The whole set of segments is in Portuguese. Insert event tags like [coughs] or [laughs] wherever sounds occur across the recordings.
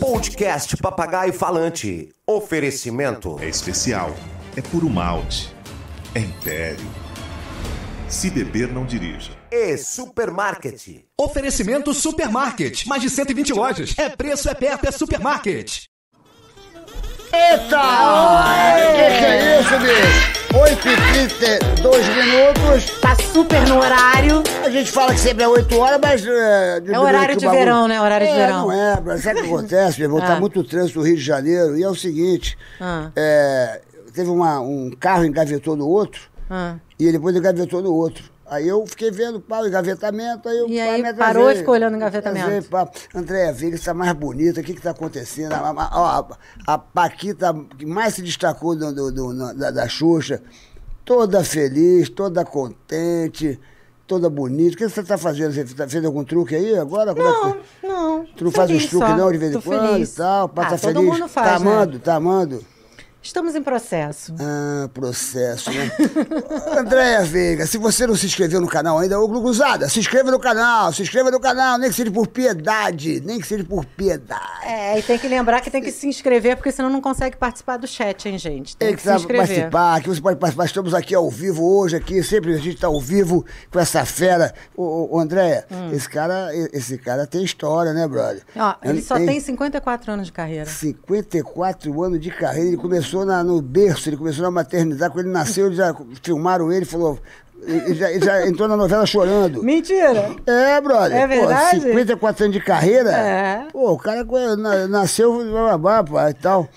Podcast Papagaio Falante. Oferecimento. É especial. É puro malte. É império. Se beber, não dirija. E Supermarket. Oferecimento Supermarket. Mais de 120 lojas. É preço, é perto, é supermarket. Eita! O que, que é isso, bicho? 8h32 minutos. Tá super no horário. A gente fala que sempre é 8 horas, mas. É, É horário de verão, né? Horário de é, verão. Não é, mas sabe o que [laughs] acontece, meu irmão? Tá Ah. muito trânsito no Rio de Janeiro. E é o seguinte: Ah. é, teve uma- um carro engavetou no outro, Ah. e depois engavetou no outro. Aí eu fiquei vendo pá, o engavetamento, aí eu E pá, aí parou e ficou olhando o engavetamento? Pá. Andréia Veiga está mais bonita, o que está acontecendo? A, a, a, a Paquita que mais se destacou do, do- do- da, da Xuxa, toda feliz, toda contente, toda bonita. O que você está fazendo? Você tá- fez algum truque aí agora? Como é que Não, foi? não. Tu não faz uns truques só. não, de vez em quando feliz. e tal? Pra ah, tá todo feliz? mundo faz, tá né? amando, tá amando? Estamos em processo. Ah, processo, né? [laughs] Andréia Veiga, se você não se inscreveu no canal ainda, ô Gluguzada, se inscreva no canal, se inscreva no canal, nem que seja por piedade, nem que seja por piedade. É, e tem que lembrar que tem que se inscrever, porque senão não consegue participar do chat, hein, gente? Tem, Tem que, que se inscrever. participar, aqui você pode participar. Estamos aqui ao vivo hoje, aqui, sempre a gente está ao vivo com essa fera. Ô, ô, Andréia, esse cara, esse cara tem história, né, brother? Hum. Ó, ele só Tem- tem 54 anos de carreira. 54 anos de carreira, ele começou na- no berço, ele começou na maternidade, quando ele nasceu, eles já filmaram ele, falou, ele já, ele já entrou na novela chorando. Mentira! É, brother. É verdade? Pô, 54 anos de carreira. É. Pô, o cara na- nasceu babá, pô, e tal.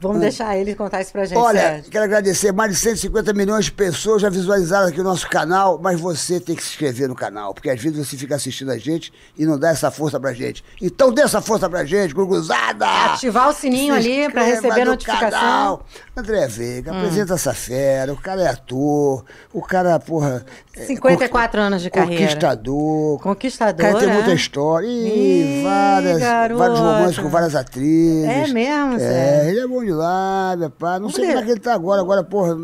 Vamos deixar ele contar isso pra gente, Olha, Sérgio. quero agradecer. Mais de 150 milhões de pessoas já visualizaram aqui o nosso canal, mas você tem que se inscrever no canal, porque às vezes você fica assistindo a gente e não dá essa força pra gente. Então dê essa força pra gente, gurguzada! Ativar o sininho Se ali pra receber no notificação. canal. André Veiga, apresenta essa fera, o cara é ator, o cara, porra... é 54 anos de carreira. Conquistador. Conquistador, O cara tem é? muita história. Ih, Ih, várias, garoto. vários romances com várias atrizes. É mesmo, É, ele é bom lábia, pá. Não sei como é que ele tá agora. Agora, porra,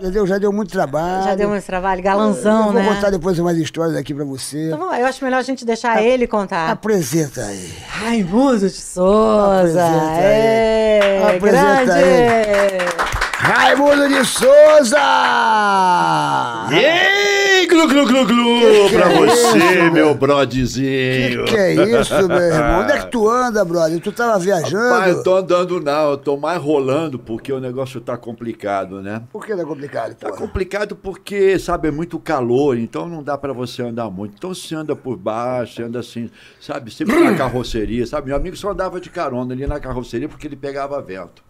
já deu, já deu muito trabalho. Já deu muito trabalho, Eu galanzão, vou né? contar depois umas histórias aqui pra você. Então, eu acho melhor a gente deixar ele contar. Apresenta aí. Raimundo de Souza. Apresenta aí. É, Apresenta grande. Raimundo de Souza! Ei, glu, glu, glu, glu, Que pra que é você, meu brodezinho. Que é isso, meu irmão? Onde é que tu anda, brother? Tu tava viajando? Pai, eu tô andando não, eu tô mais rolando porque o negócio tá complicado, né? Por que é complicado, Tá porra? complicado porque, sabe, é muito calor, então não dá pra você andar muito. Então você anda por baixo, você anda assim, sabe, sempre na [clears throat] carroceria, sabe? Meu amigo só andava de carona ali na carroceria porque ele pegava vento.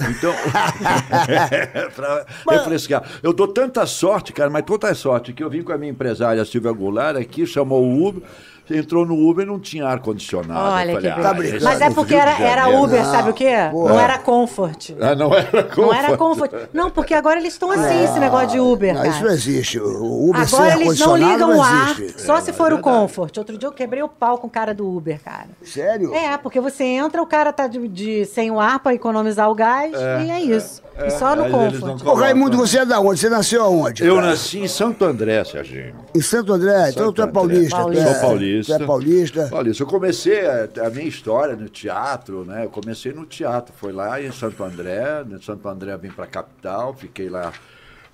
Então, [laughs] pra refrescar. Eu dou tanta sorte, cara, mas tanta sorte que eu vim com a minha empresária Silvia Goulart aqui, chamou o Uber, entrou no Uber e não tinha ar-condicionado. Olha Eu que falei, "Ah, beleza. brincando. Mas é porque era, era Janeiro." Uber, Não, sabe o quê? porra. Não era Comfort. Ah, não era Não era comfort. Comfort. Não, porque agora eles estão assim, esse negócio de Uber, Não, isso não existe. O Uber sem Agora eles não ligam não o ar, só se for o Comfort. Outro dia eu quebrei o pau com o cara do Uber, cara. Sério? É, porque você entra, o cara tá de, de- sem o ar pra economizar o gás, e é isso. E só no eles Comfort. Ô, Raimundo, você é da onde? Você nasceu aonde? Eu cara? nasci em Santo André, Serginho. Em Santo André? então tu é paulista. tu é- Sou paulista. Tu é paulista. Paulista. Eu comecei a, a minha história no teatro, né? Eu comecei no teatro. Foi lá em Santo André. De Santo André eu vim para a capital, fiquei lá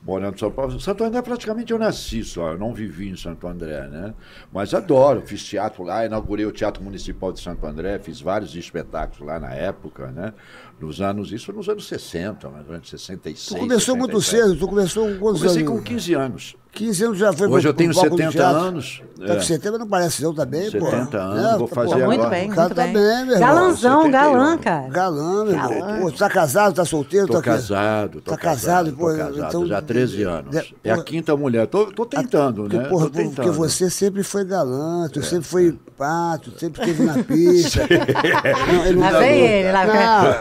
morando em São Paulo. Santo André praticamente eu nasci só, eu não vivi em Santo André, né? Mas adoro, fiz teatro lá, inaugurei o Teatro Municipal de Santo André, fiz vários espetáculos lá na época, né? Nos anos, isso nos anos 60, mais ou menos 66. Tu começou muito 67. cedo, tu começou com quantos Comecei anos? com 15 anos. 15 anos já foi Hoje pro- eu tenho pro palco do 70 teatro. anos. Tá É. com 70 não parece não, tá bem, pô. 70 anos, vou pô, fazer Pô, muito agora. bem, O cara muito tá bem. bem, meu irmão. Galanzão, 71. galã, cara. Galã, meu irmão. Galã. Pô, tu tá casado, tá solteiro? Tô tá casado, tô Tá casado, casado, pô, tô casado então- já há 13 anos. de- é a quinta mulher. Tô, tô tentando, Porque, né? porra, tô tentando. porque você sempre foi galã, tu sempre foi pato, sempre esteve na pista. [laughs] não, ele Lá vem ele, lá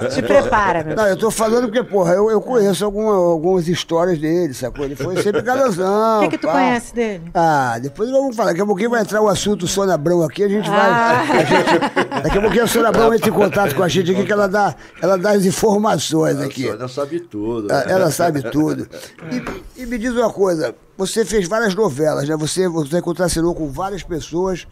Não, Te prepara, meu. Não, eu tô falando porque, porra, eu, eu conheço alguma- algumas histórias dele, sacou? Ele foi sempre galãzão. O que, que tu pá. conhece dele? Ah, depois vamos falar. Daqui a pouquinho vai entrar o assunto Sônia Abrão aqui, a gente vai. Ah. [laughs] a gente- daqui a pouquinho a Sônia Abrão entra em contato com a gente aqui, que ela dá, ela dá as informações aqui. Ela sabe tudo. Ah, né? Ela sabe tudo. E, e me diz uma coisa, você fez várias novelas, né? Você, você contracenou com várias pessoas.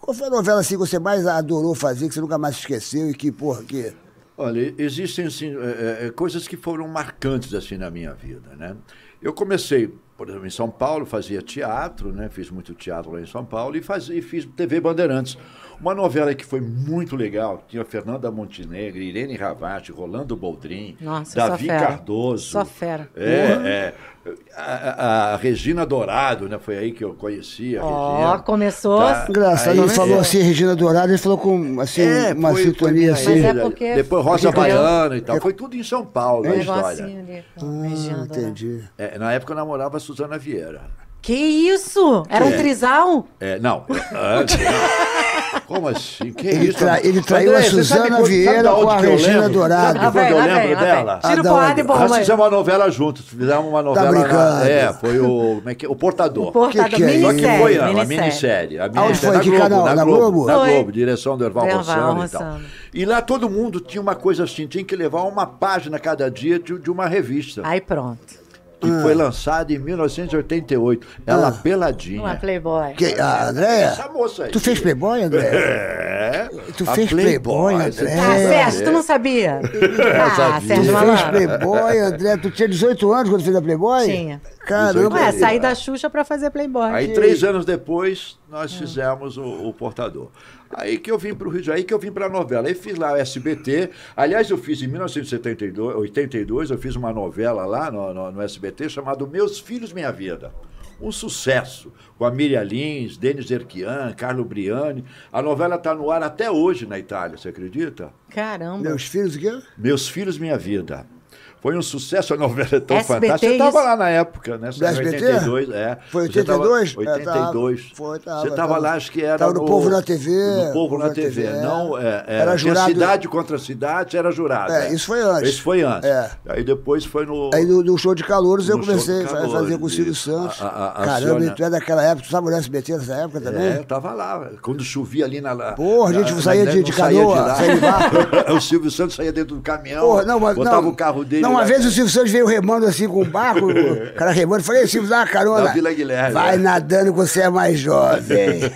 Qual foi a novela assim que você mais adorou fazer, que você nunca mais esqueceu e que, porra, que. Olha, existem assim, é, é, coisas que foram marcantes assim na minha vida, né? Eu comecei, por exemplo, em São Paulo, fazia teatro, né? Fiz muito teatro lá em São Paulo e, fazia, e fiz TV Bandeirantes. Uma novela que foi muito legal, tinha Fernanda Montenegro, Irene Ravati, Rolando Boldrin, Nossa, Davi. Cardoso. Só fera. É, é. A, a- a Regina Dourado, né? Foi aí que eu conheci a Ó, Regina. começou. Tá. Engraçado, Aí- ele falou é. assim, Regina Dourado, ele falou com assim, É, uma foi- sintonia foi assim. Mas é porque- Depois Rosa Baiana e tal. Foi tudo em São Paulo, Um a história. ali. Ah, entendi. É, na época eu namorava a Suzana Vieira. Que isso? Era um É. trisal? É, não, antes. [laughs] Como assim? Que Ele isso? tra- ele traiu André, a sabe Suzana Vieira sabe com a que eu Regina lembro? Dourado. Sabe quando eu lembro vem, lá dela? vem. Tira Ah, o porrada da e? Nós bomba. aí. fizemos uma novela juntos. Fizemos uma novela. na- brincando. é, foi o. Como é que é? O Portador. Portador, Que que é isso? Só que minissérie. foi a, a minissérie. minissérie. A Aonde minissérie foi? na Que Globo, canal? Na Na Globo, Globo? na. Globo, direção do Erval Rossano e tal. E lá todo mundo tinha uma coisa assim, tinha que levar uma página cada dia de, de uma revista. Aí pronto. Que Ah. foi lançada em 1988. Ela Uma peladinha. Playboy. Que, a Andréia? Essa moça aí. Tu fez Playboy, André? É. Tu a fez Playboy, você André? Ah, Sérgio, tu não sabia? Ah, sabia. Sérgio Tu fez. Playboy, André? Tu tinha 18 anos quando fez a Playboy? Tinha. Caramba. Ué, saí da Xuxa pra fazer Playboy. Aí, três anos depois, nós fizemos o, o Portador. Aí que eu vim para o Rio de Janeiro, aí que eu vim para a novela. Aí fiz lá o SBT. Aliás, eu fiz em 1972, 82, eu fiz uma novela lá no, no, no SBT chamada Meus Filhos Minha Vida. Um sucesso. Com a Miriam Lins, Denis Erquian, Carlo Briani. A novela está no ar até hoje na Itália, você acredita? Caramba. Meus filhos o quê? Meus Filhos Minha Vida. Foi um sucesso, a novela é tão SBT, fantástica. Você estava lá na época, né? SBT? 82, é. Foi Você tava- 82? É, 82. tava. Foi, tava, Você estava tava. lá, acho que era Tava no Povo na TV, No Povo na TV. é. Não, é, é, Era jurado- cidade contra cidade, era jurado. É, isso foi antes. Isso foi antes. É. Aí depois foi no... Aí no, no show de calouros eu No comecei a fa- calouros, fazer com o Silvio. Santos. A- a- a Caramba, senhora- tu é daquela época, tu sabe no SBT nessa época também? É, eu tava lá. Quando chovia ali na. Porra, a gente na- saía na- de- de canoa, lá. saía de barco. [laughs] o Silvio Santos saía dentro do caminhão. Porra, não, mas, botava o carro dele. Uma vez o Silvio Santos veio remando assim com o barco, o cara remando, eu falei, Silvio, dá uma carona. Na Vila Guilherme, Vai é. nadando que você é mais jovem. [laughs]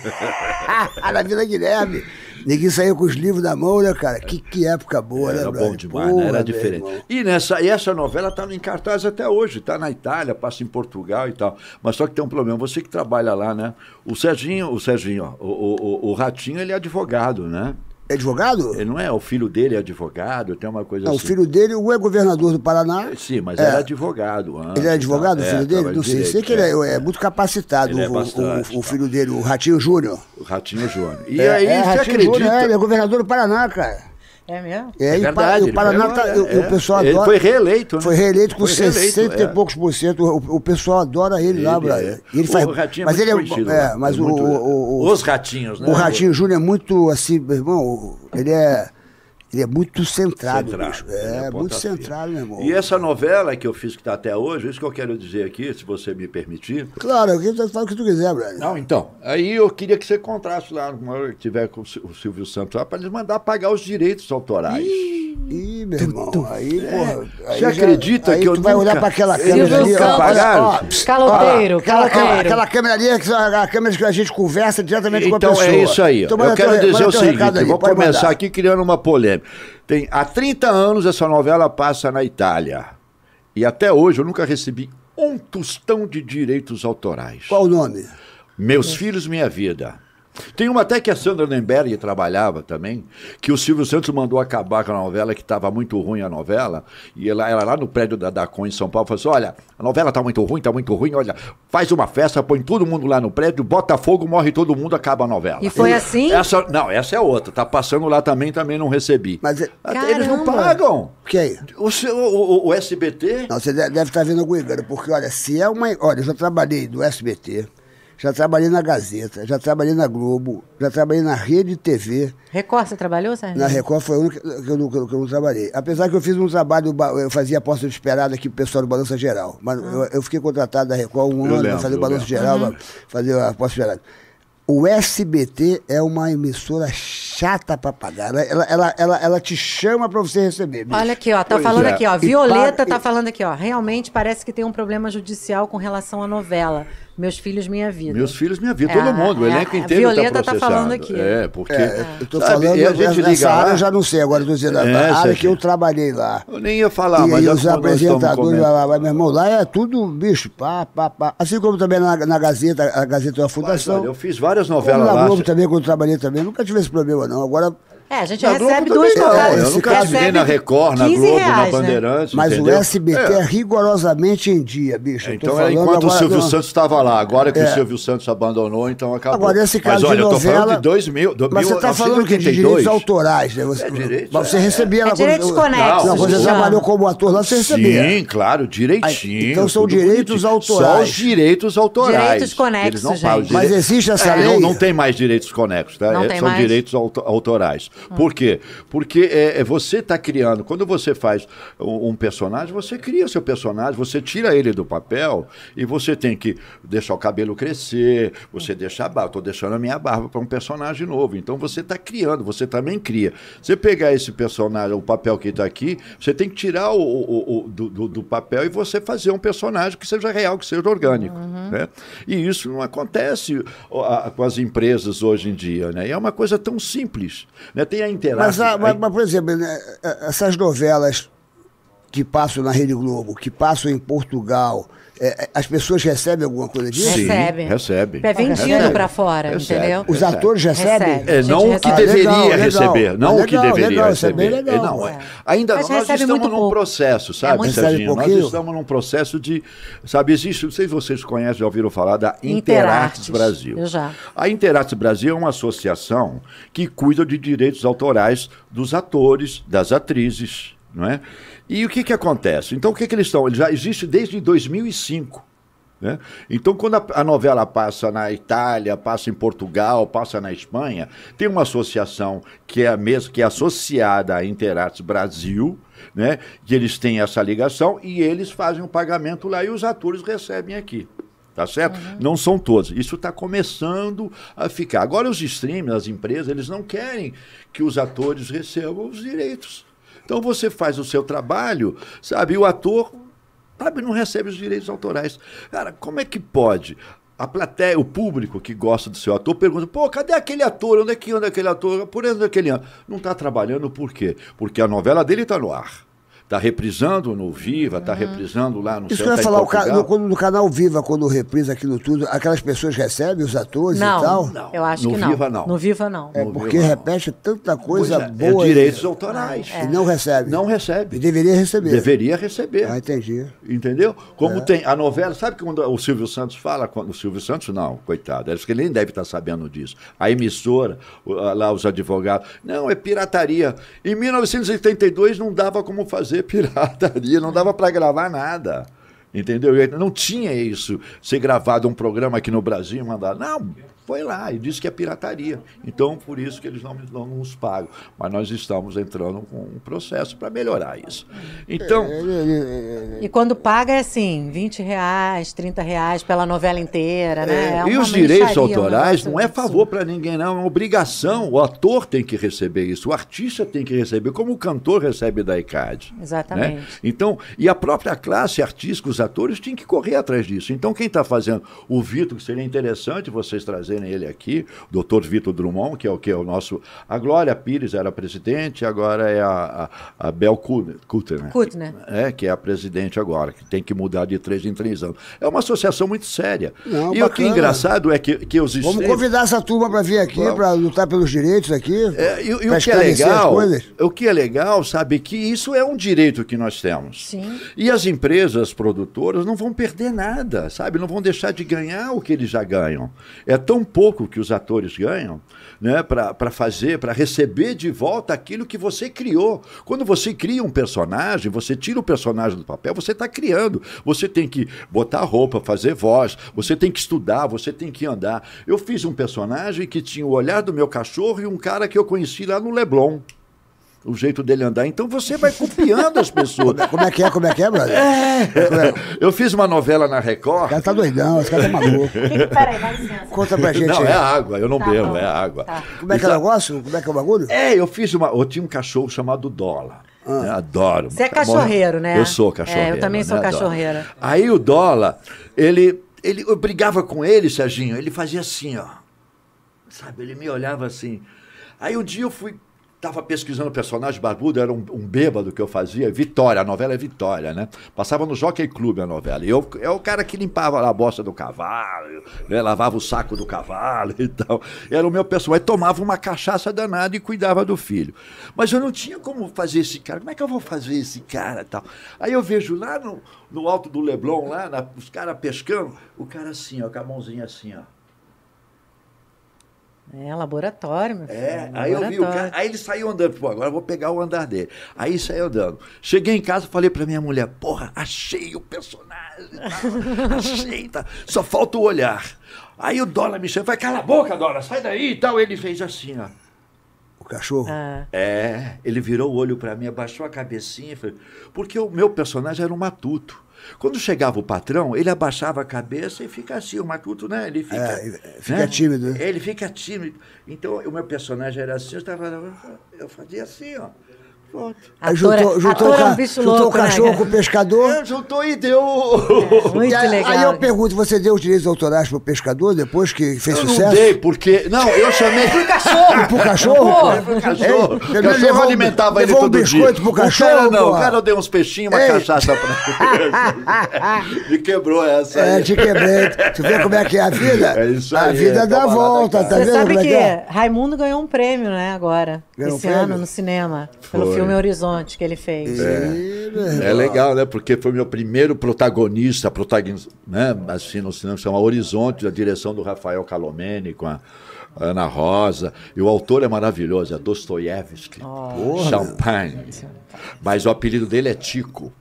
[laughs] na Vila Guilherme. Ninguém saiu com os livros na mão, né, cara? Que, que época boa, né, Era bom demais, né? Era diferente. irmão. E, nessa, e essa novela está em cartaz até hoje, está na Itália, passa em Portugal e tal. Mas só que tem um problema, você que trabalha lá, né? O Serginho, o Serginho, ó, o, o, o- o Ratinho, ele é advogado, né? É advogado? Ele não é, o filho dele é advogado, tem uma coisa Não, o assim. filho dele, um é governador do Paraná. Sim, mas É. era advogado. antes Ele é advogado, tal. o filho É, dele? Não sei. direito, sei que ele é, é muito capacitado, é o- o, bastante, o, o tá. filho dele, o Ratinho Júnior. O Ratinho Júnior. E É, aí, é, você Ratinho acredita? Júnior, é, ele é governador do Paraná, cara. É mesmo? É, É e verdade, o ele Paraná tá, agora, o, o é. pessoal Ele adora. foi reeleito, né? Foi reeleito com Foi reeleito, 60 é. e poucos por cento. O, o pessoal adora ele, lá, Ele brother. é. E ele faz, o Ratinho é mas muito ele é, é, mas É o, muito- o, o, Os ratinhos, né? o Ratinho Júnior é muito assim, meu irmão, ele é, ele é muito centrado, Centrado, É, ponta muito centrado, meu irmão. E essa novela que eu fiz que está até hoje, isso que eu quero dizer aqui, se você me permitir. Claro, eu quero falar o que tu quiser, brother. Não, então, aí eu queria que você contraste lá, na hora que tiver com o Sil- o Silvio Santos lá, para eles mandar pagar os direitos autorais. Ih, meu irmão, aí, porra. aí Você acredita aí que eu tu vai nunca- olhar para aquela câmera ali, nunca ó, pagaram? ó, pss, Caloteiro, ó, aquela, câmera, caloteiro. aquela câmera ali, é que a câmera que a gente conversa diretamente com a Então pessoa. é isso aí. Então, eu quero teu- dizer o seguinte, vou começar aqui criando uma polêmica. Tem, há 30 anos essa novela passa na Itália. E até hoje eu nunca recebi um tostão de direitos autorais. Qual o nome? Meus Filhos, Minha Vida. Tem uma até que a Sandra Nemberg trabalhava também, que o Silvio Santos mandou acabar com a novela, que estava muito ruim a novela, e ela, ela lá no prédio da Dacon em São Paulo falou assim, olha, a novela está muito ruim, está muito ruim, olha, faz uma festa, põe todo mundo lá no prédio, bota fogo, morre todo mundo, acaba a novela. E foi assim? Essa, não, essa é outra, tá passando lá também, também não recebi. Mas é- Até Eles não Caramba. pagam. Quem? O, seu- o, o- o SBT... Não, você de- deve estar vendo algum engano, porque, olha, se é uma. Olha, eu já trabalhei no SBT, já trabalhei na Gazeta, já trabalhei na Globo, já trabalhei na Rede TV. Record, você trabalhou, Sérgio? Na Record foi a única que eu, não, que eu- que eu não trabalhei. Apesar que eu fiz um trabalho, ba- eu fazia aposta de esperada aqui pro pessoal do Balança Geral. Mas eu, eu fiquei contratado da Record um Eu ano lembro, para fazer o lembro. Geral, pra fazer a aposta de esperada. O SBT é uma emissora chata pra pagar. Ela, ela, ela, ela, ela te chama pra você receber. bicho. Olha aqui, ó, tá Pois falando é. aqui, ó. Violeta tá e- falando aqui, ó. Realmente parece que tem um problema judicial com relação à novela. Meus Filhos, Minha Vida. Meus filhos, minha vida, É, todo mundo, o é, elenco a inteiro Violeta tá processado. falando aqui. É, porque, Eu tô sabe, falando, e a gente nessa liga área lá, eu já não sei, agora eu tô dizendo, É, a área Sérgio. que eu trabalhei lá. eu nem ia falar, e mas é os apresentadores, lá, lá, meu irmão, lá é tudo, bicho, pá, pá, pá. Assim como também na, na Gazeta, a Gazeta da Mas, Fundação. olha, eu fiz várias Como novelas na lá. Globo também, quando eu trabalhei também, nunca tive esse problema, não. Agora, É, a gente Na recebe duas novelas. Eu Esse nunca caso- trabalhei na Record, na 15 Globo, reais, na né? Bandeirantes. mas entendeu? o SBT é. É. rigorosamente em dia, bicho. Então, falando enquanto o Silvio não. Santos estava lá, agora que É. o Silvio Santos abandonou, então acabou. Agora, esse caso Mas olha, de eu tô falando novela- de 2000, do Mas você está falando que de 1982. direitos autorais, né? Você, É direito, mas você é. recebia É direitos conexos, Não, você trabalhou como ator lá, você recebia. Sim, claro, direitinho. Então são direitos autorais. Só os direitos autorais. Direitos conexos, Eles não gente. Mas existe essa É, lei? Não, tem mais direitos conexos, tá? É, são direitos auto- Por quê? Porque é, é você está criando, quando você faz um, um personagem, você cria seu personagem, você tira ele do papel e você tem que deixar o cabelo crescer, você deixar a barba. Estou deixando a minha barba para um personagem novo. Então você está criando, você também cria. Você pegar esse personagem, o papel que está aqui, você tem que tirar o, o- o- do, do- do papel e você fazer um personagem que seja real, que seja orgânico. Né? E isso não acontece com as empresas hoje em dia. Né? E é uma coisa tão simples. Né? Tem a interação. Mas, ah, mas, mas, por exemplo, né, essas novelas que passam na Rede Globo, que passam em Portugal, é, é, as pessoas recebem alguma coisa disso? Sim, Recebe. recebe. É vendido pra fora, Recebe. entendeu? Os Recebe. atores recebem? Recebe. É, não o que recebe. Ah, deveria legal, legal. receber, não Legal, o que deveria legal, é receber. É, não, é. Ainda Mas nós estamos num pouco. processo, sabe, muito Serginho? Nós estamos num processo de, sabe, existe, não sei se vocês conhecem, já ouviram falar da Interartes Interartes. Brasil. Eu já. A Interartes Brasil é uma associação que cuida de direitos autorais dos atores, das atrizes, não é? E o que que acontece? Então, o que que eles estão? Ele já existe desde 2005. né? Então, quando a, a novela passa na Itália, passa em Portugal, passa na Espanha, tem uma associação que é a mesma, que é associada à Interartes Brasil, né? Que eles têm essa ligação e eles fazem o pagamento lá e os atores recebem aqui. Tá certo? Não são todos. Isso está começando a ficar. Agora, os streams, as empresas, eles não querem que os atores recebam os direitos. Então, você faz o seu trabalho, sabe? E o ator sabe, não recebe os direitos autorais. Cara, como é que pode? A plateia, o público que gosta do seu ator pergunta: pô, cadê aquele ator? Onde é que anda aquele ator? Por onde é que ele anda? Não está trabalhando por quê? Porque a novela dele está no ar. Está reprisando no Viva, está reprisando lá no Isso céu, que eu ia tá falar, ca- no, quando- no canal Viva, quando reprisa aquilo tudo, aquelas pessoas recebem os atores Não, e tal? Não, eu acho no que não. Viva, não. No Viva, não. É No porque Viva, não. repete tanta coisa Pois é, boa. É e- direitos autorais. E não recebe. Não E recebe. deveria receber. Deveria receber. Ah, entendi. Entendeu? Como É. tem a novela, sabe quando o Silvio Santos fala, quando, o Silvio Santos não, coitado, acho que ele nem deve estar sabendo disso. A emissora, lá os advogados, não, é pirataria. Em 1982 não dava como fazer pirataria, [laughs] não dava para gravar nada. Entendeu? Não tinha isso, ser gravado um programa aqui no Brasil e mandar. Não, foi lá e disse que é pirataria. Então, por isso que eles não, não nos pagam. Mas nós estamos entrando com um processo para melhorar isso. Então. E quando paga é assim, 20 reais, 30 reais pela novela inteira, né? É, É e os direitos autorais não é favor para ninguém, não. É uma obrigação. O ator tem que receber isso, o artista tem que receber, como o cantor recebe da ICAD. Exatamente. né? Então, e a própria classe artística, os atores, tinham que correr atrás disso. Então, quem está fazendo o Vitor, que seria interessante vocês trazerem ele aqui, o doutor Vitor Drummond, que é o que é o nosso. A Glória Pires era presidente, agora é a, a, a Bel Kutter, né? Kuttner. É, que é a presidente agora, que tem que mudar de três em três anos. É uma associação muito séria. Não, e o que é bacana. engraçado é que, que os Vamos convidar essa turma para vir aqui, para lutar pelos direitos aqui. É, e, e o que é legal, o que é legal, sabe, que isso é um direito que nós temos. Sim. E as empresas produtoras não vão perder nada, sabe? Não vão deixar de ganhar o que eles já ganham. É tão pouco que os atores ganham, né, para fazer, para receber de volta aquilo que você criou. Quando você cria um personagem, você tira o personagem do papel, você está criando. Você tem que botar roupa, fazer voz, você tem que estudar, você tem que andar. Eu fiz um personagem que tinha o olhar do meu cachorro e um cara que eu conheci lá no Leblon. O jeito dele andar. Então você vai copiando as pessoas. [laughs] Como é que é, como é que é, brother? Eu fiz uma novela na O Record. cara tá doidão, esse cara tá maluco. [laughs] Peraí, dá licença. Conta pra gente Não, aí. é água, eu não Tá bebo, bom. é água. Tá. Como é que é o negócio? Como é que é o bagulho? É, eu fiz uma. Eu tinha um cachorro chamado Dólar. né? Adoro. Você é cachorreiro, né? Eu sou cachorreiro. É, eu também sou né? Adoro. Aí o Dólar, ele ele, eu brigava com ele, Serginho, ele fazia assim, ó. Sabe, ele me olhava assim. Aí um dia eu fui, tava pesquisando o personagem barbudo, era um, um bêbado que eu fazia, Vitória, a novela é Vitória, né? Passava no Jockey Club a novela. E eu é o cara que limpava lá a bosta do cavalo, né? lavava o saco do cavalo e tal. Era o meu personagem. Tomava uma cachaça danada e cuidava do filho. Mas eu não tinha como fazer esse cara. Como é que eu vou fazer esse cara tal? Aí eu vejo lá no, no alto do Leblon, lá, na- os caras pescando, o cara assim, ó, com a mãozinha assim, ó. É, laboratório, meu filho. É, aí eu vi o cara, aí ele saiu andando, pô, agora eu vou pegar o andar dele. Aí saiu andando. Cheguei em casa, falei pra minha mulher, porra, achei o personagem, tá? [laughs] achei, tá? só falta o olhar. Aí o Dólar me chama, vai, cala a boca, Dólar, sai daí e tal. Ele fez assim, ó. Cachorro. Ah, É, ele virou o olho pra mim, abaixou a cabecinha, porque o meu personagem era um matuto. Quando chegava o patrão, ele abaixava a cabeça e fica assim, o matuto, né? Ele fica, É, fica tímido, né? Ele fica tímido. Então, o meu personagem era assim, eu, tava, eu fazia assim, ó. Pronto. Aí ator, juntou, juntou, ator o é ca- um bicho juntou louco, o cachorro né, com o pescador. É, juntou e deu. Muito E aí, legal. aí eu pergunto, você deu os direitos autorais pro pescador depois que fez Eu sucesso? não dei, porque. Não, eu chamei. Pro cachorro! Pro cachorro? É, pro cachorro. O você cachorro levou um- alimentava ele levou um todo dia. biscoito pro O cara cachorro, não, o cara eu dei uns peixinhos, uma Ei. cachaça pra ele. Me quebrou essa É, aí. te quebrei. Tu vê como é que é a vida? É isso a aí, vida é, dá volta, né, tá Você vendo sabe como é que é? Raimundo ganhou um prêmio, né, agora. Ganhou um esse prêmio? ano no cinema. Pelo Foi. Filme Horizonte que ele fez. Meu irmão. É legal, né? Porque foi meu primeiro protagonista, protagonista, né? Assim, no cinema, chama Horizonte, a direção do Rafael Calomene com a Ana Rosa. E o autor é maravilhoso, é Dostoiévski. Champagne. Mas o apelido dele é Tico.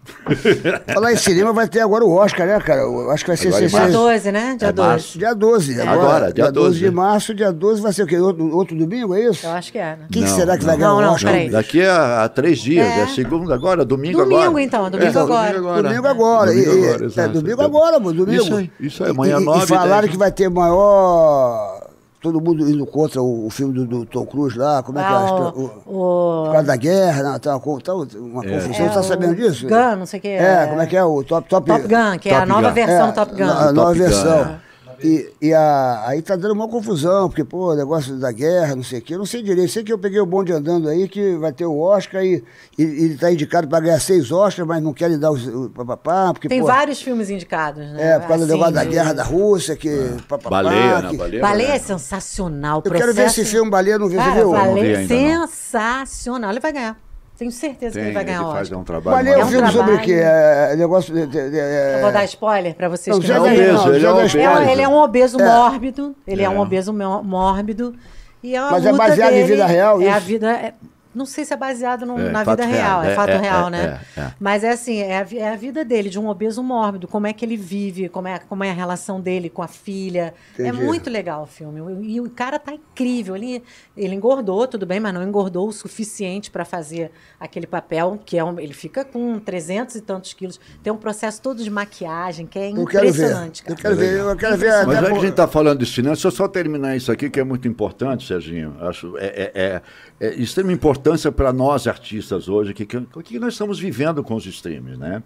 Falar em cinema vai ter agora o Oscar, né, cara? Eu acho que vai ser Agora em Dia março. 12, né? Dia É 12. março. Dia 12. Agora, Agora, dia 12. de março, dia 12 vai ser o quê? Outro, outro domingo, é isso? Eu acho que é, né? Quem Não, será que vai não. ganhar Não, o não, Oscar? peraí. Daqui a, a três dias, É. é, segunda agora, domingo, Domingo, agora. então, domingo É, agora. Domingo agora. Domingo agora, é, domingo agora, pô, domingo. Isso aí, isso aí, E- amanhã e, nove, E falaram dez. que vai ter maior. Todo mundo indo contra o, o filme do, do Tom Cruise lá, como é que é? a Ah, história? o, O- o, Por causa da guerra, tá, uma, tá uma confusão. é Você tá o sabendo disso? Gun, não sei o que. É, como é que é? O Top Top, Top Gun, que é a Top nova Gun. versão É, do Top Gun. A nova Top Gun, versão. É. E, e a, aí tá dando uma confusão, porque, pô, negócio da guerra, não sei o quê. Eu não sei direito. Sei que eu peguei o bonde andando aí, que vai ter o Oscar e, ele tá indicado para ganhar seis Oscars, mas não querem dar os- o papapá, porque, Tem pô, vários filmes indicados, né? É, por causa do Assim, negócio da de- guerra da Rússia, que. papapá, Baleia, né? que- Baleia. Baleia é né? sensacional. Eu quero ver esse filme, Baleia, não vi, você Cara, viu? Não vi Baleia não. sensacional. Ele vai ganhar. Tenho certeza que Tem, ele vai ganhar o faz um trabalho é um É um filme sobre o quê? É, negócio de. de- de- é- Eu vou dar spoiler pra vocês Não, que viram. não, ele já é um obeso. É, ele é um obeso É. mórbido. Ele é. um É. obeso mó- mórbido. E a Mas é luta baseado em dele vida real, É a isso? vida. É- não sei se é baseado no- É, na vida real, real. é, É, fato é, real, é, né? é, é. Mas é assim, é a, é a vida dele, de um obeso mórbido, como é que ele vive, como é, como é a relação dele com a filha. É Entendi. muito legal o filme. E o cara tá incrível. Ele, ele engordou, tudo bem, mas não engordou o suficiente para fazer aquele papel, que é um, ele fica com 300 e tantos quilos. Tem um processo todo de maquiagem, que é Eu quero ver. impressionante, Eu cara. quero ver, eu quero ver. Mas já que a gente está falando de cinema, deixa eu só terminar isso aqui, que é muito importante, Serginho. Acho é, é, é, é de extrema importância para nós artistas hoje, que, que, o que nós estamos vivendo com os streams, né?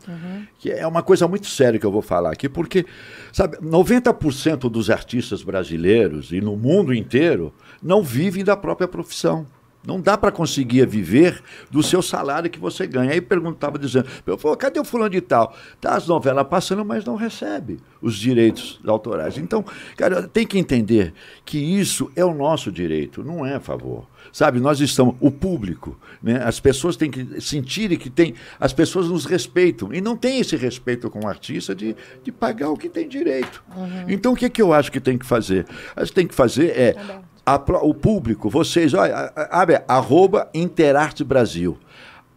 Que é uma coisa muito séria que eu vou falar aqui, porque, sabe, 90% dos artistas brasileiros e no mundo inteiro não vivem da própria profissão. Não dá para conseguir viver do seu salário que você ganha. Aí perguntava dizendo, eu falei, cadê o fulano de tal? Tá as novelas passando, mas não recebe os direitos autorais. Então, cara, tem que entender que isso é o nosso direito, não é a favor. Sabe, nós estamos, o público, né? as pessoas têm que sentirem que tem, as pessoas nos respeitam. E não tem esse respeito com o artista de, de pagar o que tem direito. Então, o que, que eu acho que tem que fazer? Acho que tem que fazer é a o público, vocês, olha, abre, arroba Interarte Brasil.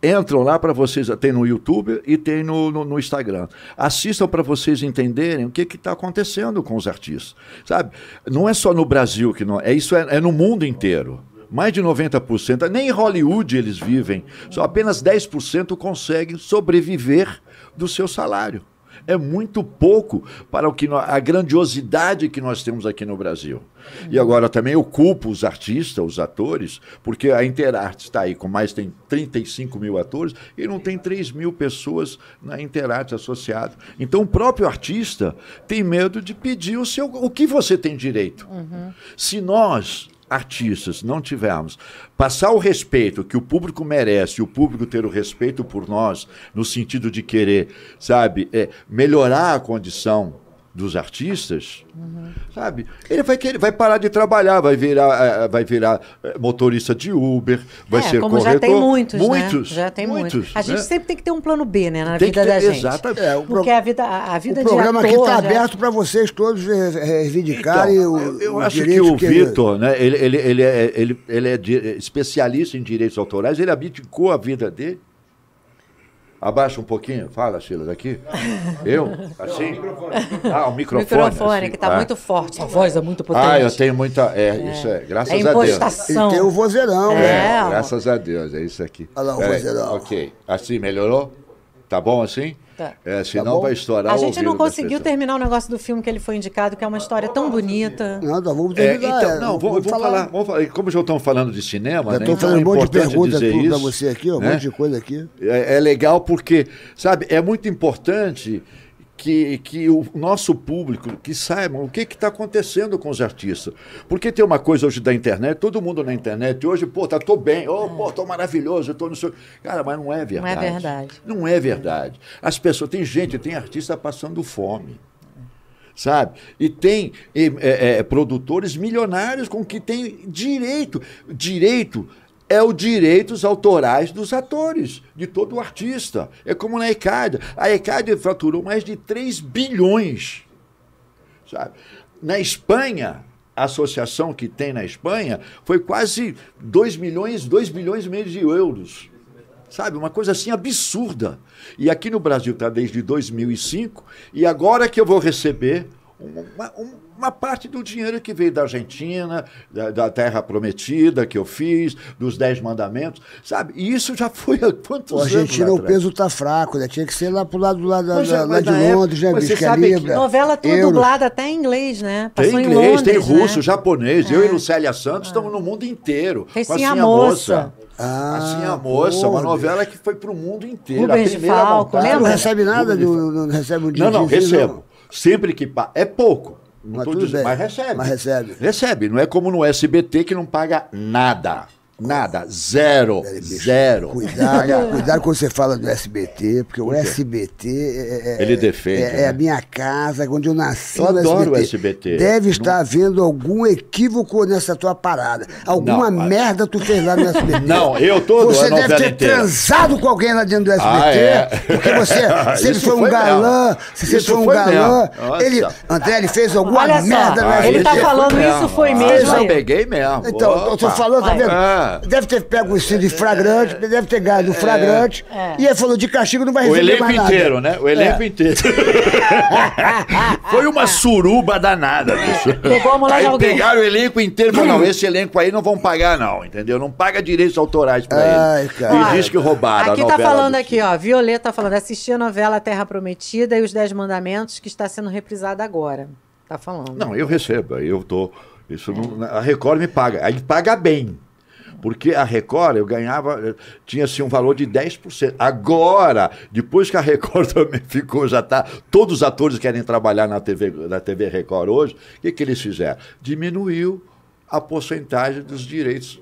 Entram lá para vocês, tem no YouTube e tem no, no, no Instagram. Assistam para vocês entenderem o que está acontecendo com os artistas. Sabe? Não é só no Brasil que não. É isso é, é no mundo inteiro. Mais de 90%, nem em Hollywood eles vivem. Só apenas 10% conseguem sobreviver do seu salário. É muito pouco para o que nó- a grandiosidade que nós temos aqui no Brasil. E agora também eu culpo os artistas, os atores, porque a Interarte está aí com mais, tem 35 mil atores e não tem 3 mil pessoas na Interarte associado. Então o próprio artista tem medo de pedir o seu o que você tem direito. Se nós artistas não tivermos. Passar o respeito que o público merece, o público ter o respeito por nós, no sentido de querer, sabe, é, melhorar a condição dos artistas, sabe? Ele vai querer, vai parar de trabalhar, vai virar, eh, vai virar eh, motorista de Uber, vai é, ser como corretor. já tem muitos, muitos, né? Já tem muitos. muitos. A gente né? sempre tem que ter um plano B, né, na Tem que vida ter- da gente. exatamente. É, pro- Porque a vida, a, vida O de programa aqui ator está já- aberto para vocês todos eh, reivindicarem Então, o, eu, eu o acho que o Vitor, né, ele, ele, ele, é, ele, ele é especialista em direitos autorais, ele abdicou a vida dele. Abaixa um pouquinho, fala, Sheila, daqui. Eu? Assim? Ah, o O microfone. microfone, assim. que está Ah. muito forte, a voz é muito potente. Ah, eu tenho muita. É, isso é, graças É a Deus. impostação. E tem o vozeirão, É. né? É, graças a Deus, é isso aqui. Olha lá o vozeirão. Ok. Assim, melhorou? Tá bom assim? Tá. É, senão bom? vai estourar A gente não conseguiu terminar o negócio do filme que ele foi indicado, que é uma história tão bonita. Não, nós vamos É, terminar. então, é, não, vamos, vamos falar. vamos falar. Como já estamos falando de cinema, Já né, estou então fazendo é um monte de perguntas para você aqui, ó, um né? monte de coisa aqui. É, é legal porque, sabe, é muito importante que, que o nosso público que saiba o que está acontecendo com os artistas. Porque tem uma coisa hoje da internet, todo mundo na internet hoje, pô, tá, tô bem, oh, pô, tô maravilhoso, eu tô no seu. Cara, mas não é verdade. verdade. Não é verdade. As pessoas, tem gente, tem artista passando fome sabe? E tem eh, eh, produtores milionários com que tem direito. Direito é o direitos autorais dos atores, de todo artista. É como na ECAD. A ECAD faturou mais de 3 bilhões. Sabe? Na Espanha, a associação que tem na Espanha foi quase 2 milhões, 2 bilhões e meio de euros. Sabe, uma coisa assim absurda. E aqui no Brasil está desde 2005, e agora que eu vou receber uma, um- uma parte do dinheiro que veio da Argentina, da, da Terra Prometida que eu fiz, dos Dez Mandamentos, sabe? E isso já foi há quantos Pô, a anos? Argentina, lá o atrás? peso tá fraco, né? Tinha que ser lá pro lado, do lado, Mas é, da, lá mas de na época- Londres, né? mas você é sabe que Libra, Novela toda euros. dublada até em inglês, né? Tem Passou em inglês, tem Londres, russo, né? japonês. Eu e Lucélia Santos estamos no mundo inteiro. Fez com Sim, a Assim Moça. Ah, assim a moça, uma novela que foi para o mundo inteiro. Rubens a primeira Falco. Você não recebe nada, do, não recebe um dia Não, não, recebo. Sempre que pa... É pouco. Não Mas tô tudo dizendo, bem. mas recebe. Mas recebe. Recebe. Não é como no SBT que não paga nada. Nada. Zero. Peraí. Zero. Cuidado, cuidado quando você fala do SBT, porque o SBT é, é- Ele defende, É, é né? a minha casa, onde eu nasci. Eu no adoro o SBT. Deve estar havendo algum equívoco nessa tua parada. Alguma Não, merda tu fez lá no SBT. [laughs] Não, eu tô Você deve ter inteira. transado com alguém lá dentro do SBT. Ah, é? Porque [laughs] você sempre Isso foi um galã. mesmo. Você foi um galã. Ele, André, ele fez alguma Olha só, merda no Ah, SBT. ele tá falando isso, foi Ah, mesmo aí. Eu peguei mesmo. Então, eu tô falando, tá vendo? É. Deve ter pego o de flagrante, deve ter ganhado o flagrante. É. E ele falou de castigo não vai O receber elenco mais nada. inteiro, né? O elenco É. inteiro. [laughs] Foi uma suruba danada, bicho. Pegou a mulher aí de alguém. pegaram o elenco inteiro e falaram, não, esse elenco aí não vão pagar não, entendeu? Não paga direitos autorais pra Ai, ele. cara. E diz que roubaram Aqui a tá novela falando do- aqui, ó. Violeta tá falando, assisti a novela Terra Prometida e os Dez Mandamentos, que está sendo reprisada agora. Tá falando. Não, eu recebo, eu tô... Isso não, a Record me paga, aí paga bem. Porque a Record eu ganhava, tinha assim um valor de 10%. Agora, depois que a Record [laughs] também ficou, já tá. Todos os atores querem trabalhar na TV, na TV Record hoje, o que, que eles fizeram? Diminuiu a porcentagem dos direitos.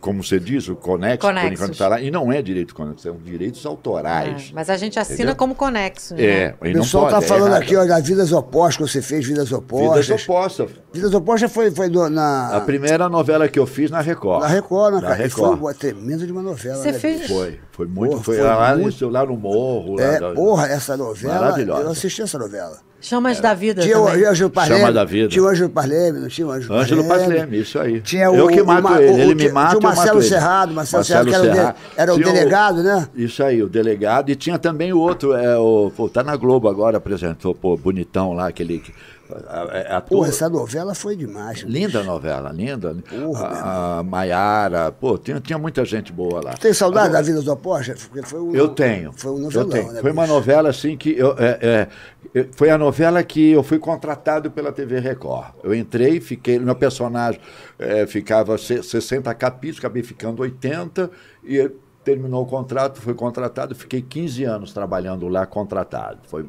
Como você diz, o Conexo, por Conexos. enquanto tá lá. E não é direito Conexo, são direitos autorais. É, mas a gente assina Entendeu? como Conexo. né? É, O pessoal pode, tá é falando errado. aqui, ó, das vidas opostas, que você fez vidas opostas. Vidas opostas. Vidas opostas foi, foi do- na, A primeira novela que eu fiz na Record. na Record, Na cara? E Foi Record. uma tremenda de uma novela. Você né, fez-? Foi, foi muito. Porra, foi foi lá, muito- lá no morro. lá É, da- porra, essa novela. Maravilhosa. Eu assisti essa novela. Chamas da Vida Tinha o também. Ângelo Parleme. Chama da Vida. Tinha o Ângelo Parleme, não tinha o Ângelo Ângelo Parleme. Isso aí. Tinha eu o- que o mato Ma- ele, o- ele me tinha- mata, tinha o eu Marcelo. Serrado, Marcelo Serrado, que era o de- Serrado. era o delegado, né? Isso aí, o delegado. E tinha também o outro, é, o, pô, tá na Globo agora, apresentou, pô, bonitão lá, aquele, A, a, a Pô, tua- essa novela foi demais. Linda novela, linda. Porra, a, a Maiara, pô, tinha, tinha muita gente boa lá. Tem saudade da Vida do Oposta? Porque foi um, Eu tenho. Foi um eu novelão, tenho. né? Foi uma bicho? novela assim que eu, é, é, eu- foi a novela que eu fui contratado pela TV Record. Eu entrei, fiquei, meu personagem é, ficava se- 60 capítulos, acabei ficando 80 e terminou o contrato, fui contratado, fiquei 15 anos trabalhando lá contratado. Foi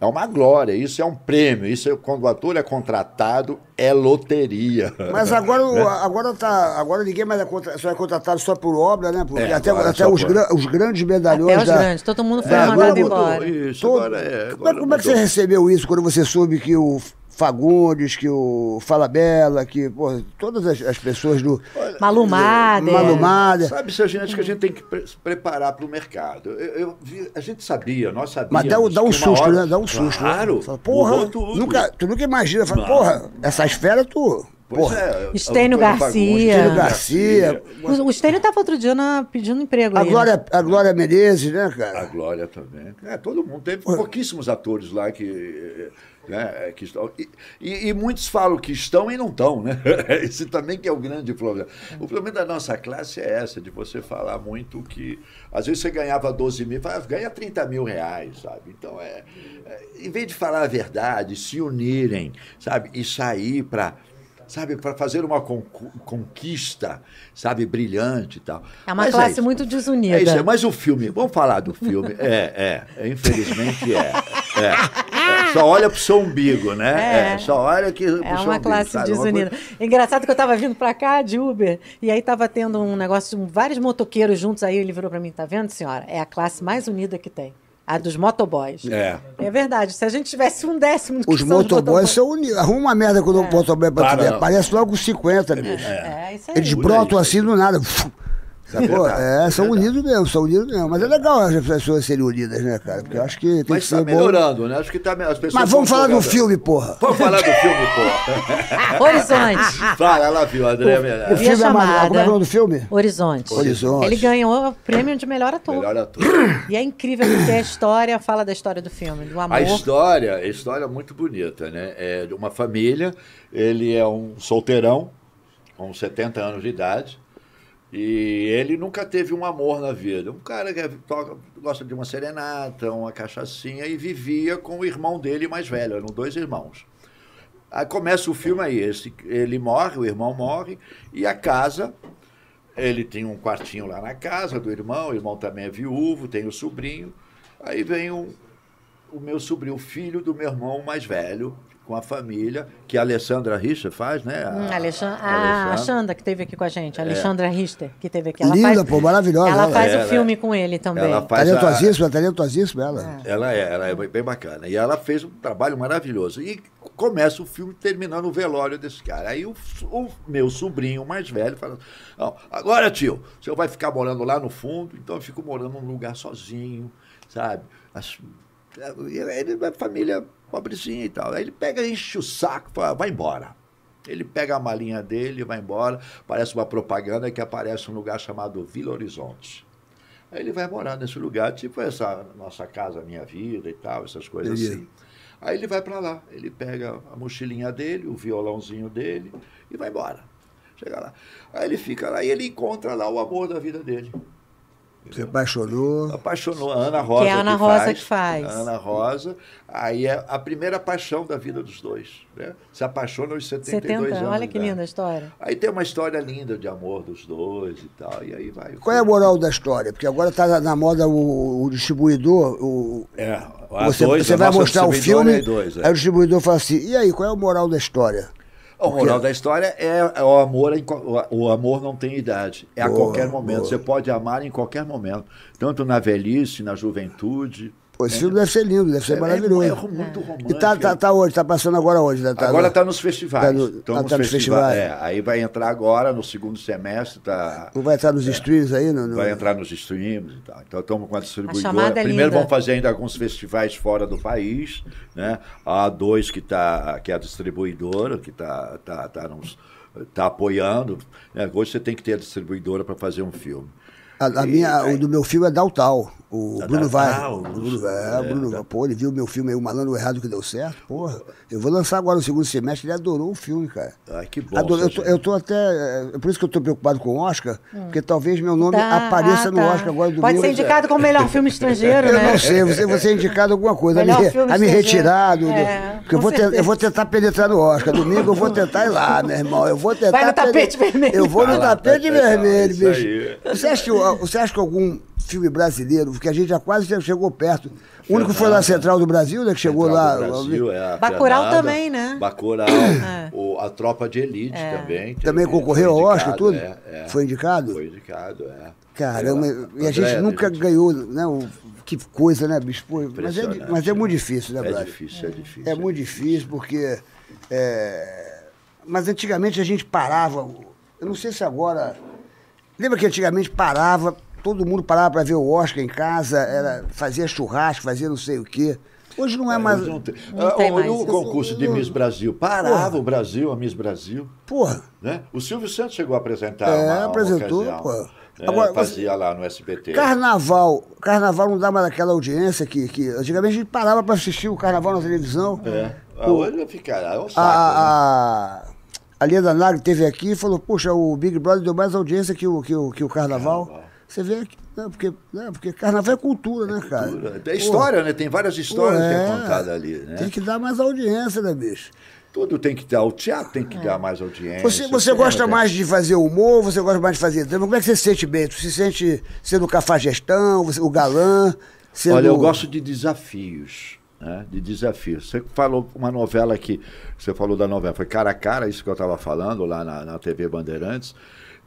é uma glória, isso é um prêmio, isso é, quando o ator é contratado é loteria. Mas agora, o- [laughs] agora, tá, agora ninguém mais é, contra, só é contratado só por obra, né? Porque É, até agora até só os, por- gran- os grandes medalhões Até os da. grandes, todo mundo foi É, agora mandado mudou embora. Isso, todo- agora é. como, é, agora como é que você recebeu isso quando você soube que o Fagundes, que o Fala Bela, que pô, todas as, as pessoas do. Malumada. Malumada. Sabe, se a gente, acho que a gente tem que pre- se preparar para o mercado. Eu, eu vi- a gente sabia, nós sabíamos. Mas dá, um- dá um susto, hora- né? Dá um susto. Claro. Né? Fala, porra, nunca, tu nunca imagina. Fala, porra, essas férias tu. Porra. é, Estênio Garcia. Estênio Garcia. O, o Stênio estava outro dia na- pedindo emprego A aí. né? Glória, a Glória Menezes, né, A cara? Glória também. É, todo mundo. Teve pouquíssimos atores lá que, né, que estão. E, e- e muitos falam que estão e não estão, né? [laughs] Esse também que é o grande problema. O problema da nossa classe é essa, de você falar muito que. Às vezes você ganhava 12 mil, fala, ganha 30 mil reais, sabe? Então é. é, em vez de falar a verdade, se unirem, sabe? E sair para. Sabe, para fazer uma conquista, sabe, brilhante e tal. É uma Mas classe isso. muito desunida. É isso, aí, mas o filme, vamos falar do filme. É, é, infelizmente é. é, é. Só olha pro seu umbigo, né? É. É, só olha que. pro É seu uma umbigo, classe sabe? Desunida. coisa- Engraçado que eu tava vindo pra cá de Uber, e aí tava tendo um negócio de vários motoqueiros juntos, aí ele virou pra mim, tá vendo, senhora? É a classe mais unida que tem. A dos motoboys. É. É verdade. Se a gente tivesse um décimo do que Os são motoboys são unidos. Arruma uma merda quando o motoboy pra tu Para, ver. não. Aparece logo os 50, bicho. É, isso aí. Eles Por brotam aí, assim do nada. Sacou? verdade, É, são é verdade. unidos mesmo, são unidos mesmo. Mas é legal as pessoas serem unidas, né, cara? Porque eu acho que tem Mas que está ser bom. melhorando, né? Acho que tá, as pessoas Mas vamos falar do filme, porra. Vamos falar do filme, [laughs] pô. Horizonte. Fala, ela viu, André O Melhor. A filme é chamada. Como é o nome do filme? Horizonte. Horizonte. Ele ganhou o prêmio de melhor ator. Melhor ator. E é incrível porque a história fala da história do filme, do amor. A história, a história é muito bonita, né? É de uma família, ele é um solteirão, com 70 anos de idade, e ele nunca teve um amor na vida. Um cara que toca, gosta de uma serenata, uma cachaçinha, e vivia com o irmão dele mais velho, eram dois irmãos. Aí começa o filme aí, esse, ele morre, o irmão morre, e a casa, ele tem um quartinho lá na casa do irmão, o irmão também é viúvo, tem o sobrinho, aí vem um, o meu sobrinho, filho do meu irmão mais velho, com a família, que a Alessandra Richa faz, né? A, Hum, a a Alessandra. Xanda, que teve aqui com a gente, a Alexandra Richter, que teve aqui. Ela Linda, faz, pô, maravilhosa Ela ela. faz Ela o é- filme com ele também. Ela faz a- Talentosíssima, talentosíssima ela. Ela é, ela é bem bacana. E ela fez um trabalho maravilhoso. E começa o filme terminando o velório desse cara. Aí o, o meu sobrinho mais velho fala: "Não, agora, tio, o senhor vai ficar morando lá no fundo, então eu fico morando num lugar sozinho, sabe? As- ele é família pobrezinha e tal. Aí ele pega, enche o saco, fala, vai embora. Ele pega a malinha dele e vai embora. Parece uma propaganda que aparece um lugar chamado Vila Horizonte. Aí ele vai morar nesse lugar, tipo essa nossa casa, minha vida e tal, essas coisas assim. Aí ele vai para lá, ele pega a mochilinha dele, o violãozinho dele e vai embora. Chega lá. Aí ele fica lá e ele encontra lá o amor da vida dele. Se apaixonou. Apaixonou a Ana Rosa. Que é a Ana Rosa que faz. A Ana Rosa. Aí é a primeira paixão da vida dos dois. Né? Se apaixonam aos 72 70, anos. olha que linda a história. Aí tem uma história linda de amor dos dois e tal. E aí vai. Qual é a moral da história? Porque agora tá na- moda o, o distribuidor, o, É, você, dois, você vai mostrar o filme, é dois, é. aí o distribuidor fala assim, e aí, qual é a moral da história? O moral da história é, é o amor, o amor não tem idade. É a Boa, qualquer momento. boa. Você pode amar em qualquer momento. Tanto na velhice, na juventude. Pô, esse filme deve ser lindo, deve ser É- maravilhoso. É, é muito romântico. e tá, tá, tá onde? Tá passando agora onde? Tá, tá Agora no- está nos festivais. tá no- nos tá nos festivais. festivais. É, aí vai entrar agora no segundo semestre. Tá, Não vai estar nos streams aí? No, no- Vai entrar nos streams e tal. Então estamos com a distribuidora. chamada é Primeiro linda. vamos fazer ainda alguns festivais fora do país. Né? A A2, que, tá, que é a distribuidora, que está tá, tá, nos- tá apoiando. Né? Hoje você tem que ter a distribuidora para fazer um filme. A, a E- minha, aí- o do meu filme é Daltal. O Da- Bruno vai. ah, o Bruno. É, é, Bruno, da- pô, ele viu meu filme aí, O Malandro Errado que deu certo. Porra, eu vou lançar agora no segundo semestre. Ele adorou o filme, cara. Ai, que bom. Adorou. Eu, tô, eu tô até. É por isso que eu tô preocupado com o Oscar, porque talvez meu nome Tá, apareça ah, no tá. Oscar agora do Pode ser indicado como melhor filme estrangeiro, Eu né? não sei, você, você é indicado alguma coisa, a me, Melhor filme a me retirar do. do- É, porque eu vou, te- eu vou tentar penetrar no Oscar. Domingo eu vou tentar ir lá, meu irmão. Eu vou tentar. Vai no tapete vermelho. Eu vou no tapete vermelho, isso bicho. aí. Você acha, que, o- você acha que algum filme brasileiro, que a gente já quase chegou perto. O único foi lá Central do Brasil, né? Que chegou Central lá. Brasil, é a Bacurau Fernanda, também, né? Bacurau, o- a Tropa de Elite também. Também teve- concorreu ao Oscar, tudo? é, é. Foi indicado? Foi indicado, é. Caramba, Eu- e a gente nunca gente, ganhou, né? o- que coisa, né, bicho? Pô, mas, é, mas é muito né? difícil, né, É Brad? difícil, é difícil. É muito difícil, porque. é, Mas antigamente a gente parava. Eu não sei se agora. Lembra que antigamente parava, todo mundo parava para ver o Oscar em casa, era, fazia churrasco, fazia não sei o quê. Hoje não é mais. Não tem, Não Ah, tem o- mais o concurso de Miss Brasil parava o Brasil, a Miss Brasil. Porra. Né? O Silvio Santos chegou a apresentar É, uma, uma apresentou, ocasião, pô. né? Agora, Fazia lá no SBT. Carnaval. Carnaval não dá mais aquela audiência que, que antigamente a gente parava para assistir o carnaval na televisão. É. Ah, Hoje ficará, é um saco, A, né? a, a Leda Nagre teve aqui e falou, poxa, o Big Brother deu mais audiência que o, que o, que o carnaval. Você vê que. Né, porque, né, porque carnaval é cultura, né, cara? É história, né? Tem várias histórias Pô, que é. é contada ali, né? Tem que dar mais audiência, né, bicho? Tudo tem que dar, o teatro tem que dar mais audiência. Você, você gosta tem- mais de fazer humor, você gosta mais de fazer drama? Como é que você se sente bem? Tu se sente sendo o cafajestão, você- o galã? Sendo... Olha, eu gosto de desafios. Né? De desafios. Você falou uma novela que. Você falou da novela, foi cara a cara, isso que eu estava falando lá na, na TV Bandeirantes.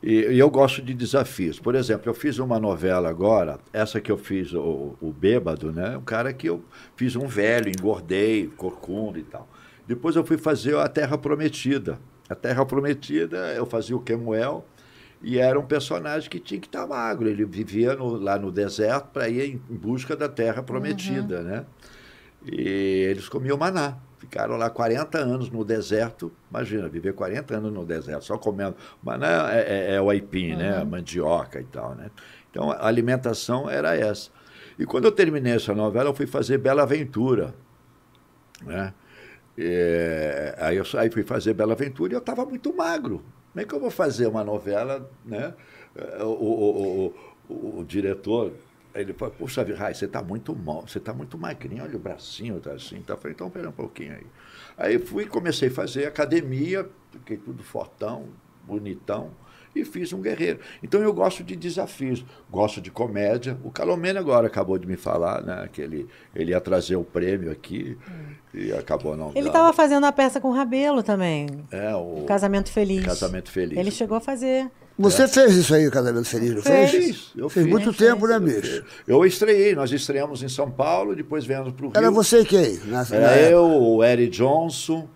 E, e eu gosto de desafios. Por exemplo, eu fiz uma novela agora, essa que eu fiz, o, o Bêbado, né? Um cara que eu fiz um velho, engordei, corcunda e tal. Depois eu fui fazer a Terra Prometida. A Terra Prometida, eu fazia o Kemuel, e era um personagem que tinha que estar magro. Ele vivia no- lá no deserto para ir em em busca da terra prometida, né? E eles comiam maná. Ficaram lá 40 anos no deserto. Imagina, viver 40 anos no deserto, só comendo. Maná é, é, é o aipim, né? Mandioca e tal, né? Então, a alimentação era essa. E quando eu terminei essa novela, eu fui fazer Bela Aventura, né? É, aí eu aí fui fazer Bela Aventura e eu estava muito magro. Como é que eu vou fazer uma novela, né? É, O, o, o, o, o diretor, ele falou, puxa vida, Rai, você está muito mal, você está muito magrinho, olha o bracinho, tá assim. Tá? Eu falei, então pera um pouquinho aí. Aí fui comecei a fazer academia, fiquei tudo fortão, bonitão, e fiz um guerreiro. Então eu gosto de desafios, gosto de comédia. O Calomeno agora acabou de me falar, né? Que ele, ele ia trazer o prêmio aqui e acabou não Ele estava fazendo a peça com o Rabelo também. É, o O Casamento Feliz. Casamento Feliz. Ele chegou a fazer. Você fez isso aí, o Casamento Feliz, não fez? Fez. Eu fez fiz. muito tempo, né, bicho? Eu estreiei, nós estreamos em São Paulo, depois viemos para o Rio. Era você quem? Nessa, Era época? eu, o Eric Johnson.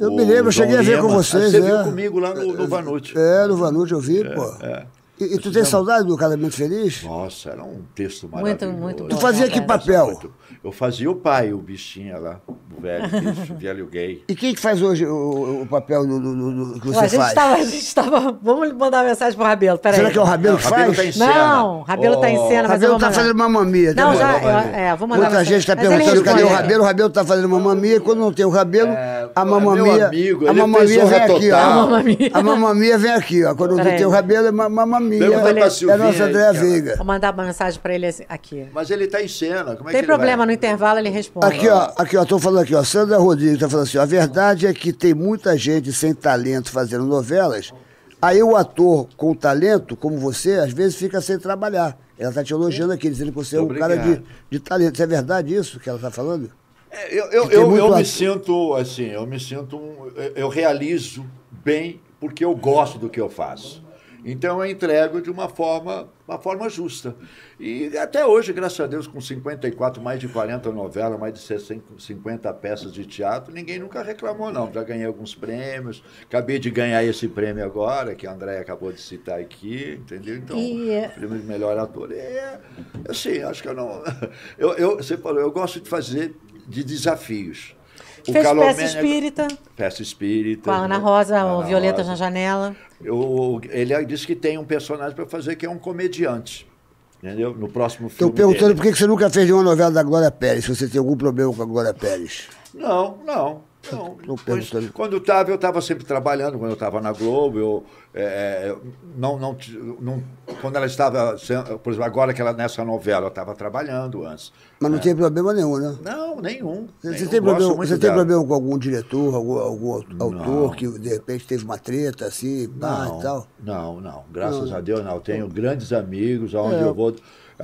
Eu me lembro, eu cheguei a ver com vocês, Você é. viu comigo lá no, no Vanucci. É, no Vanucci eu vi, pô. é. E, e tu tem saudade do Casamento Feliz? Nossa, era um texto Muito, maravilhoso. muito Tu bom. fazia que Muito papel? Eu fazia o pai, o bichinho lá, o velho bicho, [laughs] o velho gay. E quem que faz hoje o, o papel do, do- do- do que Pô, você a gente faz? estava, a gente estava. Vamos mandar uma mensagem pro Rabelo, peraí. Será que é o Rabelo que Rabelo faz? tá em cena. Não, Rabelo tá em cena, Rabelo tá mandar. fazendo mamamia. Não, tá já, bom? eu- é, vou mandar Muita mensagem. gente está perguntando cadê o. Rabelo. O Rabelo tá fazendo mamamia. Quando não tem o Rabelo, É, a é meu mamamia. amigo, a ele mamamia vem aqui, ó. A mamamia. A mamamia vem aqui, ó. Quando Peraí. tem o Rabelo, é ma- mamamia. Pergunta pra É a nossa Andréa. Veiga. Vou mandar uma mensagem para ele assim, aqui. Mas ele está em cena, como é Tem que ele problema, vai? no intervalo ele responde. Aqui, ó, aqui, ó, tô falando aqui, ó. Sandra Rodrigues tá falando assim, ó, a verdade é que tem muita gente sem talento fazendo novelas. Aí o ator com talento, como você, às vezes fica sem trabalhar. Ela tá te elogiando aqui, dizendo que você é um cara de, Obrigado. de talento. Isso é verdade isso que ela tá falando? É, Eu, eu, eu, eu me sinto assim, eu me sinto, um- eu- realizo bem porque eu gosto do que eu faço. Então eu entrego de uma forma, uma forma justa. E até hoje, graças a Deus, com 54, mais de 40 novelas, mais de 60, 50 peças de teatro, ninguém nunca reclamou, não. Já ganhei alguns prêmios, acabei de ganhar esse prêmio agora, que a André acabou de citar aqui, entendeu? Então, E, é- prêmio de melhor ator. É, assim, acho que eu não. [laughs] Eu, eu, você falou, eu gosto de fazer de desafios. O Fez Calomene- peça espírita Peça espírita. com a Ana Rosa, Ana Rosa. na Janela. Eu, ele disse que tem um personagem para fazer que é um comediante. Entendeu? No próximo Estou filme. perguntando dele. por que que você nunca fez nenhuma novela da Glória Pérez, se você tem algum problema com a Glória Pérez. Não, não. Não, Tô Pois, quando estava, eu estava sempre trabalhando. Quando eu estava na Globo, eu é, não, não, ti- não, quando ela estava, por exemplo, agora que ela nessa novela, eu estava trabalhando antes. Mas não tem problema nenhum, né? Não, nenhum. Você, nenhum. tem, problema, você tem problema com algum diretor, algum, algum autor que de repente teve uma treta assim, pá Não, e tal? não, não. Graças Não. a Deus, não. Eu tenho grandes amigos, aonde É. eu vou.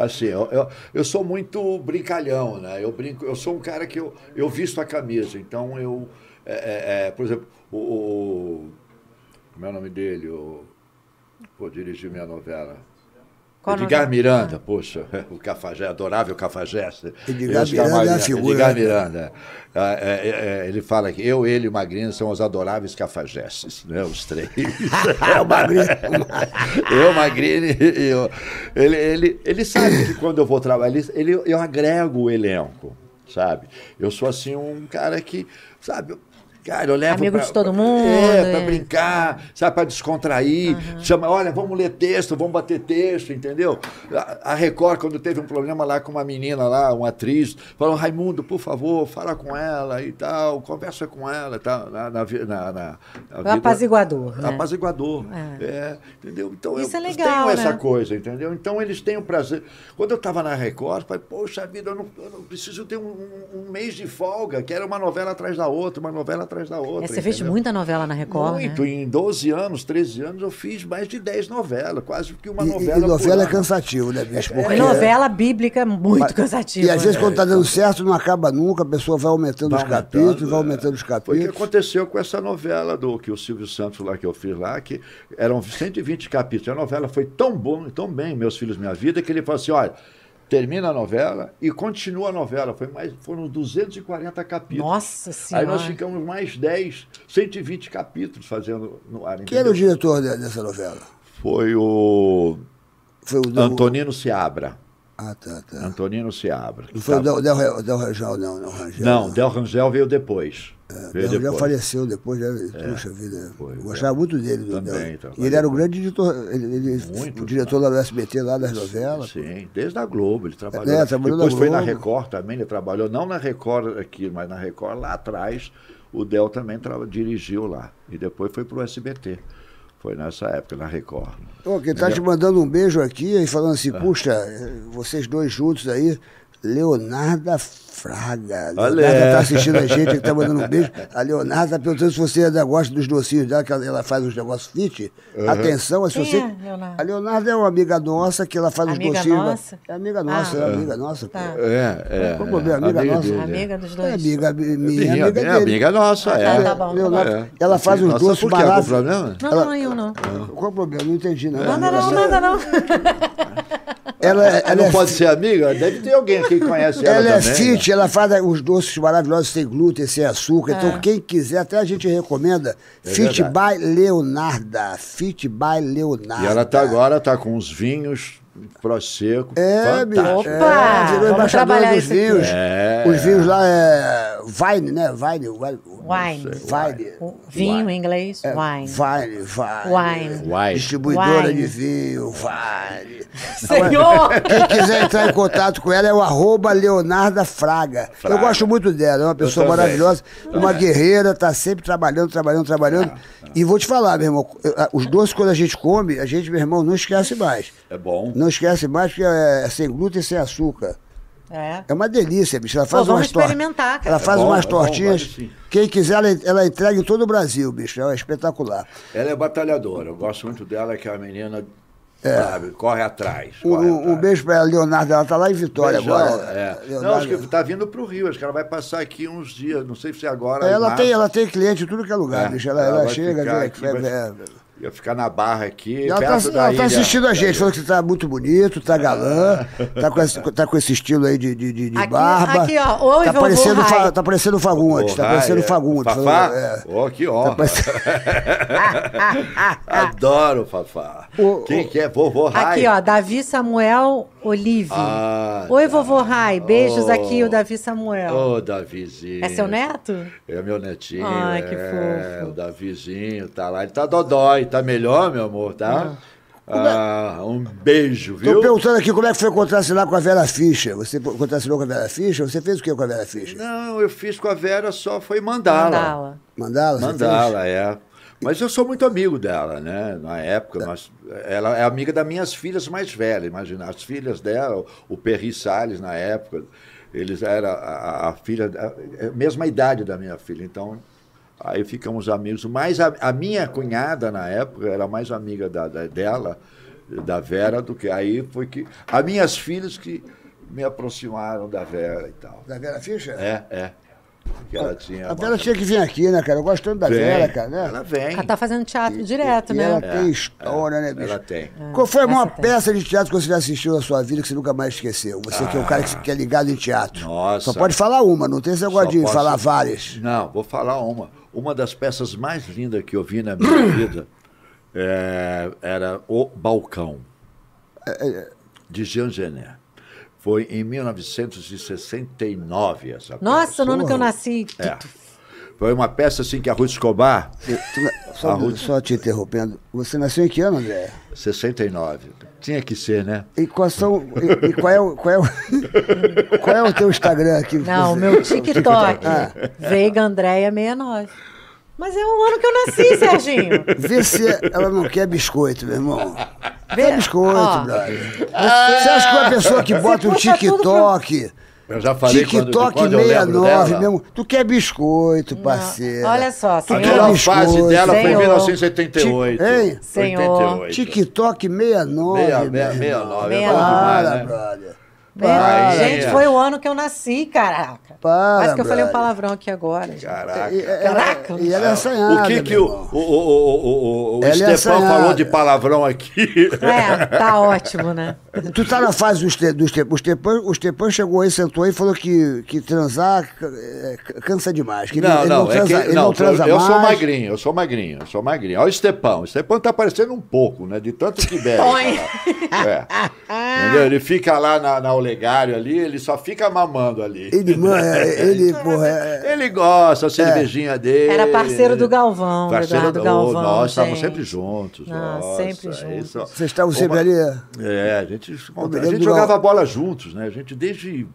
Assim, eu, eu, eu sou muito brincalhão, né? Eu brinco, eu sou um cara que eu, eu visto a camisa. Então eu, é, é, é, por exemplo, o, o- como é o nome dele? O, pô, dirigiu minha novela. Qual Edgar novela? Miranda, poxa, [laughs] o Cafajé, adorável Cafajeste. Edgar Miranda é a Maria- figura, Edgar né? Miranda. Ah, é, é, é, ele fala que eu, ele e o Magrinho são os adoráveis cafajestes, né? Os três. [laughs] É o Magrinho. [laughs] eu, Magrini e eu. Ele, ele, ele sabe que quando eu vou trabalhar, ele, ele- eu agrego o elenco, sabe? Eu sou assim um cara que, sabe? Cara, eu levo Amigo pra- de todo mundo, É, pra é. brincar, sabe? Pra descontrair. Chama, olha, vamos ler texto, vamos bater texto, entendeu? A, a Record, quando teve um problema lá com uma menina lá, uma atriz, falou, Raimundo, por favor, fala com ela e tal, conversa com ela e tal. Na, na, na, na- na vida- apaziguador, né? Apaziguador. É, entendeu? Então Isso eu é legal, tenho essa né? coisa, entendeu? Então eles têm o prazer. Quando eu estava na Record, eu falei, poxa vida, eu não, eu não preciso ter um, um- um mês de folga, que era uma novela atrás da outra, uma novela atrás da outra. É, você fez entendeu? muita novela na Record, Muito. né? Em 12 anos, 13 anos, eu fiz mais de 10 novelas, quase que uma E, e novela. por novela é cansativo, né, bicho? E Porque- novela bíblica é muito Mas- cansativa. E às vezes né? quando tá dando certo, não acaba nunca, a pessoa vai aumentando Vai os capítulos, vai é. aumentando os Foi o que capítulos. aconteceu com essa novela do que o Silvio Santos lá que eu fiz lá, que eram 120 capítulos. A novela foi tão bom, tão bem, Meus Filhos Minha Vida, que ele falou assim: olha, termina a novela e continua a novela. Foi mais, foram 240 capítulos. Nossa Aí Senhora. nós ficamos mais 10, 120 capítulos fazendo no ar. Quem era o diretor de- dessa novela? Foi o Foi o do... Antonino Seabra. Ah, tá, tá. Antonino Seabra. Não foi o Tava- Del, Del, Del Rangel, não, não, Rangel. Não, Del Rangel veio depois. Rangel depois. faleceu depois, né? Puxa vida. foi, eu foi. gostava muito dele. Do Também, então, e ele era o grande editor, ele, ele- Muito. o diretor lá do SBT, lá das novelas. Sim, desde a Globo ele trabalhou. É, trabalhou na Depois foi na Globo. Record também, ele trabalhou, não na Record aqui, mas na Record lá atrás, o Del também dirigiu lá. E depois foi para o SBT. Foi nessa época, na Record. Ô, quem tá te mandando um beijo aqui e falando Ah. assim, puxa, vocês dois juntos aí, Leonarda Fraga. Olha. Leonarda tá assistindo a gente, que tá mandando um beijo. A Leonarda tá perguntando se você ainda gosta dos docinhos dela, que ela, faz os negócios fit. Atenção, se Quem você. é, Leonarda? a Leonarda é uma amiga nossa que ela faz Amiga os docinhos. nossa? É amiga nossa, Ah. é amiga nossa. Tá. É, é. Qual o problema? Amiga nossa? dele, é. Amiga dos É dois. amiga minha, Minha, amiga dele. amiga nossa, Ah, tá, é. tá bom, tá Leonarda, É. ela faz uns Nossa, doces problema? Não, Ela- não, eu não. Qual o problema? Não entendi, não. Manda não, manda não. [laughs] Ela, Ela ela não é pode ser amiga? Deve ter alguém aqui que conhece ela, Ela é também. fit, ela faz os doces maravilhosos sem glúten, sem açúcar. Então, quem quiser, até a gente recomenda. fit É verdade. by Leonarda. Fit by Leonarda. E ela tá agora tá com uns vinhos prosecco. É, bicho. fantástico. Opa! É, virou trabalhar dos vinhos. É. Os vinhos lá é Vine, né? Vine. Wine. Vine. Vinho em inglês, É, wine. Vine, Vine. Wine. Wine. Distribuidora Wine. de vinho, Vine. Senhor! Quem quiser entrar em contato com ela é o arroba Leonarda Fraga. Fraga. Eu gosto muito dela, é uma pessoa também. maravilhosa, uma guerreira, tá sempre trabalhando, trabalhando, trabalhando. E vou te falar, meu irmão, os doces quando a gente come, a gente, meu irmão, não esquece mais. É bom. Não esquece mais porque é sem glúten e sem açúcar. É. É uma delícia, bicho. Ela faz vamos umas experimentar, cara. Ela faz É bom, umas é bom, tortinhas. vale sim. Quem quiser, ela, ela entrega em todo o Brasil, bicho. É espetacular. Ela é batalhadora. Eu gosto muito dela, que é a menina, sabe, corre atrás. Um, corre um- um atrás. beijo pra ela, Leonardo. Ela tá lá em Vitória Beijão, agora. é. Não, acho que tá vindo pro Rio, acho que ela vai passar aqui uns dias, não sei se é agora. Ela março. tem, ela tem cliente em tudo que é lugar, É, bicho. Ela, ela ela chega, aqui, vai- é, Ia ficar na barra aqui, Ela tá, perto da ela tá ilha. assistindo a gente, falou que você tá muito bonito, tá galã, tá com esse, tá com esse estilo aí de, de, de- Aqui- barba. aqui, ó, oi, tá vovô parecendo, Rai. fa, tá parecendo o Fagundes, tá parecendo o é. Fagundes. Fafá? é. Ô, que honra. [laughs] Adoro o Fafá. O- Quem que é? Vovô Rai? Aqui, ó, Davi Samuel Olive. Ah, Oi, tá. vovô Rai. Beijos Oh. aqui, o Davi Samuel. Ô, Davizinho. É seu neto? É meu netinho. Ai, que é, fofo. O Davizinho tá lá. Ele tá dodói. Tá melhor, meu amor, tá? Ah, um beijo, Estou viu? perguntando aqui como é que foi contracenar com a Vera Fischer. Você contracenou com a Vera Fischer? Você fez o que com a Vera Fischer? Não, eu fiz com a Vera só foi. Mandala. Mandala? você Mandala, é. Mas eu sou muito amigo dela, né? Na época, nós, ela é amiga das minhas filhas mais velhas, imagina. As filhas dela, o Perry Salles, na época, eles eram a, a- filha, a, a mesma idade da minha filha. Então, aí ficamos amigos. Mas a, a minha cunhada, na época, era mais amiga da, da- dela, da Vera, do que. Aí foi que. As minhas filhas que me aproximaram da Vera e tal. Da Vera Fischer? É, é. Porque ela tinha. A Vera tinha que vir aqui, né, cara? Eu gosto tanto da Vem. Vera, cara, né? Ela vem. Ela tá fazendo teatro direto, E né? ela tem história, né, bicho? Ela tem. Qual foi a maior essa tem. peça de teatro que você já assistiu na sua vida que você nunca mais esqueceu? Você que é o cara que, que é ligado em teatro. Nossa. Só pode falar uma, não tem esse negócio de posso- falar várias. Não, vou falar uma. Uma das peças mais lindas que eu vi na minha [clears throat] vida é, era O Balcão, de Jean Genet. Foi em 1969 essa peça. Nossa, no ano que eu nasci. É. Foi uma peça assim que a Ruth Escobar, Só, A Ruth- só te interrompendo. Você nasceu em que ano, André? 69. Tinha que ser, né? E, são, e, e qual, é o, qual, é o, [laughs] qual é o teu Instagram aqui? Não, o meu TikTok. Ah. Veiga Andréia 69. Mas é o ano que eu nasci, Serginho. Vê se ela não quer biscoito, meu irmão. Vê- Quer biscoito, ó, brother. Você acha que uma pessoa que bota um TikTok, Eu já falei quando, TikTok quando eu lembro 69 dela. mesmo, tu quer biscoito, parceiro. Olha só, Tu senhor. A melhor fase dela foi em Senhor. 1978. Hein? Senhor. 88. TikTok 69. Meia- meu meia- irmão. 69, é Meia- bom demais, Para, né? brother. Gente, foi o ano que eu nasci, caraca. Para, Quase que eu falei um palavrão aqui agora. Caraca. E, ela- Caraca. e ela é assanhada, O que que o, o, o, o, o, o Ela é falou de palavrão aqui? É, tá [laughs] ótimo, né? Tu tá na fase dos te, dos te, o Stepan, o Stepan chegou aí, sentou aí e falou que, que transar é, cansa demais. Que ele- Não, ele não, é transa, que, ele não, não transa eu mais. sou magrinho, eu sou magrinho, eu sou magrinho. Olha o Estepão, o Estepão tá parecendo um pouco, né? De tanto que bebe. Põe. É. [laughs] Entendeu? Ele fica lá na, na Olegário ali, ele só fica mamando ali. Ele, mano, [laughs] é- ele, porra, é- Ele gosta, a cervejinha dele. Era parceiro do Galvão, Parceiro Eduardo do Galvão, Nós estávamos sempre juntos. Não, nossa, sempre juntos. vocês estavam sempre ali. É, a gente, a gente jogava bola juntos, né? A gente desde,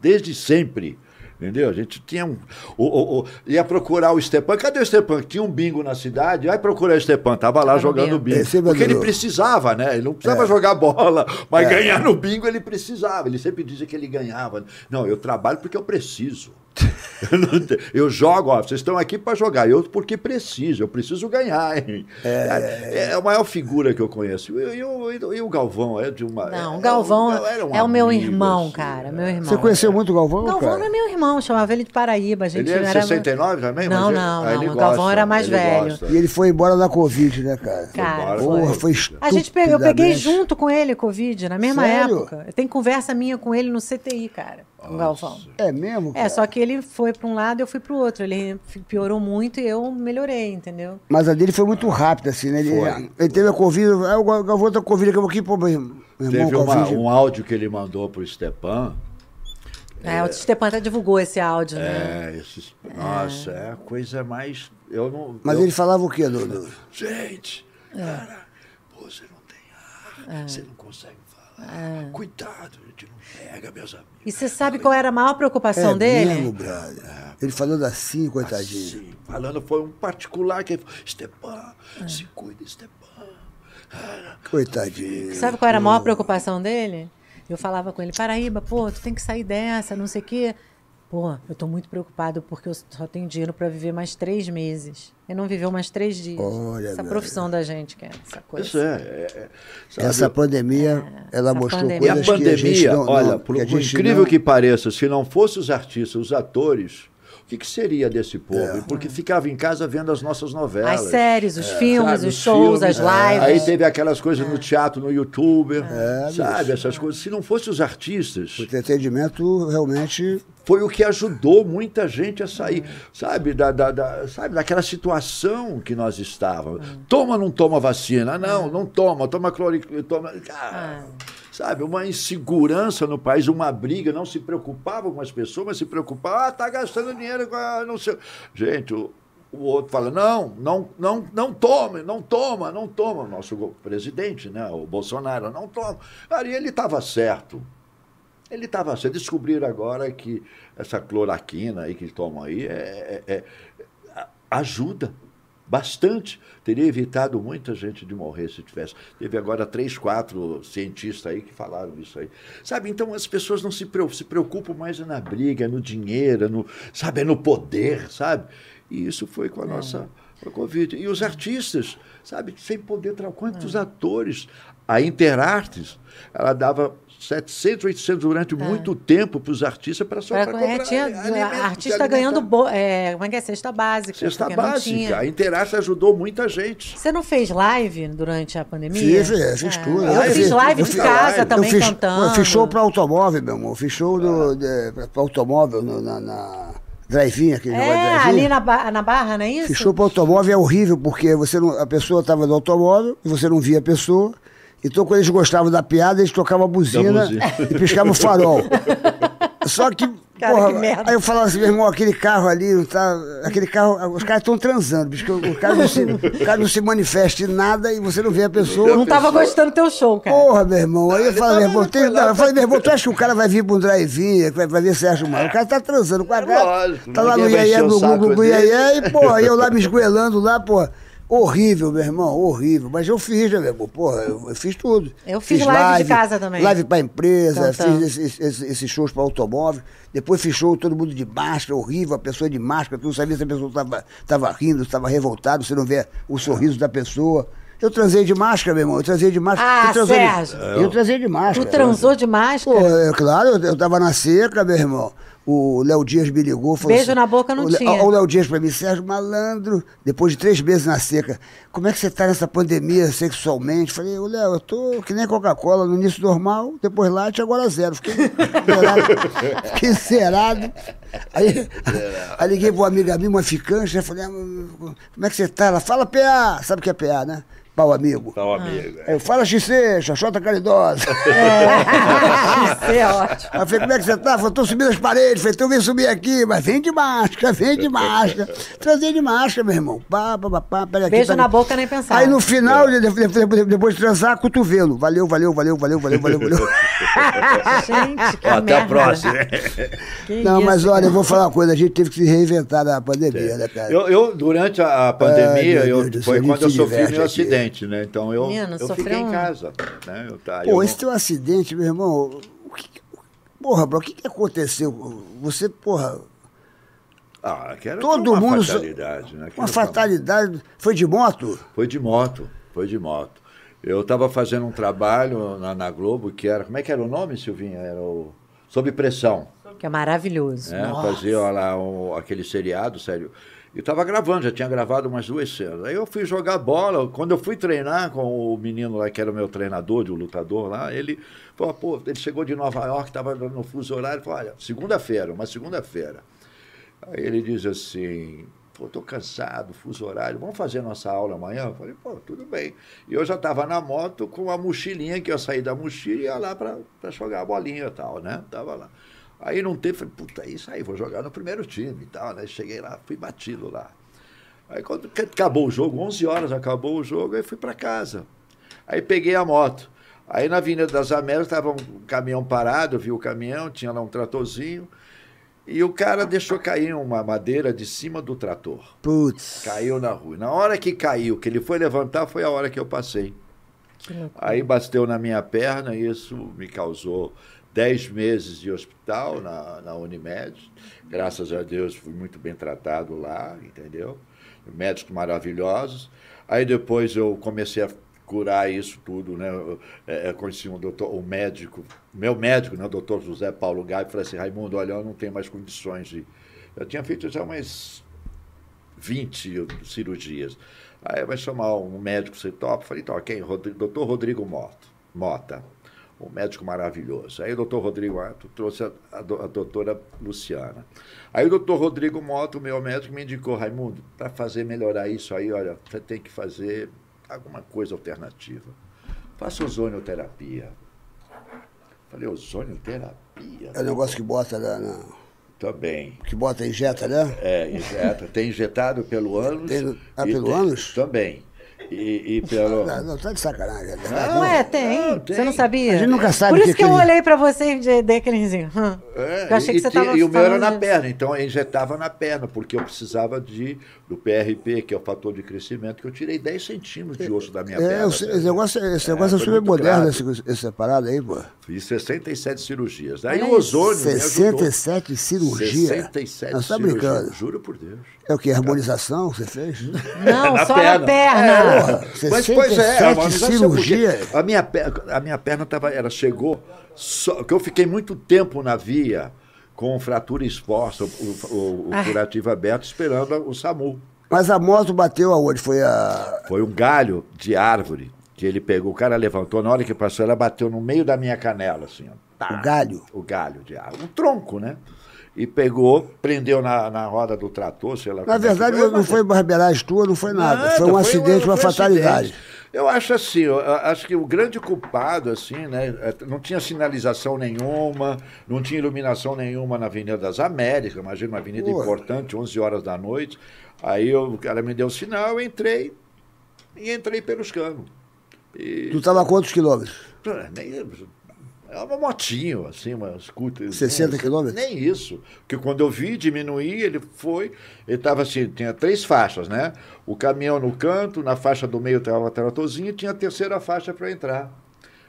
desde sempre. Entendeu? A gente tinha um. O, o, o- ia procurar o Stepan. Cadê o Stepan? Tinha um bingo na cidade. Vai procurar o Stepan. Tava lá jogando bingo. bingo. É, Porque ele precisava, né? Ele não precisava jogar bola, mas ganhar no bingo ele precisava. Ele sempre dizia que ele ganhava. Não, eu trabalho porque eu preciso. [laughs] Eu, jogo, ó, vocês estão aqui para jogar, eu porque preciso, eu preciso ganhar, hein? É, a maior figura que eu conheço. E, o- e o- e o Galvão é de uma. Não, é- o Galvão era um é o meu amigo, irmão, assim, cara. é. Meu irmão. Você conheceu muito o Galvão, Galvão cara? não é meu irmão, chamava ele de Paraíba. A gente Ele é de não era... 69 também? Não, ele- não, ele não, o Galvão gosta, era mais velho. gosta. E ele foi embora da Covid, né, cara? Cara, Porra, foi. foi A gente pegou, eu peguei junto com ele Covid, na mesma Sério? época. Tem conversa minha com ele no CTI, cara, com o Galvão. É mesmo? É, cara? só que ele foi para um lado e eu fui para o outro. Ele piorou muito e eu melhorei, entendeu? Mas a dele foi muito rápida, assim, né? Ele, Foi. ele teve a Covid, ah, o Gal- Galvão tá com Covid, acabou aqui, pô, meu irmão, Teve uma- um áudio que ele mandou pro Stepan. É, o Stepan até divulgou esse áudio, né? É, esses, nossa, é a coisa mais. Eu não. Mas eu- ele falava o quê, Dudu? Gente, É. cara, pô, você não tem ar, você não consegue falar. Cuidado, a gente não pega, meus amigos. E você sabe qual era a maior preocupação é dele? mesmo, brother. Ele falando assim, coitadinho. Sim, falando, foi um particular que ele falou, Stepan, É. se cuida, Stepan. Coitadinho. Sabe qual era a maior preocupação dele? Eu falava com ele, Paraíba, pô, tu tem que sair dessa, não sei o quê. Pô, eu tô muito preocupado porque eu só tenho dinheiro para viver mais três meses. Ele não viveu mais três dias. Olha, essa profissão da gente, que é essa coisa. Isso é. é, é? Essa pandemia, ela essa mostrou pandemia. E a coisas que a gente pandemia, não... olha, não, por, que a por incrível não- que pareça, se não fossem os artistas, os atores, o que, que seria desse É. povo? Porque ficava em casa vendo as nossas novelas. As séries, os filmes, Sabe, os shows, filmes. as lives. Aí teve aquelas coisas É. no teatro, no YouTube, É, sabe? Essas coisas. Se não fossem os artistas, O entretenimento realmente... foi o que ajudou muita gente a sair, sabe? Da, da, da- sabe? Daquela situação que nós estávamos. Toma ou não toma vacina? Não, não toma. Toma cloriquina. Toma... Ah, Sabe? Uma insegurança no país, uma briga. Não se preocupava com as pessoas, mas se preocupava. Ah, tá gastando dinheiro com a... Não sei... Gente, o- o outro fala, não, não, não, não tome, não toma, não toma. O nosso presidente, né, o Bolsonaro, não toma. Aí ele estava certo. Ele estava certo. Descobriram agora que essa cloroquina aí que tomam aí é, é- é- ajuda bastante. Teria evitado muita gente de morrer se tivesse. Teve agora três, quatro cientistas aí que falaram isso aí. Sabe, então as pessoas não se preocupam, se preocupam mais na briga, no dinheiro, no, sabe, no poder, sabe? E isso foi com a nossa com a Covid. E os artistas, sabe, sem poder trabalhar. Quantos atores? A Interartes, ela dava 700, 800 durante muito tempo para os artistas para só Pra- para é, comprar tinha alimento, artista ganhando. Bo, é, como é que é? Cesta básica. Cesta básica. A ajudou muita gente. Você não fez live durante a pandemia? Fiz, fiz, fiz É. tudo. Eu Live, fiz live eu de fiz casa live. também eu fiz, cantando. Eu fiz show para automóvel, meu amor. Fiz show do, de, pra, pra automóvel no- na, na drive-in, aquele negócio de É, drive-in. ali na, ba- na Barra, não é isso? Show para automóvel é horrível, porque você não, a pessoa estava no automóvel e você não via a pessoa. Então, quando eles gostavam da piada, eles tocavam a buzina, buzina. e piscavam o farol. [laughs] Só que, Cara, porra, que merda. aí eu falava assim, meu irmão, aquele carro ali, não tá, aquele carro, os caras estão transando, bicho, o, cara não se, o cara não se manifesta em nada e você não vê a pessoa. Não tava gostando do teu show, cara. Porra, meu irmão. Aí eu falei, meu irmão, tem, não, eu falei, meu irmão, tu acha que o cara vai vir pra um drive-in, vai, vai ver Sérgio Malandro? O cara tá transando com a lógico, Tá lá no o no Google, no iê e, porra, eu lá me esgoelando lá, porra. Horrível, meu irmão, horrível. Mas eu fiz, né, meu irmão? Porra, eu, eu fiz tudo. Eu fiz live de casa também. Live pra empresa, Cantando. fiz esses, esses- esses shows pra automóvel. Depois fiz show todo mundo de máscara, horrível, a pessoa de máscara, tu não sabia se a pessoa tava, tava rindo, tava revoltado, você não vê o sorriso da pessoa. Eu transei de máscara, meu irmão, eu transei de máscara. Ah, transou de- Sérgio. Eu transei de máscara. Tu transou de Pô, máscara? é claro, eu, eu tava na seca, meu irmão. O Léo Dias me ligou. Falou Beijo assim, na boca não o, tinha. O Léo Dias pra mim, Sérgio Malandro, depois de três meses na seca, como é que você tá nessa pandemia sexualmente? Falei, ô Léo, eu tô que nem Coca-Cola, no início normal, depois light, agora zero. Fiquei [laughs] zerado. Fiquei zerado. Aí, aí liguei pra uma amiga minha, uma ficante, eu falei, ah, como é que você tá? Ela fala PA, sabe o que é PA, né? Pau amigo. Então, amigo. Aí eu falo XC, Xoxota Caridosa. [laughs] Isso é ótimo. Aí eu falei, como é que você tá? Falei, tô subindo as paredes. Falei, então vem subir aqui, mas vem de máscara, vem de máscara. Trazei de máscara, meu irmão. Pá, pá, pá, pá, pera aqui, Beijo pera na aqui. boca, nem pensar. Aí no final, de- de- de- de- depois de transar, cotovelo. Valeu, valeu, valeu, valeu, valeu, valeu, valeu. [laughs] Gente, que Ó, até merda. a próxima. Que Não, isso, mas olha, eu vou falar uma coisa, a gente teve que se reinventar na pandemia, né, cara? Eu, eu, durante a pandemia, meu eu, Deus foi quando eu sofri meu aqui. Acidente, né? Então eu, Menino, eu fiquei em um- casa. Né? Eu, tá, Pô, eu esse teu acidente, meu irmão, o que, porra, bro, o que, que aconteceu? Você, porra, Ah, que era todo uma mundo... fatalidade, né? Que Uma fatalidade. Foi de moto? Foi de moto, foi de moto. Eu estava fazendo um trabalho na, na Globo que era. Como é que era o nome, Silvinha? Era o. Sob pressão. Que é maravilhoso. Nossa. Fazia lá um- aquele seriado, sério. E estava gravando, já tinha gravado umas duas cenas. Aí eu fui jogar bola. Quando eu fui treinar com o menino lá, que era o meu treinador, de um lutador lá, ele falou, pô, ele chegou de Nova York, estava no fuso horário, falou, olha, segunda-feira, uma segunda-feira. Aí ele diz assim, pô, tô cansado, fuso horário, vamos fazer nossa aula amanhã? Eu falei, pô, tudo bem. E eu já estava na moto com a mochilinha, que eu saí da mochila e ia lá para jogar a bolinha e tal, né? Tava lá. Aí não teve, falei, puta, é isso aí, vou jogar no primeiro time e tal, né? Cheguei lá, fui batido lá. Aí quando acabou o jogo, 11 horas acabou o jogo, aí fui para casa. Aí peguei a moto. Aí na Avenida das Américas estava um caminhão parado, eu vi o caminhão, tinha lá um tratorzinho, e o cara deixou cair uma madeira de cima do trator. Putz. Caiu na rua. Na hora que caiu, que ele foi levantar, foi a hora que eu passei. Que. Aí bateu na minha perna, e isso me causou 10 meses de hospital na, na Unimed. Graças a Deus fui muito bem tratado lá, entendeu? Médicos maravilhosos. Aí depois eu comecei a curar isso tudo, né? É, é, conheci um doutor, um médico, meu médico, né, o doutor José Paulo Gabi, falou assim, Raimundo, olha, eu não tenho mais condições de... Eu tinha feito já umas 20 cirurgias. Aí vai chamar um médico, você topa? Falei, então, quem? Doutor Rodrigo Mota, um médico maravilhoso. Aí o doutor Rodrigo Mota trouxe a, a, a doutora Luciana. Aí o doutor Rodrigo Mota, o meu médico, me indicou, Raimundo, para fazer melhorar isso aí, olha, você tem que fazer alguma coisa alternativa. Faça ozonioterapia. Falei, ozonioterapia? É o negócio que bota na, na- Também. Que bota injeta, né? É, injeta. Tem injetado pelo ânus. Tem- ah, pelo ânus? Também. E, e pelo. Não, não, tá de sacanagem. é verdade. Não é, tem. Não, tem. Você não sabia? A gente nunca sabe Por isso que que, eu ele- olhei pra você e dei aquelezinho. Hum. É, eu achei e, que você tava e o meu era na disso. perna, então eu injetava na perna, porque eu precisava de, do PRP, que é o fator de crescimento, que eu tirei 10 centímetros de osso da minha perna. É, eu sei, esse negócio, esse É, negócio é, foi super muito moderno, esse, essa parada aí, pô. Fiz 67 cirurgias. Olha o ozônio. me ajudou. 67 cirurgias. 67 Não, você tá cirurgias, brincando. Juro por Deus. É o que? Harmonização que você fez? Não, [laughs] Na só perna. na perna. É, Porra, Mas pois é, 67 a harmonização, porque cirurgias. A minha, pe- a minha perna tava, ela chegou, só, que eu fiquei muito tempo na via com fratura exposta, o, o- o Ai. curativo aberto, esperando o SAMU. Mas a moto bateu aonde? Foi a. Foi um galho de árvore que ele pegou, o cara levantou, na hora que passou, ela bateu no meio da minha canela, assim, ó. Tá. O galho? O galho de árvore. Um tronco, né? E pegou, prendeu na, na roda do trator, sei lá. Na como é verdade, foi, não mas- foi barbeiragem tua, não foi nada. Nada, foi um acidente, uma foi um fatalidade. acidente. Eu acho assim, eu acho que o grande culpado, assim, né? é, Não tinha sinalização nenhuma, não tinha iluminação nenhuma na Avenida das Américas, imagina uma avenida Pô. importante, 11 horas da noite. Aí eu- o cara me deu o sinal, eu entrei e entrei pelos canos. E, Tu tava a quantos quilômetros? Nem, é uma motinho, assim, uma scooter. 60 nem- quilômetros? Nem isso. Porque quando eu vi diminuir, ele foi. Ele estava assim, tinha três faixas, né? O caminhão no canto, na faixa do meio estava a tratozinho e tinha a terceira faixa para entrar.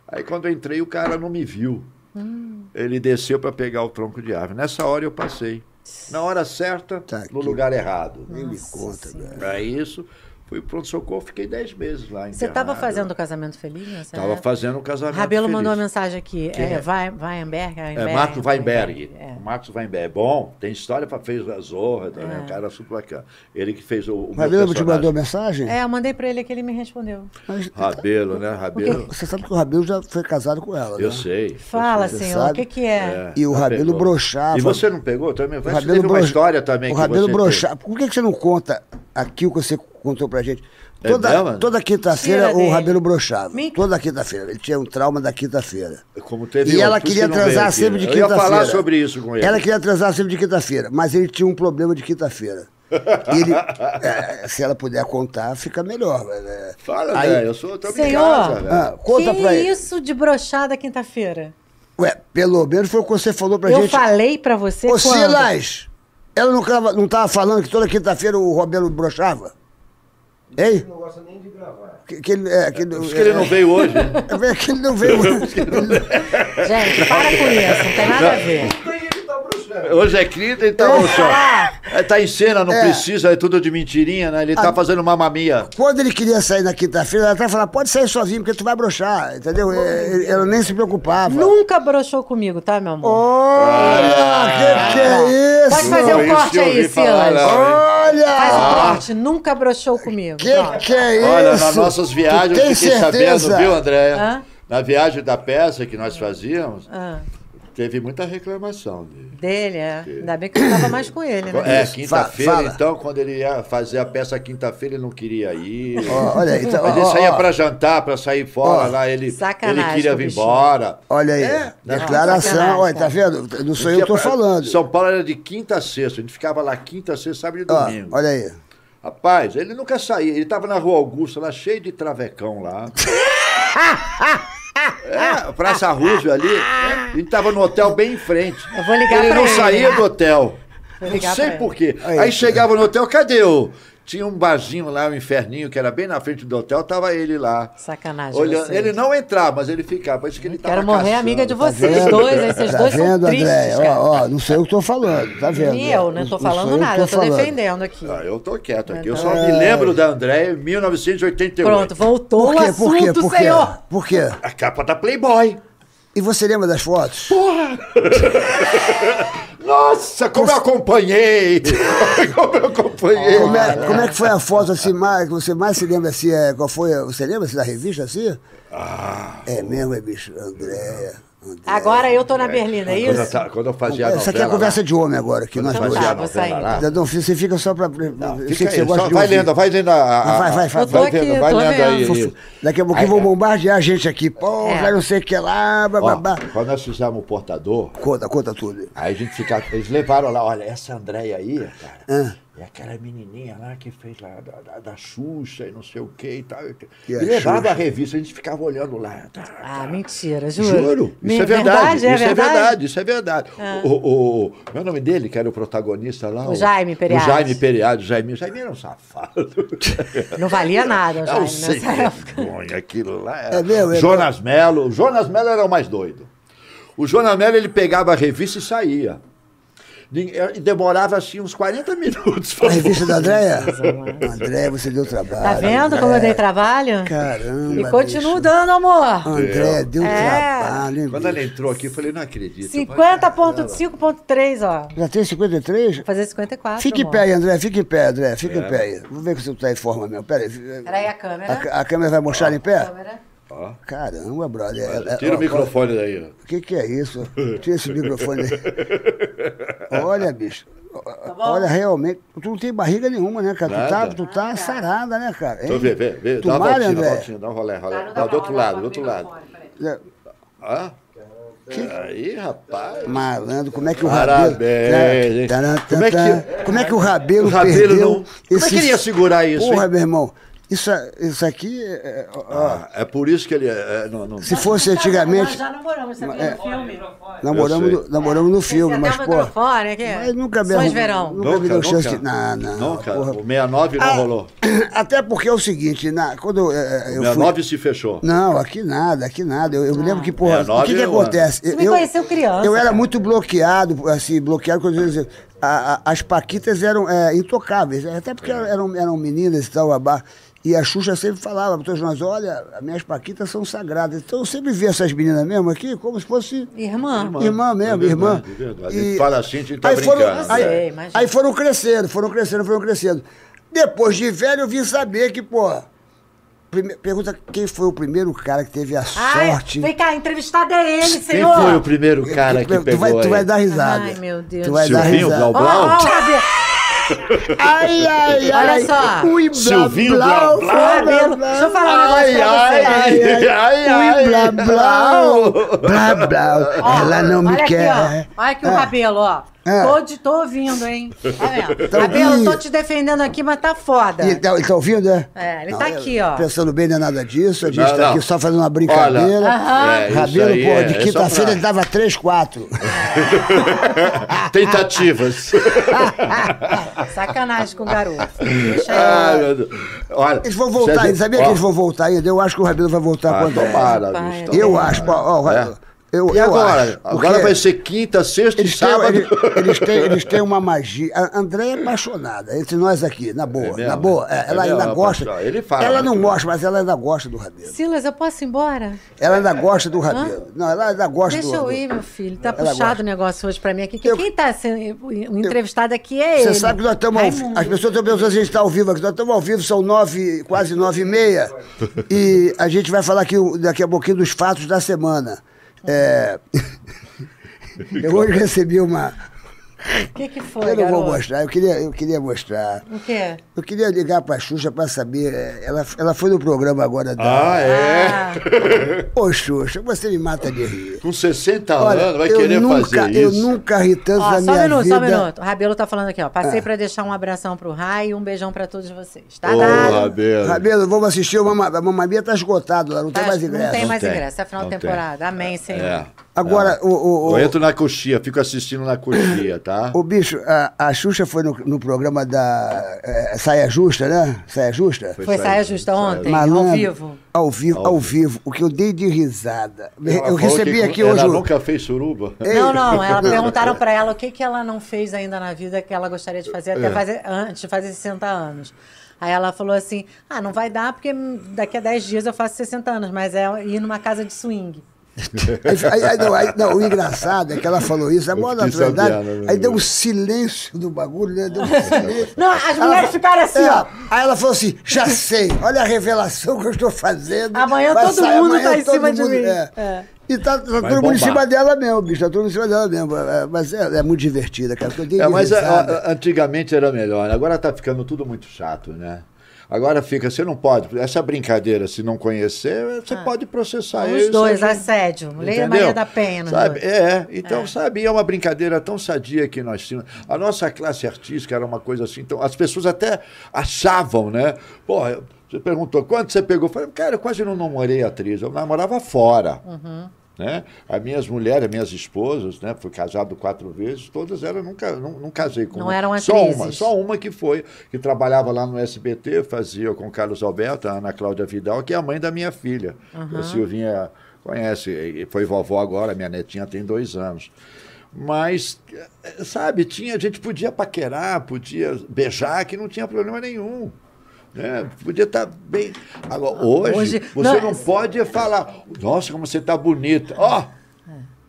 Aí quando eu entrei, o cara não me viu. Ele desceu para pegar o tronco de árvore. Nessa hora eu passei. Na hora certa, Tá no lugar errado. Nem me conta, velho. É isso. Fui pronto-socorro, fiquei dez meses lá. Você estava fazendo o casamento feliz Estava fazendo o casamento Rabelo feliz. mandou uma mensagem aqui. Quem É, é? Vai- Weinberg? É Marcos Weinberg. É. O Marcos Weinberg. É bom, tem história para fez a Zorra, também, É. um cara super bacana. Ele que fez o, o Rabelo te mandou mensagem? É, eu mandei pra ele que ele me respondeu. Mas Rabelo, né? Rabelo. você sabe que o Rabelo já foi casado com ela, Eu né? sei. Fala, Você senhor, sabe? o que que é? E o Rabelo pegou. broxava. E você não pegou também? O Você Rabelo teve uma broxa- história também O Rabelo você broxava. Por que, que você não conta aqui o que você contou pra gente? É Toda, mesmo? toda quinta-feira Tira o. Rabelo broxava. Me- Toda quinta-feira. Ele tinha um trauma da quinta-feira. teve E ela queria transar sempre de Eu ia quinta-feira. falar sobre isso com ele. Ela queria transar sempre de quinta-feira, mas ele tinha um problema de quinta-feira. Ele, [laughs] é, se ela puder contar, fica melhor. né? Fala, Aí- velho. Eu sou em Senhor! casa, velho. Ah, conta que pra ele. isso de brochada quinta-feira? Ué, pelo menos foi o que você falou pra Eu gente. falei pra você Ô, quando? Silas! Ela não tava, não tava falando que toda quinta-feira o Robelo broxava? Hein? Não gosta nem de gravar. Que, que ele, é, que, que ele não veio hoje. né? É que ele não [laughs] veio. Gente, para com isso, não tem nada a ver. Hoje é quinta e tá bom, vou senhor. É, tá em cena, não É. precisa, é tudo de mentirinha, né? Ele tá fazendo mamamia. Quando ele queria sair na quinta-feira, ela até falava, pode sair sozinho, porque tu vai broxar, entendeu? É, Ela nem se preocupava. Nunca broxou comigo, tá, meu amor? Olha, que que é isso? Pode fazer um corte aí, Silas. Olha! Faz um corte, nunca broxou comigo. Que que é isso? Olha, nas nossas viagens, eu tem fiquei certeza? sabendo, viu, Andréia? Na viagem da peça que nós fazíamos, Ah, teve muita reclamação dele. dele, é. Ainda bem que eu não tava mais com ele, né? É, quinta-feira, então, quando ele ia fazer a peça quinta-feira, ele não queria ir. Ó, olha aí, então, Mas ele ó, saía ó. pra jantar, pra sair fora lá, ele, ele queria vir embora. Olha aí, É, declaração, sacanagem, olha, tá vendo? Não sou eu que tô pra- falando. São Paulo era de quinta a sexta, a gente ficava lá quinta, sexta, sábado e domingo. olha aí. Rapaz, ele nunca saía. Ele tava na Rua Augusta, lá cheio de travecão lá. [laughs] É, Praça Roosevelt ali. é, ele tava no hotel bem em frente. Eu vou ligar ele pra não ele. saía do hotel. Não sei por quê. Aí, Aí, chegava no hotel, cadê o. Tinha um barzinho lá, um inferninho, que era bem na frente do hotel, tava ele lá. Sacanagem. Olhando. Ele não entrava, mas ele ficava. Parece que ele tava Quero morrer caçando. amiga de Tá vocês vendo? dois, vocês tá dois vendo, são tristes, André? cara. Ó, ó, não sou eu que tô falando, tá vendo? Nem eu, né? Tô Não falando eu que nada, tô eu tô falando. defendendo aqui. Ah, eu tô quieto aqui. Eu Então- só me lembro da André em 1988. Pronto, voltou Por o quê? Por quê? assunto, Por quê? senhor. Por quê? A capa da Playboy. E você lembra das fotos? [laughs] Nossa, como eu acompanhei! [laughs] como eu acompanhei! Como é, como é que foi a foto assim, mais, que você mais se lembra assim? É, qual foi? Você lembra assim, da revista assim? Ah, É mesmo, é bicho, Andréia. Agora eu tô na Berlina, é Quando eu, isso? ta- quando eu fazia a Essa aqui é a conversa lá, de homem agora, que quando nós eu Então dois. fazia a tá, vou sair. Filho, você fica só pra. eu Fica aí, só vai lendo, vai lendo a. a- Vai, vai, vai. Eu vai aqui, vendo, vai lendo aí. vendo. Daqui a pouquinho vão é. bombardear a gente aqui. Pô, É. vai não sei o que lá, Ó, bababá. quando nós fizemos o portador, Conta, conta tudo. aí a gente ficava. Eles levaram lá, olha, essa Andréia aí, cara, Ah. É aquela menininha lá que fez lá da, da, da Xuxa e não sei o que e tal. E, E a levava Xuxa? a revista, a gente ficava olhando lá. tá, Ah, tá. mentira, juro. Juro, Me- isso é verdade, isso é verdade? verdade, isso é verdade. O, o, o- meu nome dele, que era o protagonista lá. O Jaime Periade. O Jaime Periade, o Jaime, o Jaime era um safado. Não valia nada, o [laughs] Eu Jaime, sei nessa época. vergonha aquilo lá. É mesmo, é Jonas Mello, o Jonas Mello era o mais doido. O Jonas Mello, ele pegava a revista e saía. E demorava assim uns 40 minutos. A revista da Andréia? mano. André, você deu trabalho. Tá vendo como eu dei trabalho? Caramba. E continuo bicho. dando, amor. André, deu É. trabalho, hein, Quando ela bicho? entrou aqui, eu falei, não acredito. 50.5.3, ó. Já tem 53? Vou fazer 54, Fica em amor. pé aí, André, fica em pé, André, fica É. em pé aí. Vamos ver se você tá em forma mesmo. Pera aí. Peraí, a câmera. A, a câmera vai mostrar em pé? Câmera. Ó, Caramba, brother. É- é- Tira ó, o microfone daí. ó. O que, que é isso? Tira esse microfone aí. [laughs] Olha, bicho. Tá Olha, realmente. Tu não tem barriga nenhuma, né, cara? Tu tá, tu tá sarada, né, cara? Então vê, vê, vê. Tu Dá uma voltinha, dá uma André? voltinha, dá um rolé, rolé. Tá, não do outro lado, do outro lado. peraí. Hã? Aí, rapaz. Malandro, como é que o Parabéns, Rabelo. hein? Tará, Como é que- como é que o Rabelo, O Rabelo perdeu não- Como é que ele ia segurar isso, Porra, hein? meu irmão. Isso, isso aqui, é, ó, ó, Ah, é por isso que ele. É, é, não, não. se fosse Nós antigamente, já namoramos, você viu É. no filme? namoramos, Eu no, namoramos no filme, mas, pô. microfone aqui. Mas nunca me Sons verão. Nunca me deu chance de. Não, não. Nunca. porra. O 69 não Ah, rolou. [clears throat] Até porque é o seguinte, na, quando eu, O eu 69 fui. se fechou. Não, aqui nada, aqui nada. Eu, eu me lembro que, porra, o 69 que, que eu- acontece? Você me conheceu criança, Eu era muito bloqueado, assim, bloqueado quando eu dizia, a- a- as Paquitas eram é, intocáveis, até porque eram, eram meninas e tal, babá. E a Xuxa sempre falava para todos nós, olha, as minhas Paquitas são sagradas. Então eu sempre via essas meninas mesmo aqui como se fosse Irmã. Irmã mesmo, É irmã. é verdade. Gente fala assim, a gente tá aí foram, brincando. aí, Sei, imagina. aí foram crescendo, foram crescendo, foram crescendo. Depois de velho, eu vim saber que, pô. Prime- pergunta quem foi o primeiro cara que teve a Ai, sorte. vem cá, a entrevistada é ele, Quem senhor. foi o primeiro cara que tu, pegou vai, tu vai dar risada. Ai, meu Deus. Tu vai dar Silvinho risada. Blau Blau? ó, o Rabelo. Ai, ai, ai. Olha só. Ui, blá, Silvinho blá, Blau Blau. blá, Rabelo. blá. Deixa eu falar um negócio Ai, pra ai, você. ai, ai, Ui, ai. blá, blá, blá, blá. Ó, Ela não me quer. Olha aqui o Ah. Rabelo, ó. Ah. Tô, de, tô ouvindo, hein? Tá vendo? Tá Rabelo, ouvindo? tô te defendendo aqui, mas tá foda. Ele tá, ele tá ouvindo, é? É, ele tá aqui, ó. Pensando bem, não é nada disso. A gente Não, tá não. aqui só fazendo uma brincadeira. É, Rabelo, pô, é- de é quinta-feira pra- ele dava 3, 4. Tentativas. [laughs] Sacanagem com o garoto. Deixa Ai, eu. meu Deus. Olha, Eles vão voltar, sabia ó, que eles vão voltar ainda? Eu acho que o Rabelo vai voltar Ah, quando é. tomara, Eu tomara. acho, pô, ó, É. eu, E eu agora? acho. Agora vai ser quinta, sexta e Eles têm, sábado. eles, eles têm, eles têm uma magia. A André é apaixonada, entre nós aqui, na boa. É mesmo? na boa. É, É ela mesmo, ainda é gosta. Ele fala ela não muito mostra, mas ela ainda gosta do Rabelo. Silas, eu posso ir embora? Ela ainda gosta do Rabelo. Não, ela ainda gosta Deixa do eu ir, meu filho. Tá Ela puxado gosta. o negócio hoje pra mim aqui. que Eu- Quem tá sendo o entrevistado aqui é ele. Você sabe que nós estamos ao vivo. Raimundo. As pessoas estão pensando que a gente está ao vivo aqui. Nós estamos ao vivo, são nove, quase nove e meia. E a gente vai falar aqui daqui a pouquinho dos fatos da semana. É... [laughs] Eu hoje recebi uma. O [laughs] que que foi, Eu não vou garoto? mostrar, eu queria, eu queria mostrar. O quê? Eu queria ligar pra Xuxa pra saber. é, Ela, ela foi no programa agora da. Ah, é? Ah, [laughs] Ô, Xuxa, você me mata de rir. Com 60 Olha, anos, vai eu querer nunca, fazer eu isso. nunca ri tanto ó, na só um minha minuto, vida. só um minuto. O Rabelo tá falando aqui, ó. Passei Ah. pra deixar um abração pro Rai e um beijão pra todos vocês. Tá Ô, dado? Rabelo. Rabelo, vamos assistir. O a Mia tá esgotado lá, não Tá, tem mais não ingresso. tem mais ingresso, é final de não tem. temporada. Amém, Senhor. É. Agora, o, o, o, Eu entro na coxinha, fico assistindo na coxinha, tá? [coughs] o bicho, a, a Xuxa foi no, no programa da é, Saia Justa, né? Saia Justa? Foi Foi saia saia justa ontem, Malandro, ao vivo. Ao vivo, Ao vivo. O que eu dei de risada. Ela eu recebi que aqui ela hoje. o- nunca fez suruba. Não, não, ela [laughs] perguntaram pra ela o que, que ela não fez ainda na vida que ela gostaria de fazer até É. fazer, antes de fazer 60 anos. Aí ela falou assim: ah, não vai dar porque daqui a 10 dias eu faço 60 anos, mas é ir numa casa de swing. Aí, aí- não, aí- não, o engraçado é que ela falou isso, a maior naturalidade. né, Aí deu um silêncio do bagulho, né? Deu um [laughs] silêncio. Não, as Ela mulheres fa- ficaram assim, É, ó. Aí ela falou assim: já sei, olha a revelação que eu estou fazendo. Amanhã todo sair, mundo amanhã tá em todo cima de mundo- mim. é. É. E tá, tá todo Vai mundo em bombar. cima dela mesmo, bicho. Tá todo mundo em cima dela mesmo. É, Mas é, é muito divertida, cara. É, mas a- a- antigamente era melhor. Agora tá ficando tudo muito chato, né? Agora fica, você não pode. Essa brincadeira, se não conhecer, você pode processar Os dois, assédio. Entendeu? Maria da Penha. nos Sabe? dois. É, então, sabe, é uma brincadeira tão sadia que nós tínhamos. A nossa classe artística era uma coisa assim, então as pessoas até achavam, né? Pô, você perguntou, quanto você pegou? Eu falei, cara, eu quase não namorei atriz, eu namorava fora. Né? As minhas mulheres, as minhas esposas, né? Fui casado quatro vezes, todas elas nunca não, não casei com Não uma. eram Só uma, só uma que foi, que trabalhava lá no SBT, fazia com o Carlos Alberto, a Ana Cláudia Vidal, que é a mãe da minha filha. A Silvinha conhece, foi vovó agora, minha netinha tem dois anos. Mas, eh, sabe, tinha, a gente podia paquerar, podia beijar, que não tinha problema nenhum. Né? Podia estar bem. Agora, hoje, Hoje- você não, não, é- pode falar, nossa, como você está bonita. Ó!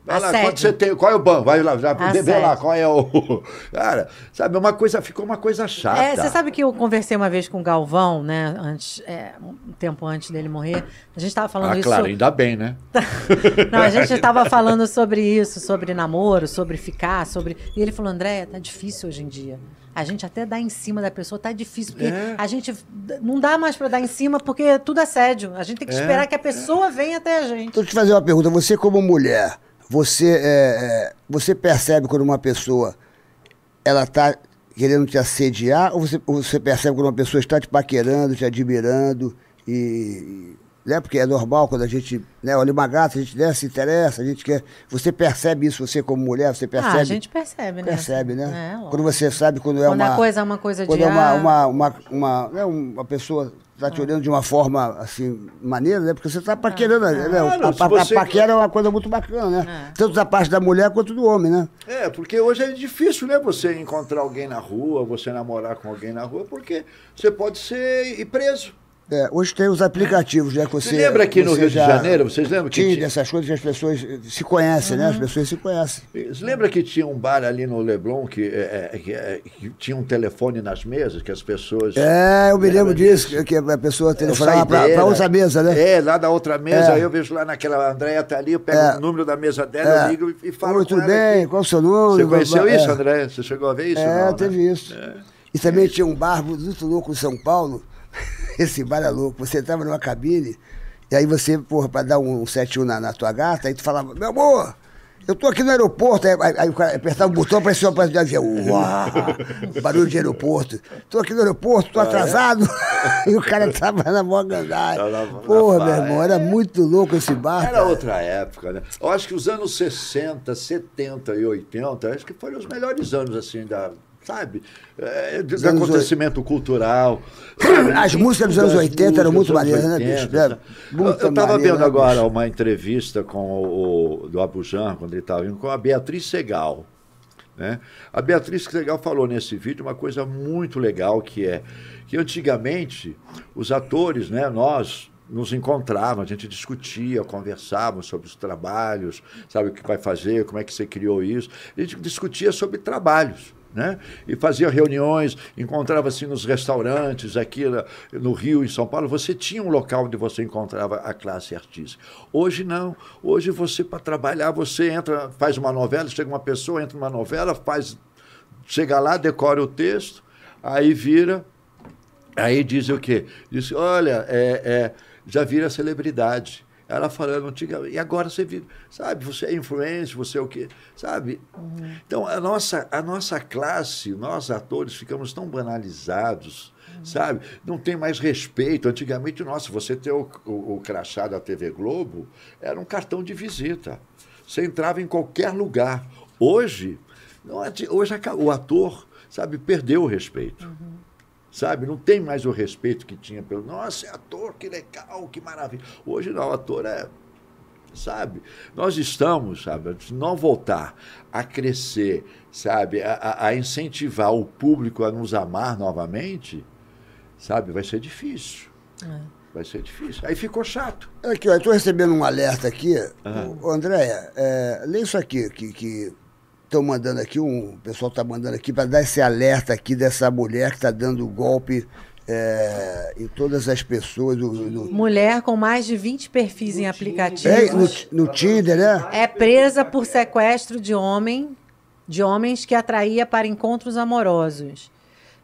Vai lá, Assédio. quanto você tem? Qual é o banco? Vai lá, já, vê Assédio. lá qual é o. [laughs] Cara, sabe, uma coisa, ficou uma coisa chata. É, você sabe que eu conversei uma vez com o Galvão, né? Antes, é, um tempo antes dele morrer. A gente estava falando Ah, isso. claro, ainda bem, né? [laughs] Não, a gente estava falando sobre isso, sobre namoro, sobre ficar, sobre. E ele falou, André, tá difícil hoje em dia. A gente até dá em cima da pessoa, tá difícil, porque É. a gente não dá mais para dar em cima, porque é tudo assédio. A gente tem que É. esperar que a pessoa venha até a gente. Então, deixa eu te fazer uma pergunta. Você, como mulher, você, é, é, você percebe quando uma pessoa ela está querendo te assediar ou você, ou você percebe quando uma pessoa está te paquerando, te admirando e... Né? Porque é normal quando a gente né, olha uma gata, a gente né, se interessa, a gente quer... Você percebe isso, você como mulher, você percebe? Ah, a gente percebe, né? Percebe, né? É, quando você sabe quando é Quando uma... a coisa é uma coisa quando de, é uma, ah, uma, uma, uma, né, uma pessoa está te olhando de uma forma assim, maneira, né? Porque você está paquerando, né? Claro, a, a- a você- paquera é uma coisa muito bacana, né? Tanto da parte da mulher quanto do homem, né? É, porque hoje é difícil, né? Você encontrar alguém na rua, você namorar com alguém na rua, porque você pode ser ir preso. É, hoje tem os aplicativos, né? Que você, Você lembra aqui no você Rio de Janeiro, vocês lembram que Tinha tinha- essas coisas que as pessoas eh, se conhecem, né? As pessoas se conhecem. Você lembra que tinha um bar ali no Leblon que, é, é, que, é, que tinha um telefone nas mesas, que as pessoas. É, eu me lembro Lembra disso, que- a pessoa Eu telefonava para outra mesa, né? É, lá da outra mesa, É. aí eu vejo lá naquela Andréia tá ali, eu pego É. o número da mesa dela, É. eu ligo e, falo Oi, tudo bem? Qual o seu nome? Você conheceu É. isso, André? Você chegou a ver isso? É, não, né? teve isso. E também tinha um bar muito louco em São Paulo. [laughs] Esse bar é louco. Você entrava numa cabine, e aí você, porra, pra dar um 71 na, na tua gata, aí tu falava, meu amor, eu tô aqui no aeroporto. Aí, aí- o cara apertava o botão, aparecia uma de avião. Uau! [laughs] Barulho de aeroporto. Tô aqui no aeroporto, tô atrasado. [laughs] e o cara tava na mó gandaia. Na- na Porra, meu irmão, era muito louco esse bar. Era cara. outra época, né? Eu acho que os anos 60, 70 e 80, acho que foram os melhores anos, assim, da. Sabe? É, anos acontecimento cultural. [clears throat] As músicas dos anos 80 eram muito maneiras, né, bicho? É, Eu- estava vendo né, agora uma entrevista com o, o- do Abujan, quando ele estava vindo, com a Beatriz Segal. Né? A Beatriz Segal falou nesse vídeo uma coisa muito legal, que é que antigamente os atores, né, nós nos encontrávamos, a gente discutia, conversávamos sobre os trabalhos, sabe o que vai fazer, como é que você criou isso. A gente discutia sobre trabalhos. Né? E fazia reuniões, encontrava-se nos restaurantes aqui no Rio, em São Paulo. Você tinha um local onde você encontrava a classe artística. Hoje não. Hoje você, para trabalhar, você entra, faz uma novela, chega uma pessoa, entra numa novela, faz, chega lá, decora o texto, aí vira, Aí diz o quê? Diz, olha, é, é, já vira celebridade. Ela falando antigamente, e agora você vira, sabe, você é influencer, você é o quê? Sabe? Então, a nossa, a nossa classe, nós atores, ficamos tão banalizados, sabe? Não tem mais respeito. Antigamente, nossa, você ter o, o, o crachá da TV Globo era um cartão de visita. Você entrava em qualquer lugar. Hoje, não adi- hoje o ator, sabe, perdeu o respeito sabe? Não tem mais o respeito que tinha pelo. Nossa, é ator, que legal, que maravilha. Hoje não, o ator é. Sabe? Nós estamos, sabe, se não voltar a crescer, sabe, a, a- incentivar o público a nos amar novamente, sabe, vai ser difícil. Vai ser difícil. Aí ficou chato. Aqui, ó, eu estou recebendo um alerta aqui. Ô, Andréia, é, lê isso aqui, que estão mandando aqui, um, o pessoal está mandando aqui para dar esse alerta aqui dessa mulher que está dando golpe é, em todas as pessoas. Do, do- Mulher com mais de 20 perfis em aplicativos. É, no, no Tinder, né? É presa por sequestro de homem, de homens que atraía para encontros amorosos.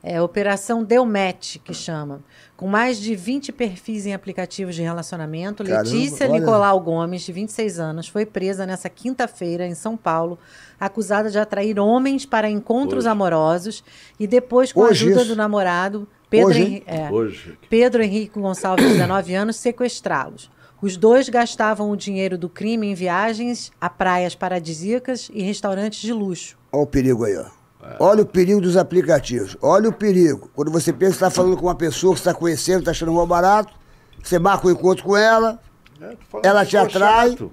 É Operação Deu Match, que chama. Com mais de 20 perfis em aplicativos de relacionamento, Caramba, Letícia olha. Nicolau Gomes, de 26 anos, foi presa nessa quinta-feira em São Paulo, acusada de atrair homens para encontros Hoje. amorosos e depois, com a Hoje ajuda isso. do namorado, Pedro, Hoje, Henri- é, Hoje. Pedro Henrique Gonçalves, 19 anos, sequestrá-los. Os dois gastavam o dinheiro do crime em viagens a praias paradisíacas e restaurantes de luxo. Olha o perigo aí, ó. Olha o perigo dos aplicativos. Olha o perigo. Quando você pensa que está falando com uma pessoa que você está conhecendo, está achando mal barato, você marca um encontro com ela, É, ela te atrai chato.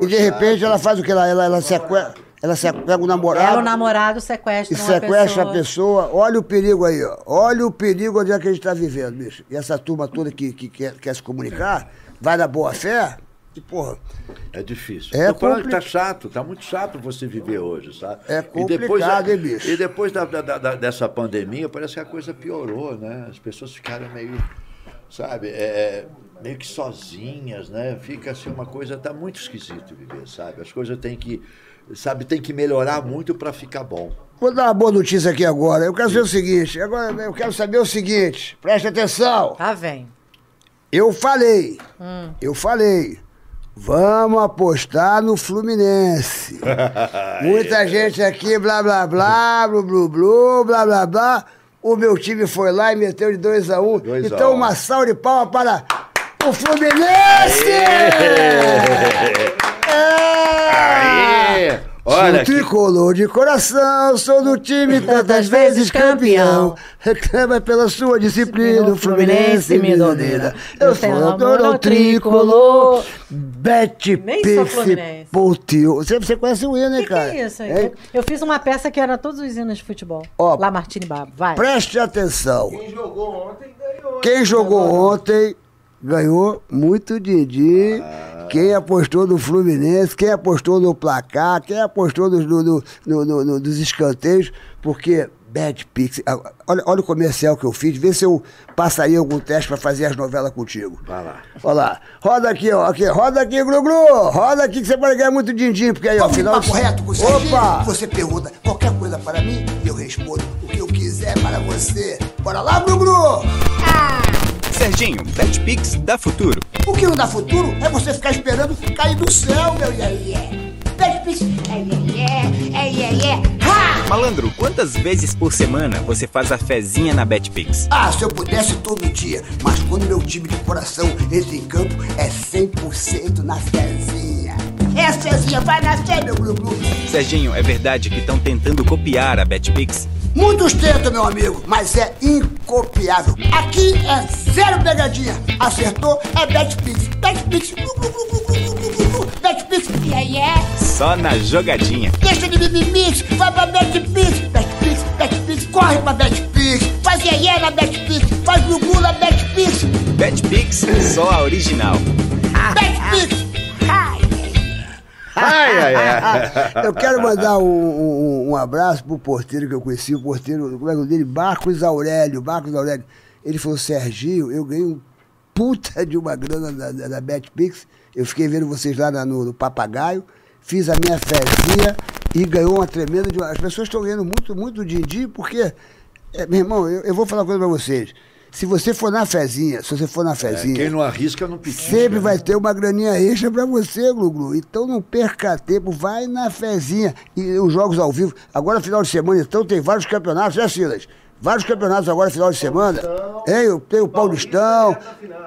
E de repente chato. ela faz o que? Ela, ela, ela, sequestra, ela sequestra o namorado. Ela, o namorado, sequestra E uma sequestra pessoa. a pessoa. Olha o perigo aí, ó. Olha o perigo onde é que a gente está vivendo, bicho. E essa turma toda que, que quer, quer se comunicar, vai na boa fé, e, porra, É difícil. É que compli- tá chato, tá muito chato você viver hoje, sabe? É E depois, complicado, hein, bicho? E depois da, da- da- dessa pandemia, parece que a coisa piorou, né? As pessoas ficaram meio, sabe, é, meio que sozinhas, né? Fica assim uma coisa, tá muito esquisito viver, sabe? As coisas têm que, sabe, tem que melhorar muito para ficar bom. Vou dar uma boa notícia aqui agora. Eu quero saber o seguinte. Agora eu quero saber o seguinte. Preste atenção. Tá, vem. Eu falei. Eu falei. Vamos apostar no Fluminense. [laughs] Muita gente aqui, blá, blá, blá, blu, blu, blu, blá, blá, blá. O meu time foi lá e meteu de 2 a 1 um. Dois a Então, um. uma salva de palmas para o Fluminense! É! Olha, sou que- tricolor de coração, sou do time tantas vezes campeão. Reclama pela sua disciplina, o Fluminense me. Eu sou autor ao tricolor. Bet Nem sou Fluminense. Pontil. Você, você conhece o hino, hein, que, que cara? é isso aí? Hein? Eu fiz uma peça que era todos os hinos de futebol. Ó, Lá, Martini Babo. Vai. Preste atenção. Quem jogou ontem ganhou muito Didi. Quem apostou no Fluminense, quem apostou no placar, quem apostou no, no- no- no- no- no- nos escanteios, porque Bad Pix. ah, Olha, olha o comercial que eu fiz, vê se eu passaria algum teste para fazer as novelas contigo. Vai lá. Olha lá, roda aqui, ó, aqui, roda aqui, Glu Glu, roda aqui que você pode ganhar muito din-din, porque aí, ó, final... papo reto? Opa! Você pergunta qualquer coisa para mim e eu respondo o que eu quiser para você. Bora lá, Glu Glu! Serginho, BetPix dá futuro. O que não dá futuro é você ficar esperando cair do céu, meu iê iê. Betpix, é iê iê, é. Ha! Malandro, quantas vezes por semana você faz a fezinha na BetPix? Ah, se eu pudesse todo dia, mas quando meu time de coração entra em campo, é 100% na fezinha. É Cezinha, vai na fé, meu Glu. Serginho, é verdade que estão tentando copiar a BetPix? Muito ostenta, meu amigo, mas é incopiável. Aqui é zero pegadinha. Acertou é Betpix. Betpix. Betpix. E aí é? Só na jogadinha. Deixa de mimimix, vai pra Betpix. Betpix, Betpix, corre pra Betpix. Faz aí iê na Betpix, faz gugu na Betpix. Betpix, só a original. Betpix. Ai, Ai, ai. [laughs] Eu quero mandar um, um- um abraço pro porteiro que eu conheci, o porteiro, como é é o nome dele? Marcos Aurélio. Marcos Aurélio. Ele falou, Serginho, eu ganhei um puta de uma grana da, da, da BetPix. Eu fiquei vendo vocês lá na- no, no Papagaio, fiz a minha fezinha e ganhou uma tremenda de. As pessoas estão ganhando muito, muito din-din, porque, é, meu irmão, eu, eu vou falar uma coisa pra vocês. Se você for na fezinha, se você for na fezinha... Quem não arrisca não pitisca. Sempre né? vai ter uma graninha extra pra você, Glu-Glu. Então não perca tempo, vai na fezinha. E os jogos ao vivo. Agora, final de semana, então, tem vários campeonatos, né, Silas? Vários campeonatos agora, final de semana. Tem, o- tem o Paulistão,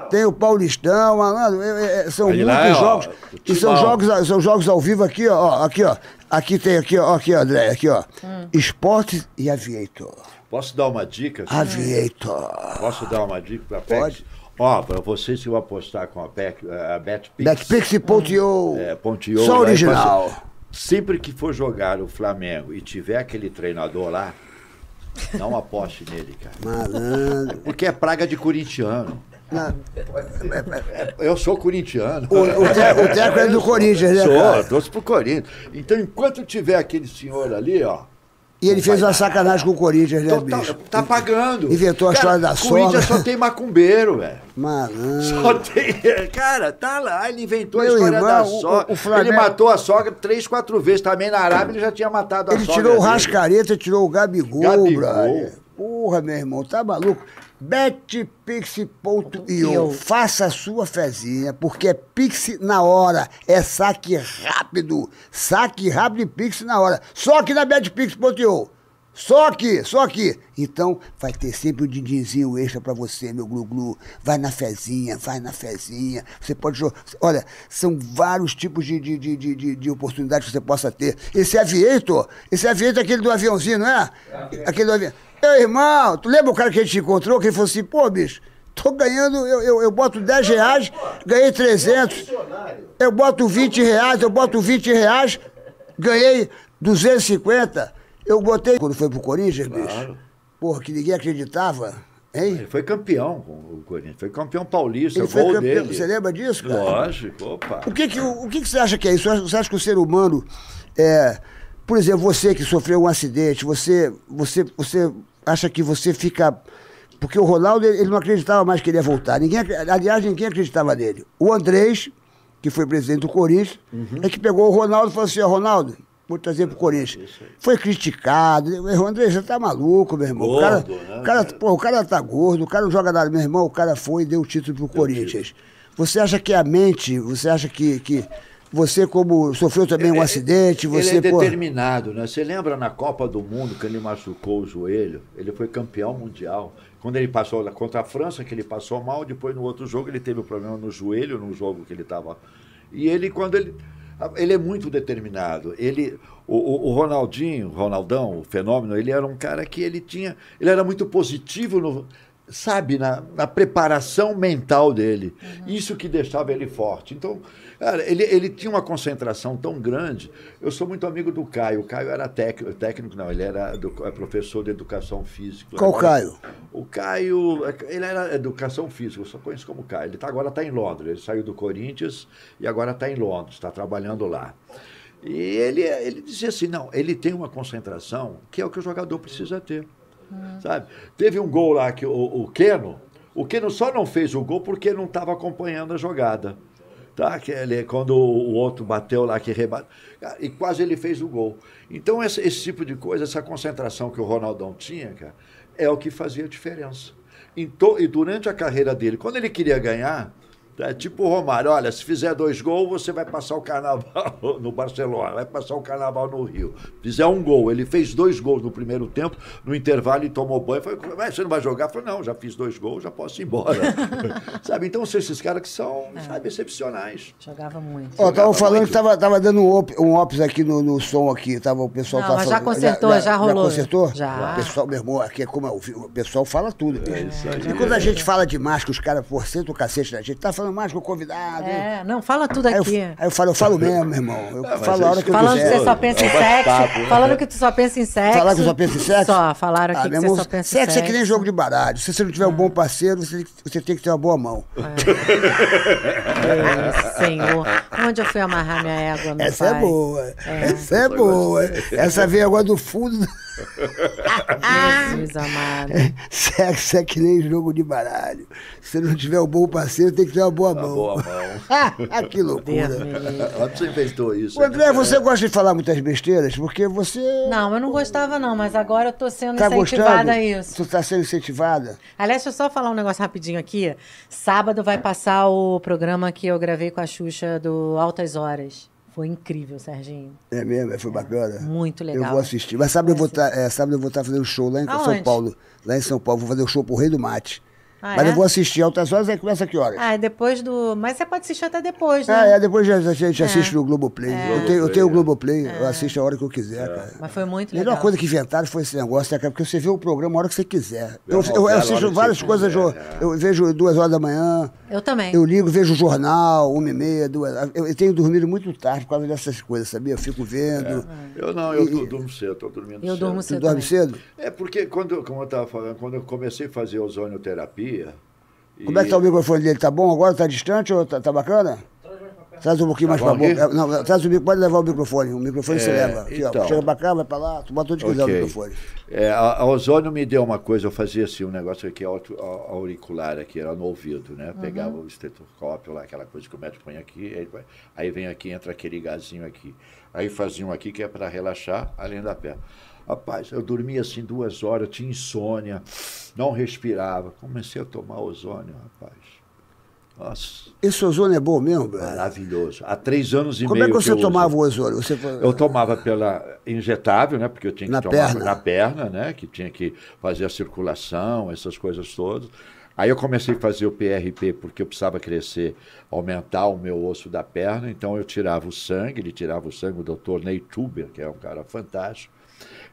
tem o Paulistão, malandro. é- é- são Ali muitos lá, ó, jogos. o E são jogos, são jogos ao vivo aqui, ó. ó, Aqui, ó. Aqui tem aqui, ó, aqui, ó, André, aqui, ó. Esportes e Aviator. Posso dar uma dica? Aviator. Posso dar uma dica para? Pode. Ó, para vocês que vão apostar com a PEC, a BetPix. Betpix e Pontiou. É, Pontiou. Só original. Sempre que for jogar o Flamengo e tiver aquele treinador lá, não aposte nele, cara. Malandro. Porque é praga de corintiano. Não. É, eu sou corintiano. O, o, te- o Teco é do Corinthians, né, Sou, trouxe pro Corinthians. Então, enquanto tiver aquele senhor ali, ó, E ele fez uma sacanagem com o Corinthians, né, Total- bicho? tá pagando. Inventou a história da O Corinthians sogra. só tem macumbeiro, velho. Malandro. Só tem. [laughs] Cara, tá lá, ele inventou Meu a história irmão, da o- sogra. o Flamengo- Ele matou a sogra três, quatro vezes. Também na Arábia ele já tinha matado a Ele sogra. tirou o. Rascareta, tirou o Gabigol, Gabigol. brother. Porra, meu irmão, tá maluco? betpix.io. Eu. Faça a sua fezinha, porque é Pix na hora. É saque rápido. Saque rápido e Pix na hora. Só aqui na betpix.io. Só aqui, só aqui. Então, vai ter sempre um dindinzinho extra pra você, meu glu-glu. Vai na fezinha, vai na fezinha. Você pode jogar. Olha, são vários tipos de, de, de, de, de- de oportunidades que você possa ter. Esse aviator, esse aviator é aquele do aviãozinho, não é? Aquele do avião. Meu irmão, tu lembra o cara que a gente encontrou? Que ele falou assim, pô, bicho, tô ganhando, eu, eu, eu boto 10 reais, ganhei 300. Eu boto 20 reais, eu boto 20 reais, ganhei 250. Eu botei. Quando foi pro Corinthians, bicho? Porra, que ninguém acreditava, hein? Ele foi campeão com o Corinthians. Foi campeão paulista, Ele foi campeão. dele. Você lembra disso, cara? Lógico, opa. O que que, o, o que que você acha que é isso? Você acha que o ser humano, é, por exemplo, você que sofreu um acidente, você, você, você acha que você fica... Porque o Ronaldo, ele não acreditava mais que ele ia voltar. Ninguém, aliás, ninguém acreditava nele. O Andrés, que foi presidente do Corinthians, Uhum. é que pegou o Ronaldo e falou assim, ó, Ronaldo, vou trazer pro Corinthians. Foi criticado. Meu irmão, André, você tá maluco, meu irmão. o cara, Gordo, né? o cara, pô, o cara tá gordo, o cara não joga nada. Meu irmão, o cara foi e deu o título pro Corinthians. Você acha que a mente, você acha que, que você, como sofreu também um acidente, você, ele é pô. determinado, né? Você lembra na Copa do Mundo que ele machucou o joelho? Ele foi campeão mundial. Quando ele passou contra a França, que ele passou mal, depois no outro jogo ele teve um problema no joelho, no jogo que ele estava. E ele, quando ele. Ele é muito determinado. Ele, o, o- o Ronaldinho, o Ronaldão, o fenômeno, ele era um cara que ele tinha. Ele era muito positivo no. Sabe, na, na preparação mental dele. Isso que deixava ele forte. Então, cara, ele, ele tinha uma concentração tão grande. Eu sou muito amigo do Caio. O Caio era técnico, técnico não, ele era edu- é professor de educação física. Qual Agora- Caio? O Caio, ele era educação física, eu só conheço como Caio. Ele tá, agora está em Londres. Ele saiu do Corinthians e agora está em Londres, está trabalhando lá. E ele, ele dizia assim: não, ele tem uma concentração que é o que o jogador precisa ter. Sabe? Teve um gol lá que o, o Keno, o Keno só não fez o gol porque não estava acompanhando a jogada. Tá? Que ele, quando o outro bateu lá, que rebate, e quase ele fez o gol. Então, esse, esse tipo de coisa, essa concentração que o Ronaldão tinha, cara, é o que fazia diferença. Então, e durante a carreira dele, quando ele queria ganhar, é tipo o Romário, olha, se fizer dois gols, você vai passar o carnaval [laughs] no Barcelona, vai passar o carnaval no Rio. Fizer um gol, ele fez dois gols no primeiro tempo, no intervalo e tomou banho. Falei, "Mas você não vai jogar? Eu Falei, não, já fiz dois gols, já posso ir embora. [laughs] sabe? Então, são esses caras que são, sabe, excepcionais. Jogava muito. Ó, tava Jogava falando muito. que tava, tava dando um, op, um ops aqui no, no som aqui, tava, o pessoal Não, tava mas já falando- consertou, já rolou. consertou? Já. O pessoal, meu irmão, aqui é como é, o pessoal fala tudo, bicho. e quando a gente fala de máscara, os caras, por cento o cacete da gente, tá falando mais com o convidado. hein? É, não, fala tudo Aí eu, aqui. aí eu falo, eu falo mesmo, meu irmão. Eu mas falo a hora que eu Falando que você só pensa em É sexo. né? Falando que tu só pensa em sexo. Falar que eu só penso em sexo? Só, falaram aqui Ah, que você só pensa em sexo sexo. é que nem jogo de baralho. Se você não tiver um bom parceiro, você tem, que, você tem que ter uma boa mão. Ai, Senhor, onde eu fui amarrar minha égua, meu Essa pai? é boa. Essa é boa. Essa veio agora do fundo. [laughs] Jesus amado. [laughs] Sexo é que nem jogo de baralho. Se não tiver um bom parceiro, tem que ter uma boa mão. boa [laughs] mão. que loucura. Olha você inventou isso. Ô, André, você gosta de falar muitas besteiras? Porque você Não, eu não gostava não, mas agora eu tô sendo tá incentivada gostando. a isso. Tu tá sendo incentivada? Aliás, deixa eu só falar um negócio rapidinho aqui. Sábado vai passar o programa que eu gravei com a Xuxa do Altas Horas. Foi incrível, Serginho. É mesmo, foi bacana. Muito legal. Eu vou assistir. Mas sábado eu vou estar é, sábado eu vou estar fazendo show lá em São Aonde? Paulo. Lá em São Paulo. Vou fazer o show pro Rei do Mate. Ah, Mas é? eu vou assistir altas horas, aí começa que horas? Ah, é depois do. Mas você pode assistir até depois, né? Ah, é, depois a gente assiste no Globoplay. Eu, tenho, eu tenho o Globoplay, É. eu assisto a hora que eu quiser, cara. Mas foi muito A legal. melhor coisa que inventaram foi esse negócio, né, cara? Porque você vê o programa a hora que você quiser. Eu, eu- eu a assisto várias você coisas, quiser, eu, eu vejo duas horas da manhã, Eu também. eu ligo, vejo o jornal, uma e meia, duas. Eu, eu tenho dormido muito tarde por causa dessas coisas, sabia? Eu fico vendo. Eu não, eu du- durmo cedo, estou dormindo Eu cedo. durmo Tu cedo. dorme também. cedo? É porque, quando, como eu estava falando, quando eu comecei a fazer ozonioterapia. Como é que tá o microfone dele? Tá bom agora? Tá distante ou tá, tá bacana? Traz um pouquinho mais Tá pra bom boca. É, Não, traz o microfone, pode levar o microfone. O microfone você É, leva. Aqui, ó. então. Chega pra cá, vai pra lá, tu bota onde quiser Ok. o microfone. É, a, a ozônio me deu uma coisa, eu fazia assim, um negócio aqui auricular, aqui, era no ouvido, né? Pegava o estetoscópio lá, aquela coisa que o médico põe aqui, aí, vai- aí vem aqui, entra aquele gazinho aqui. Aí fazia um aqui que é para relaxar, além da perna. Rapaz, eu dormia assim duas horas, tinha insônia, não respirava. Comecei a tomar ozônio, rapaz. Nossa, Esse ozônio é bom mesmo, maravilhoso. Há três anos e Como meio é que você uso. tomava o ozônio? Você... Eu tomava pela injetável, né? Porque eu tinha que Na tomar perna. na perna, né? Que tinha que fazer a circulação, essas coisas todas. Aí eu comecei a fazer o PRP porque eu precisava crescer, aumentar o meu osso da perna. Então eu tirava o sangue, ele tirava o sangue, o doutor Ney Tuber, que é um cara fantástico.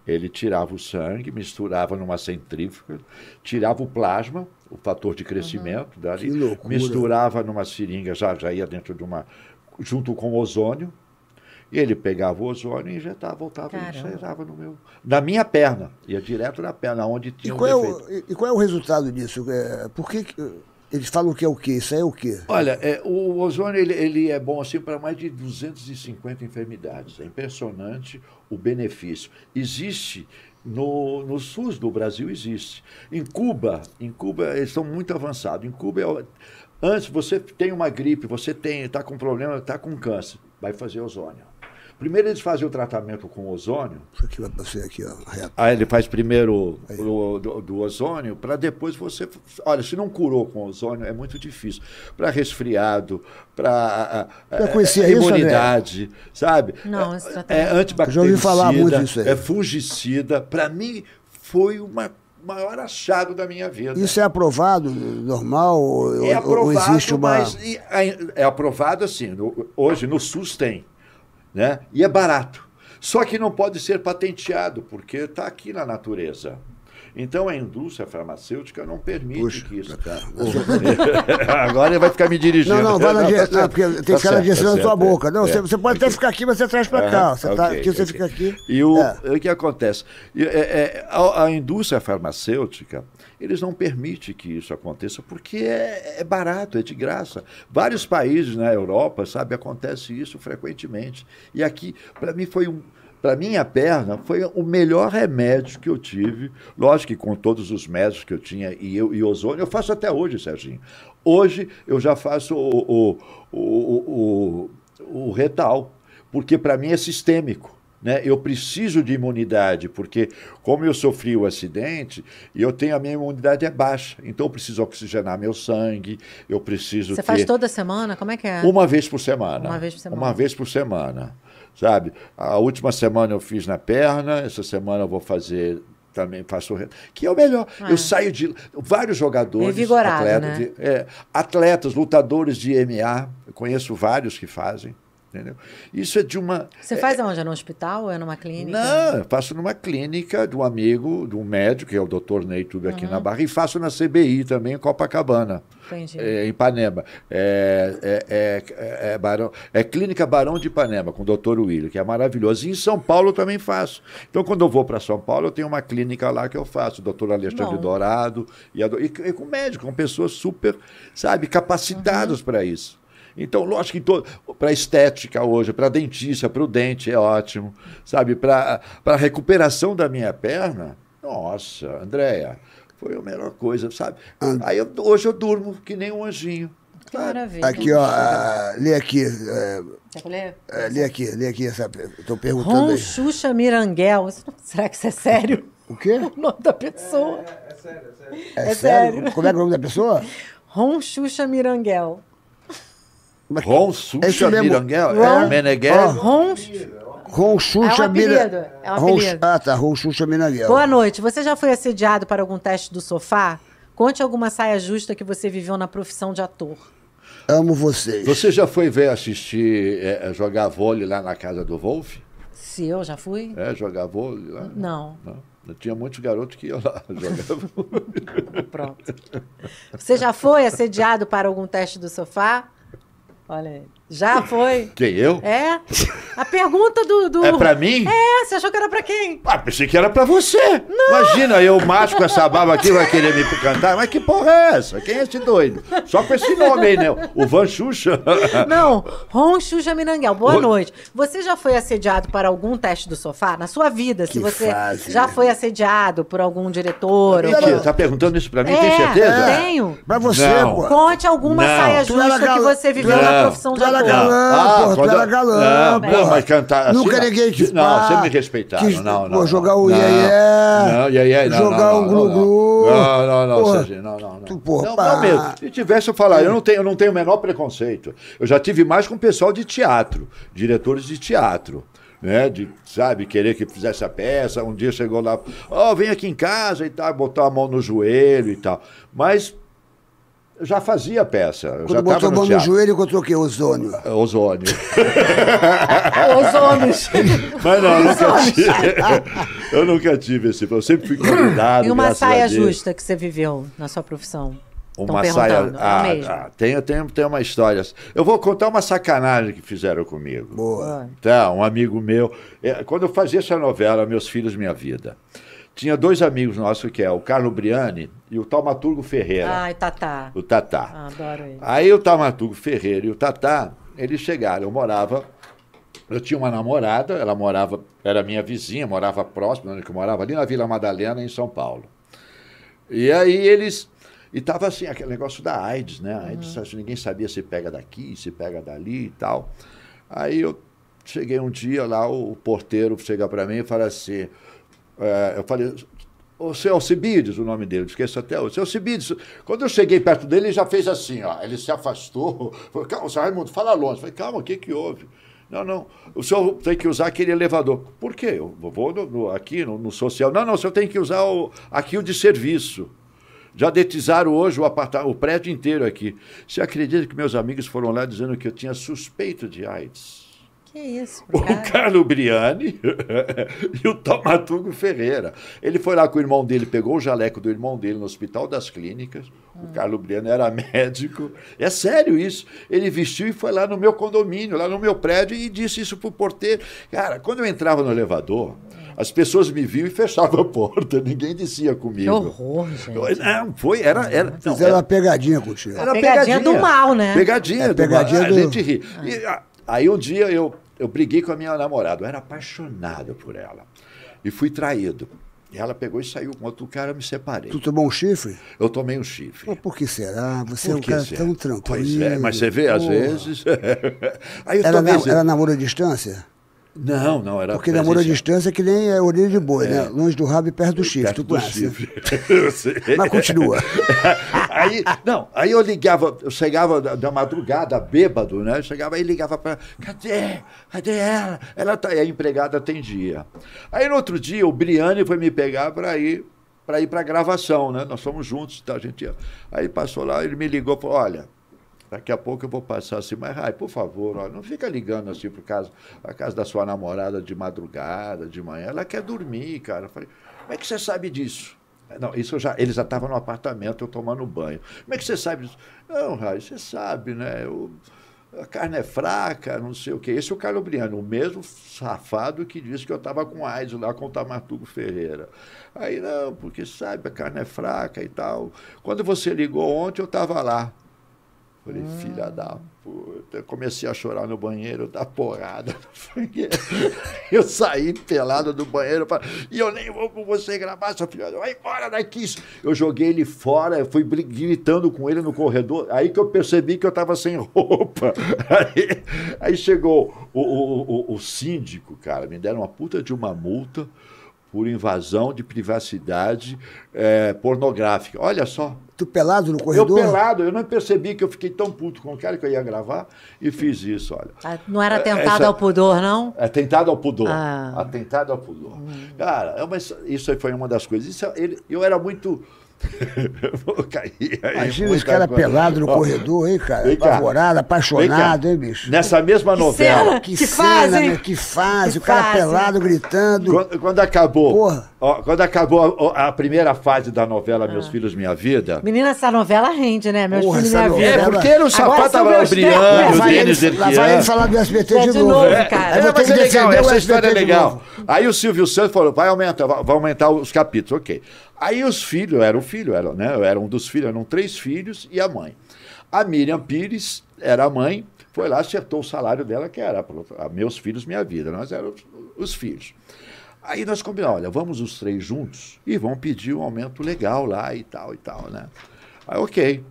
Ele tirava o sangue, misturava numa centrífuga, tirava o plasma, o fator de crescimento dali, Que loucura. misturava numa seringa, já, já ia dentro de uma. junto com ozônio. E ele pegava o ozônio e injetava, voltava e Caramba. injetava no meu. Na minha perna. Ia direto na perna, onde E tinha qual, um é o, e- e qual é o resultado disso? É, Por que- eles falam que é o quê? Isso é o quê? Olha, é, o ozônio ele, ele é bom assim para mais de 250 enfermidades. É impressionante o benefício. Existe no, no SUS do Brasil existe. Em Cuba, em Cuba eles estão muito avançados. Em Cuba é antes você tem uma gripe, você tem está com problema, está com câncer, vai fazer ozônio. Primeiro eles fazem o tratamento com ozônio. Isso aqui vai você aqui, ó. reto. Aí ele faz primeiro o do, do ozônio, para depois você. Olha, se não curou com ozônio, é muito difícil. Para resfriado, para Já conhecia isso, imunidade, sabe? Não, é, esse é tratamento. antibactericida, Já ouvi falar muito disso aí. é fungicida. Para mim, foi o maior achado da minha vida. Isso é aprovado, normal? É ou- aprovado, ou existe uma. mas é é aprovado assim. hoje no SUS tem, né? E é barato. Só que não pode ser patenteado porque está aqui na natureza. Então a indústria farmacêutica não permite Puxa, que isso. cá. [laughs] Agora ele vai ficar me dirigindo. Não, não, vai na tá direção. Não, porque tem tá que ficar na certo, direção tá da tua certo, boca. Não, é, você, você pode até ficar aqui, mas você traz pra cá. Você tá, ok, aqui você ok. fica aqui. E o, É. o que acontece? E, é, é, a, a indústria farmacêutica, eles não permitem que isso aconteça porque é, é barato, é de graça. Vários países na Europa, sabe, acontece isso frequentemente. E aqui, para mim, foi um. Para minha perna, foi o melhor remédio que eu tive. Lógico que com todos os médicos que eu tinha e, eu, e ozônio, eu faço até hoje, Serginho. Hoje eu já faço o, o, o, o, o retal, porque para mim é sistêmico. Né? Eu preciso de imunidade, porque como eu sofri o acidente, eu tenho a minha imunidade é baixa, então eu preciso oxigenar meu sangue, eu preciso Você ter faz toda semana? Como é que é? uma vez por semana. Uma vez por semana. Uma vez por semana, sabe? A última semana eu fiz na perna, essa semana eu vou fazer também faço re- que é o melhor. Eu saio de vários jogadores, atletas, né? de- é, atletas, lutadores de MMA, eu conheço vários que fazem, entendeu? Isso é de uma Você faz aonde? É no hospital ou é numa clínica? não, eu faço numa clínica de um amigo, de um médico, que é o Dr. Ney Tube aqui na Barra, e faço na CBI também, em Copacabana, Entendi. é, em Ipanema. É, é, é, é, Barão, é Clínica Barão de Ipanema, com o Dr. William, que é maravilhoso. E em São Paulo eu também faço. Então, quando eu vou para São Paulo, eu tenho uma clínica lá que eu faço, o Dr. Alexandre Bom. Dourado, e, a e, e com médico, com pessoas super, sabe, capacitadas para isso. Então, lógico que para estética hoje, para dentista, para o dente é ótimo, sabe? Para a recuperação da minha perna, nossa, Andréia, foi a melhor coisa, sabe? Aí eu- hoje eu durmo que nem um anjinho. Que maravilha. Aqui, ó. ah, lê aqui. é, Quer ler? é, lê aqui, lê aqui. Estou perguntando Ron aí. Xuxa Miranguel. Será que isso é sério? O quê? O nome da pessoa. É, é sério. Como é que é o nome da pessoa? Ron Xuxa Miranguel. Ron É mesmo. Miranguel, Ron- é Meneghel. Ron... Ron Xuxa É um apelido, Mira- é um Ron-. Ah, tá. Ron Xuxa Minaguel. Boa noite. Você já foi assediado para algum teste do sofá? Conte alguma saia justa que você viveu na profissão de ator. Amo vocês. Você já foi ver assistir, é, jogar vôlei lá na casa do Wolf? Se eu já fui? É, jogar vôlei lá? Não. Não. Tinha muitos garotos que iam lá [laughs] jogar vôlei. Pronto. Você já foi assediado para algum teste do sofá? Olha aí. Já foi. [laughs] Quem, eu? É. A pergunta do. do... É pra mim? É, você achou que era pra quem? Ah, pensei que era pra você. Imagina, eu macho com essa barba aqui, vai querer me cantar. Mas que porra é essa? Quem é esse doido? Só com esse nome aí, né? O Van Xuxa. [laughs] Não, Ron Xuxa Miranguel. Boa Oi. noite. Você já foi assediado para algum teste do sofá? Na sua vida, se Que você fase, já né? foi assediado por algum diretor? ou Mentira, por- tá perguntando isso pra mim? É, Tem certeza? tenho. Pra você, Não. pô. Conte alguma Não. saia justa que você viveu Não. na profissão de era ator. galã. Ah, pô, tu era galã, Não, não, mas cantar assim, Nunca ninguém te Não, sempre me respeitaram. Quis, não, não. jogar o iê-iê. Não, iê-iê, não. Jogar o glu-glu. Não, não, não. Serginho, não, não, não. Não, mesmo. Se tivesse, eu falar, eu não tenho, eu não tenho o menor preconceito. Eu já tive mais com o pessoal de teatro, diretores de teatro. Né, de, sabe, querer que fizesse a peça. Um dia chegou lá, ó, vem aqui em casa e tal, botou a mão no joelho e tal. Mas já fazia peça. Eu já Quando botou estava a no mão no teatro. joelho, encontrou o quê? Ozônio. Ozônio. [laughs] Os homens. Mas não, eu nunca tive. [laughs] Eu nunca tive esse. Eu sempre fui convidado. E uma saia justa que você viveu na sua profissão? Uma saia. é Ah, mesmo? ah, tem, tem, tem uma história. Eu vou contar uma sacanagem que fizeram comigo. Boa. Tá, um amigo meu. é, Quando eu fazia essa novela, Meus Filhos, Minha Vida, tinha dois amigos nossos, que é o Carlo Briani e o Taumaturgo Ferreira. Ai, Tatá. O Tatá. Ah, adoro ele. Aí o Taumaturgo Ferreira e o Tatá, eles chegaram. Eu morava. Eu tinha uma namorada, ela morava, era minha vizinha, morava próximo, onde eu morava, ali na Vila Madalena, em São Paulo. E aí eles. E tava assim, aquele negócio da AIDS, né? A AIDS, que ninguém sabia se pega daqui, se pega dali e tal. Aí eu cheguei um dia lá, o porteiro chega para mim e fala assim. É, eu falei, o seu Alcibiades, o nome dele, esqueço até hoje. Seu Alcibiades, quando eu cheguei perto dele, ele já fez assim, ó. Ele se afastou. [laughs] Falei, calma, seu Raimundo, fala longe. Eu falei, calma, o que que houve? Não, não, o senhor tem que usar aquele elevador. Por quê? Eu vou no- no- aqui no, no social. Não, não, o senhor tem que usar o, aqui o de serviço. Já detizaram hoje o, o prédio inteiro aqui. Você acredita que meus amigos foram lá dizendo que eu tinha suspeito de AIDS? Que isso, O? Carlo Briani [laughs] e o Taumaturgo Ferreira. Ele foi lá com o irmão dele, pegou o jaleco do irmão dele no Hospital das Clínicas. O Carlo Briani era [laughs] médico. É sério isso. Ele vestiu e foi lá no meu condomínio, lá no meu prédio, e disse isso pro porteiro. Cara, quando eu entrava no elevador, as pessoas me viam e fechavam a porta. [laughs] Ninguém descia Que comigo. horror, gente. Não, foi, era. era não, Fizeram era- uma pegadinha contigo. era pegadinha do mal, né? Pegadinha, É, do pegadinha mal. do- A gente ri. E, a- aí um dia eu, eu briguei com a minha namorada, eu era apaixonado por ela. E fui traído. E ela pegou e saiu com outro cara, eu me separei. Tu tomou um chifre? Eu tomei um chifre. Pô, por que será? Você Por é um cara será? tão tranquilo. Pois é, mas você vê, às vezes. [laughs] aí eu Era, tomei. na, esse- era namoro à distância? Não, não, era. Porque namoro à distância é que nem é orelha de boi, né? Longe do rabo e perto do chifre. Perto do conhece? né? chifre. [laughs] Mas continua. [laughs] aí, não, aí eu ligava, eu chegava da, da madrugada, bêbado, né? Eu chegava e ligava para cadê? Cadê ela? Ela tá aí, a empregada atendia. Aí no outro dia o Briane foi me pegar para ir para ir para gravação, né? Nós fomos juntos, tá, a gente. Aí passou lá, ele me ligou, falou: "Olha, Daqui a pouco eu vou passar assim, mas Rai, por favor, ó, não fica ligando assim para casa, a casa da sua namorada de madrugada, de manhã. Ela quer dormir, cara. Eu falei, como é que você sabe disso? Não, isso já, ele já estava no apartamento, eu tomando banho. Como é que você sabe disso? Não, Rai, você sabe, né? Eu- a carne é fraca, não sei o quê. Esse é o Carlo Briano, o mesmo safado que disse que eu estava com AIDS lá com o Tamartugo Ferreira. Aí, não, porque sabe, a carne é fraca e tal. Quando você ligou ontem, eu estava lá. Falei, filha da puta. Eu comecei a chorar no banheiro, da porrada. [laughs] Eu saí pelado do banheiro falei, e eu nem vou com você gravar, seu filho. Vai embora daqui. Eu joguei ele fora, eu fui gritando com ele no corredor. Aí que eu percebi que eu estava sem roupa. [laughs] Aí, aí chegou o, o, o, o síndico, cara, me deram uma puta de uma multa por invasão de privacidade eh, pornográfica. Olha só, Tu pelado no eu corredor? pelado, eu não percebi que eu fiquei tão puto com o cara que eu ia gravar e fiz isso, olha. Ah, Não era atentado Essa- ao pudor, não? Atentado ao pudor. Ah. Atentado ao pudor. Cara, é uma, isso aí foi uma das coisas. Isso, é- ele, eu era muito. [laughs] Vou cair aí, Imagina os caras pelados no Ó, corredor, hein, cara? Apavorado, apaixonado, hein, bicho? Nessa mesma Que novela. cena! Que, Que cena, fazem. né? Que fase, Que o cara fazem. pelado gritando. Quando, quando acabou, Porra. ó, quando acabou a, a primeira fase da novela Meus Ah. Filhos Minha Vida, Menina, essa novela rende, né? Meus Porra, filhos, minha vida. é porque era o Agora safado são tava o meus Briano, tempos. o Denis lá vai ele falar do SBT É de de novo. novo, É, cara. Aí é, ter mas é legal, essa história é legal. Aí o Silvio Santos falou, vai aumentar, vai aumentar os capítulos, ok. Aí os filhos, era o filho, era, né? Eu era um dos filhos, eram três filhos e a mãe. A Miriam Pires era a mãe, foi lá, acertou o salário dela, que era pro- a meus filhos, minha vida. Nós éramos os filhos. Aí nós combinamos, olha, vamos os três juntos e vamos pedir um aumento legal lá e tal e tal, né? Aí, ok.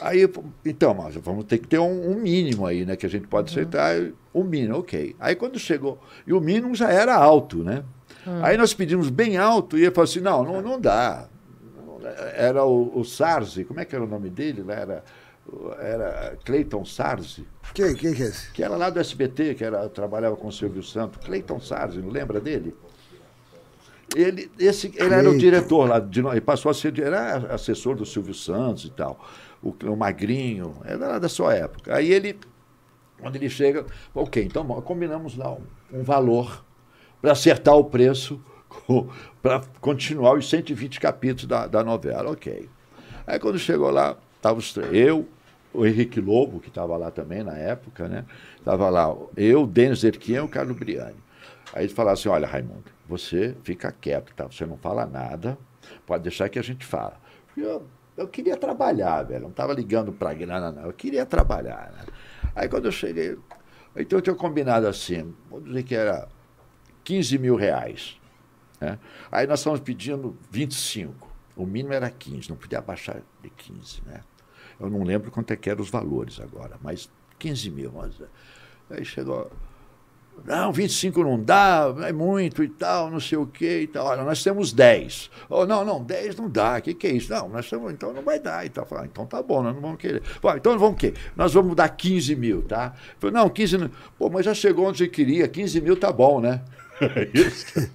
Aí, então, mas vamos ter que ter um, um mínimo aí, né? Que a gente pode aceitar. Um mínimo, ok. Aí quando chegou. E o mínimo já era alto, né? Aí nós pedimos bem alto e ele falou assim: não, não, não dá. Era o, o Sarzi, como é que era o nome dele? Era, era Cleiton Sarzi, Quem, quem que é esse? que era lá do SBT, que era, trabalhava com o Silvio Santos. Cleiton Sarzi, não lembra dele? Ele, esse, ele era o diretor lá, de, ele passou a ser era assessor do Silvio Santos e tal. O, o Magrinho, era lá da sua época. Aí ele, quando ele chega, ok, então combinamos lá um, um valor para acertar o preço para continuar os 120 capítulos da, da novela, ok. Aí quando chegou lá, tava os três, eu, o Henrique Lobo, que estava lá também na época, né? Estava lá, eu, Denis Erquian e o Carlos Briani. Aí eles falaram assim, olha, Raimundo, você fica quieto, tá? Você não fala nada, pode deixar que a gente fala. Eu, eu queria trabalhar, velho, não estava ligando para grana, não, eu queria trabalhar, né? Aí quando eu cheguei, então eu tinha combinado assim, vamos dizer que era 15 mil reais. né? Aí nós estamos pedindo 25. O mínimo era 15, não podia abaixar de 15. Né? Eu não lembro quanto é que eram os valores agora, mas 15 mil. Mas... Aí chegou. Não, 25 não dá, é muito e tal, não sei o quê e tal. Olha, nós temos 10. Oh, não, não, 10 não dá. O que, que é isso? Não, nós temos, então não vai dar. E tal. Falei, ah, então tá bom, nós não vamos querer. Bom, então vamos o quê? Nós vamos dar 15 mil, tá? Falei, não, 15 não. Pô, mas já chegou onde queria, 15 mil tá bom, né? Isso.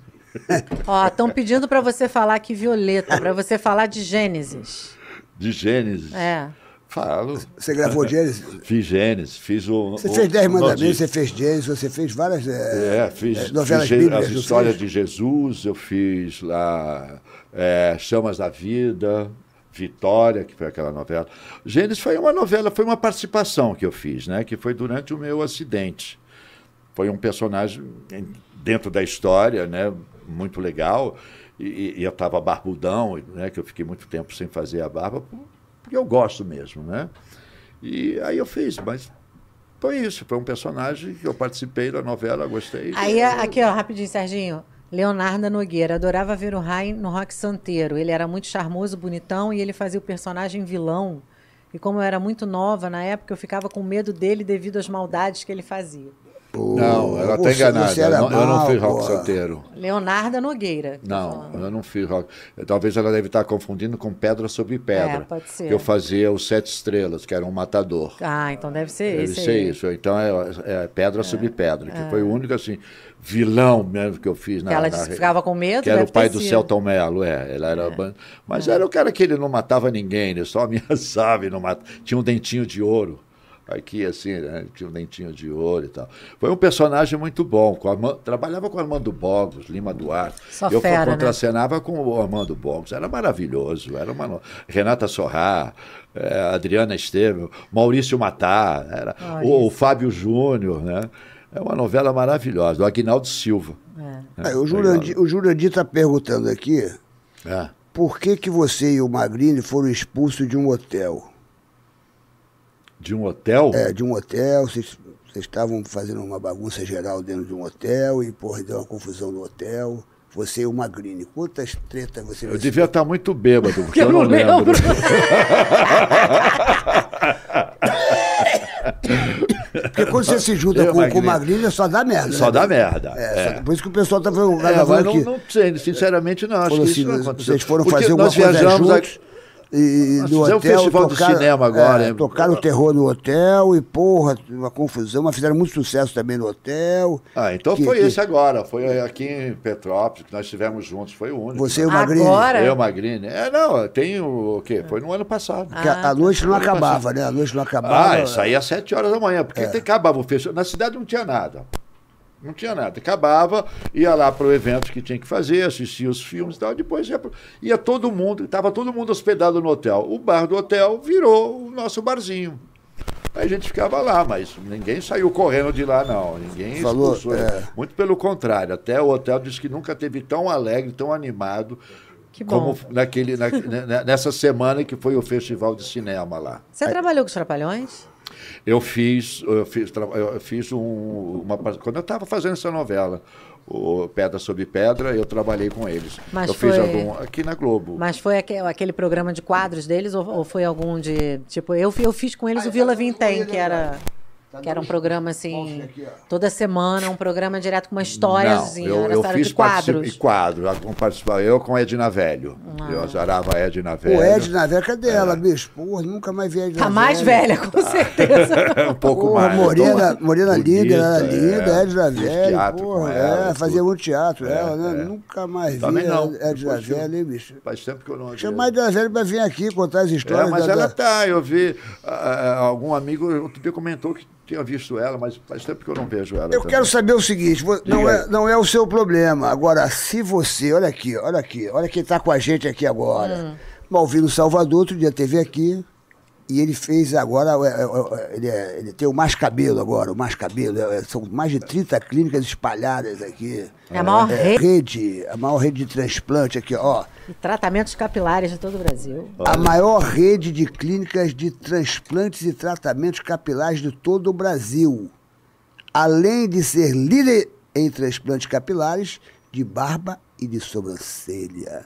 Ó, estão pedindo pra você falar aqui Violeta, pra você falar de Gênesis. De Gênesis. É. Falo. Você gravou Gênesis? Fiz Gênesis, fiz o. Você o- fez Dez Mandamentos, você fez Gênesis, você fez várias é, É, fiz, é, novelas fiz bíblicas. as histórias fez? de Jesus, eu fiz lá é, Chamas da Vida, Vitória, que foi aquela novela. Gênesis foi uma novela, foi uma participação que eu fiz, né? Que foi durante o meu acidente. Foi um personagem em- dentro da história, né? Muito legal. E, e eu estava barbudão, né? Que eu fiquei muito tempo sem fazer a barba, porque eu gosto mesmo, né? E aí eu fiz, mas foi isso. Foi um personagem que eu participei da novela, gostei. Aí, aqui, ó, rapidinho, Serginho. Leonardo Nogueira adorava ver o Rai no Rock Santeiro. Ele era muito charmoso, bonitão e ele fazia o personagem vilão. E como eu era muito nova na época, eu ficava com medo dele devido às maldades que ele fazia. Pô, Não, ela está enganada. você era Eu não, eu não mal, fiz rock pô. santeiro. Leonardo Nogueira. Não, falando. eu não fiz rock. Talvez ela deve estar confundindo com Pedra sobre Pedra. É, pode ser. Que eu fazia os Sete Estrelas, que era um matador. Ah, então deve ser Deve esse ser aí. isso. Então é, é Pedra sobre Pedra, que foi o único assim, vilão mesmo que eu fiz na. Que ela na- ficava com medo, Que era deve o pai do sido. Celton Mello, é. Ela era ban- Mas era o cara que ele não matava ninguém, ele só ameaçava [laughs] e não matava. Tinha um dentinho de ouro. Aqui, assim, né? Tinha um dentinho de ouro e tal. Foi um personagem muito bom. Com Arma- Trabalhava com Armando Bogos, Lima Duarte. Só eu fera, né? contracenava com o Armando Bogos. Era maravilhoso. Era uma... Renata Sorrá, eh, Adriana Estevam, Maurício Matar, era o, o Fábio Júnior, né? É uma novela maravilhosa, do Aguinaldo Silva. O Jurandir o Jurandir está perguntando aqui É. por que, que você e o Magrini foram expulsos de um hotel. De um hotel? É, de um hotel, vocês, vocês estavam fazendo uma bagunça geral dentro de um hotel e, porra, deu uma confusão no hotel. Você e o Magrini. Quantas tretas você Eu devia estar muito bêbado, porque [laughs] Eu eu não lembro. lembro. Porque quando você se junta [laughs] Eu, com, com o Magrini. Só dá merda. Só né? dá merda. É, é. só- por isso que o pessoal tá falando, É, mas não, não sei, sinceramente não, acho que assim, isso não vocês aconteceu. foram Porque fazer nós coisa viajamos a- juntos. E Nós no fizemos um hotel. festival de cinema agora, é, hein? tocaram terror no hotel e, porra, uma confusão, mas fizeram muito sucesso também no hotel. Ah, então Que- foi que- esse agora. Foi aqui em Petrópolis, que nós estivemos juntos. Foi o único. Você e o Magrini. Agora? Eu, Magrini. É, não, tem o, o quê? Foi no ano passado. Que a, a noite não acabava, né? A noite não acabava. Ah, isso aí às sete horas da manhã, porque tem- acabava o festival. Na cidade não tinha nada. Não tinha nada. Acabava, ia lá para o evento que tinha que fazer, assistia os filmes e tal. Depois ia, pro- ia todo mundo, estava todo mundo hospedado no hotel. O bar do hotel virou o nosso barzinho. Aí a gente ficava lá, mas ninguém saiu correndo de lá, não. Ninguém Falou, expulsou. é. Muito pelo contrário. Até o hotel disse que nunca teve tão alegre, tão animado Que bom. como [laughs] naquele, na- né, nessa semana que foi o festival de cinema lá. Você trabalhou com os Trapalhões? Eu fiz, eu fiz, eu fiz um, uma. Quando eu estava fazendo essa novela, o Pedra sobre Pedra, eu trabalhei com eles. Mas eu fiz foi- algum. Aqui na Globo. Mas foi aque- aquele programa de quadros deles ou, ou foi algum de. Tipo, eu, eu fiz com eles o Vila Vintém, que era. Que era um programa assim, toda semana, um programa direto com uma historiazinha, Não, eu, era eu história fiz de quadros. particip- e quadro. Eu com- participava- Eu com a Edna Velho. Ah. Eu azarava a Edna Velho. O Ed na velha, cadê ela, bicho? Porra, nunca mais vi a Ed Tá mais velha, com certeza. [laughs] um pouco Porra, mais. Morena, Morena linda, ela bonita, linda, é. Ed na Fiz velha, teatro porra, com ela, é, fazia muito teatro É, ela, né? é. Nunca mais vi Também não. a Ed na Depois eu- velha, hein, bicho? Faz tempo que eu não. Chama a Ed na velha pra vir aqui contar as É, histórias mas da- ela da- tá, eu vi. ah, ah, algum amigo outro dia comentou que tinha visto ela, mas faz tempo que eu não vejo ela. Eu também. quero saber o seguinte, não é, não é o seu problema. Agora, se você, olha aqui, olha aqui, olha quem tá com a gente aqui agora. Hum. Malvino Salvador, outro dia teve aqui, e ele fez agora, é, é, é, ele, é- ele tem o Mais Cabelo agora, o Mais Cabelo, é, são mais de 30 clínicas espalhadas aqui. É a maior É, rede a maior rede de transplante aqui, ó. de tratamentos capilares de todo o Brasil. A maior rede de clínicas de transplantes e tratamentos capilares de todo o Brasil. Além de ser líder em transplantes capilares de barba e de sobrancelha.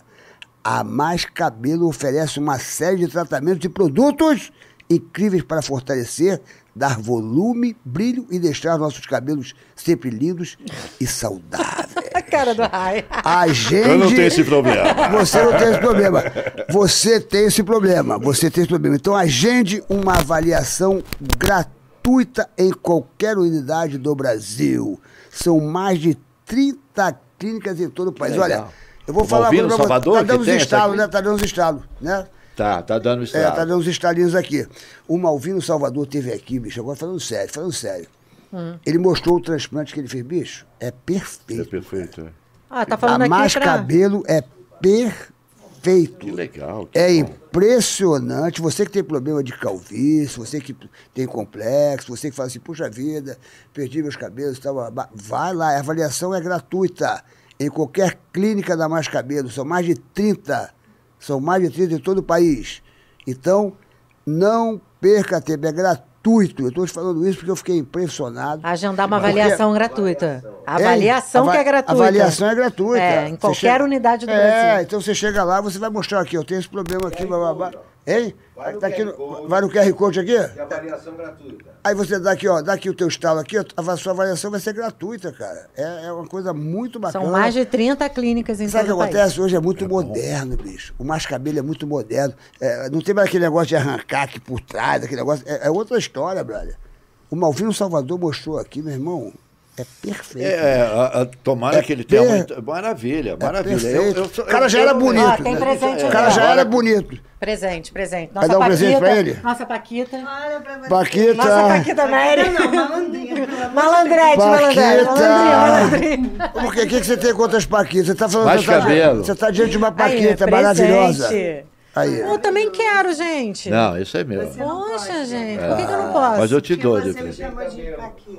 A Mais Cabelo oferece uma série de tratamentos e produtos incríveis para fortalecer, dar volume, brilho e deixar nossos cabelos sempre lindos e saudáveis. [laughs] A cara do Rai. Agende. Eu não tenho esse problema. Você não tem esse problema. Você tem esse problema. Você tem esse problema. Então agende uma avaliação gratuita em qualquer unidade do Brasil. São mais de 30 clínicas em todo o país. Legal. Olha, eu vou O falar Malvino pra você. Salvador Tá que dando essa estalos, né? Tá dando os estalos, né? Tá, tá dando É, estrada. tá dando os estalinhos aqui. O Malvino Salvador teve aqui, bicho. Agora falando sério, falando sério. Hum. Ele mostrou o transplante que ele fez, bicho. É É perfeito. perfeito. é. Ah, tá falando a aqui mais pra... cabelo é perfeito. Que legal. que É bom. impressionante. Você que tem problema de calvície, você que tem complexo, você que fala assim, puxa vida, perdi meus cabelos e tal. Vai lá, a avaliação é gratuita. Em qualquer clínica da Mais Cabelo. São mais de 30. São mais de 30 em todo o país. Então, não perca tempo, é gratuito. Eu estou te falando isso porque eu fiquei impressionado. Agendar uma avaliação gratuita. A avaliação Hein? que é gratuita. Avaliação é gratuita. É, em qualquer chega- unidade do é, Brasil. então você chega lá, você vai mostrar aqui, eu tenho esse problema aqui, blá, blá, blá. Hein? Tá aqui no- vai no QR Code aqui? avaliação gratuita. Aí você dá aqui, ó, dá aqui o teu estalo aqui, a sua avaliação vai ser gratuita, cara. É, é uma coisa muito bacana. São mais de 30 clínicas em Sabe o que o país. acontece? Hoje é muito moderno, bicho. O mais cabelo é muito moderno. É, não tem mais aquele negócio de arrancar aqui por trás, aquele negócio. É, é outra história, brother. O Malvino Salvador mostrou aqui, meu irmão. É perfeito. É, a- a- tomara É que ele tenha per- muito. Maravilha, maravilha. perfeito. Eu- eu sou- O cara eu- já era bonito. Ó, tem né? presente o cara já era bonito. Presente, presente. Vai dar um presente pra ele? Nossa Paquita. Paquita. Nossa Paquita Mary. Não, malandrinha. Malandrete, malandrete. Paquita. Malandrinha. Por quê? O que, que você tem contra as Paquitas? Você tá falando Mais você tá- cabelo. Você tá diante de uma Aí, Paquita presente. Aí. Eu também quero, gente. Não, isso é meu. Poxa, gente. Por que, que eu não posso? Mas eu te dou de.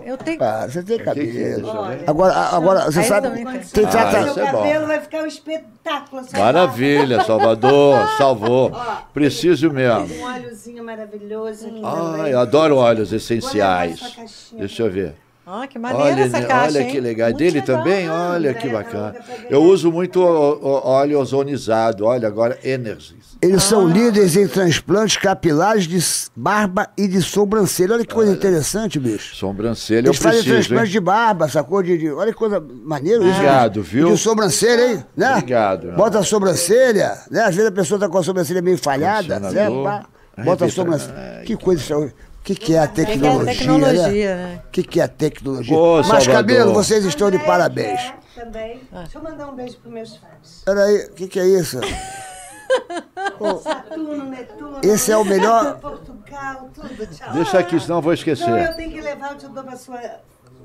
Eu tenho. Para, você tem que que é cabelo. Agora, agora você Aí sabe. tem. Ah, trata... Seu é bom. cabelo vai ficar um espetáculo. assim, Maravilha, Salvador, [laughs] salvou. Preciso mesmo. Um óleozinho maravilhoso aqui Ai, também. eu adoro óleos essenciais. Deixa eu ver. Ó, que maneira Olha, essa né, caixa, olha hein? que legal. Muito Dele legal. também? Olha Andréia que bacana. Eu uso muito óleo ozonizado. Olha, agora Energies. Eles Ah. são líderes em transplantes capilares de barba e de sobrancelha. Olha que coisa interessante, bicho. Sobrancelha eu Eles fazem preciso, transplante hein? de barba, sacou? De, de- olha que coisa maneira isso. Obrigado, né? viu? E de sobrancelha, hein? Né? Obrigado. Bota a sobrancelha, né? Às vezes a pessoa tá com a sobrancelha meio falhada, né? Bota a sobrancelha. Que coisa extraordinária. O que, que é a que é a tecnologia? tecnologia, né? né? O que, que é a tecnologia? Ô, Mas, Salvador. cabelo, vocês estão de parabéns. quer Também. Deixa eu mandar um beijo pros meus fãs. Peraí, o que, que é isso? Saturno, Netuno. Esse é o melhor- Portugal, tudo. Tchau. Deixa aqui, senão eu vou Então eu esquecer. tenho que levar, eu te dou pra sua.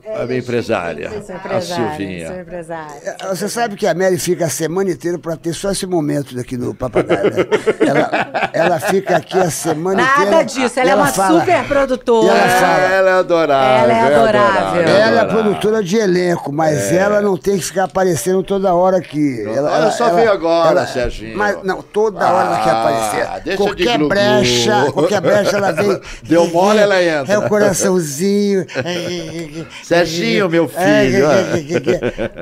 É, A minha empresária. A Silvinha. É, Você sabe que a Mary fica a semana inteira para ter só esse momento aqui no Papagaio, né? Ela, ela fica aqui a semana inteira. Nada disso, ela é uma fala- super produtora. Ela fala- Ela é adorável. Ela é adorável. Ela é produtora de elenco, mas ela não tem que ficar aparecendo toda hora aqui. Ela, ela só veio agora, Serginho. Mas não, toda hora ela quer Ah, aparecer. deixa de qualquer glu-glu. brecha, qualquer brecha ela vem. [laughs] Deu mole, ela entra. É o coraçãozinho. [laughs] Serginho, meu filho.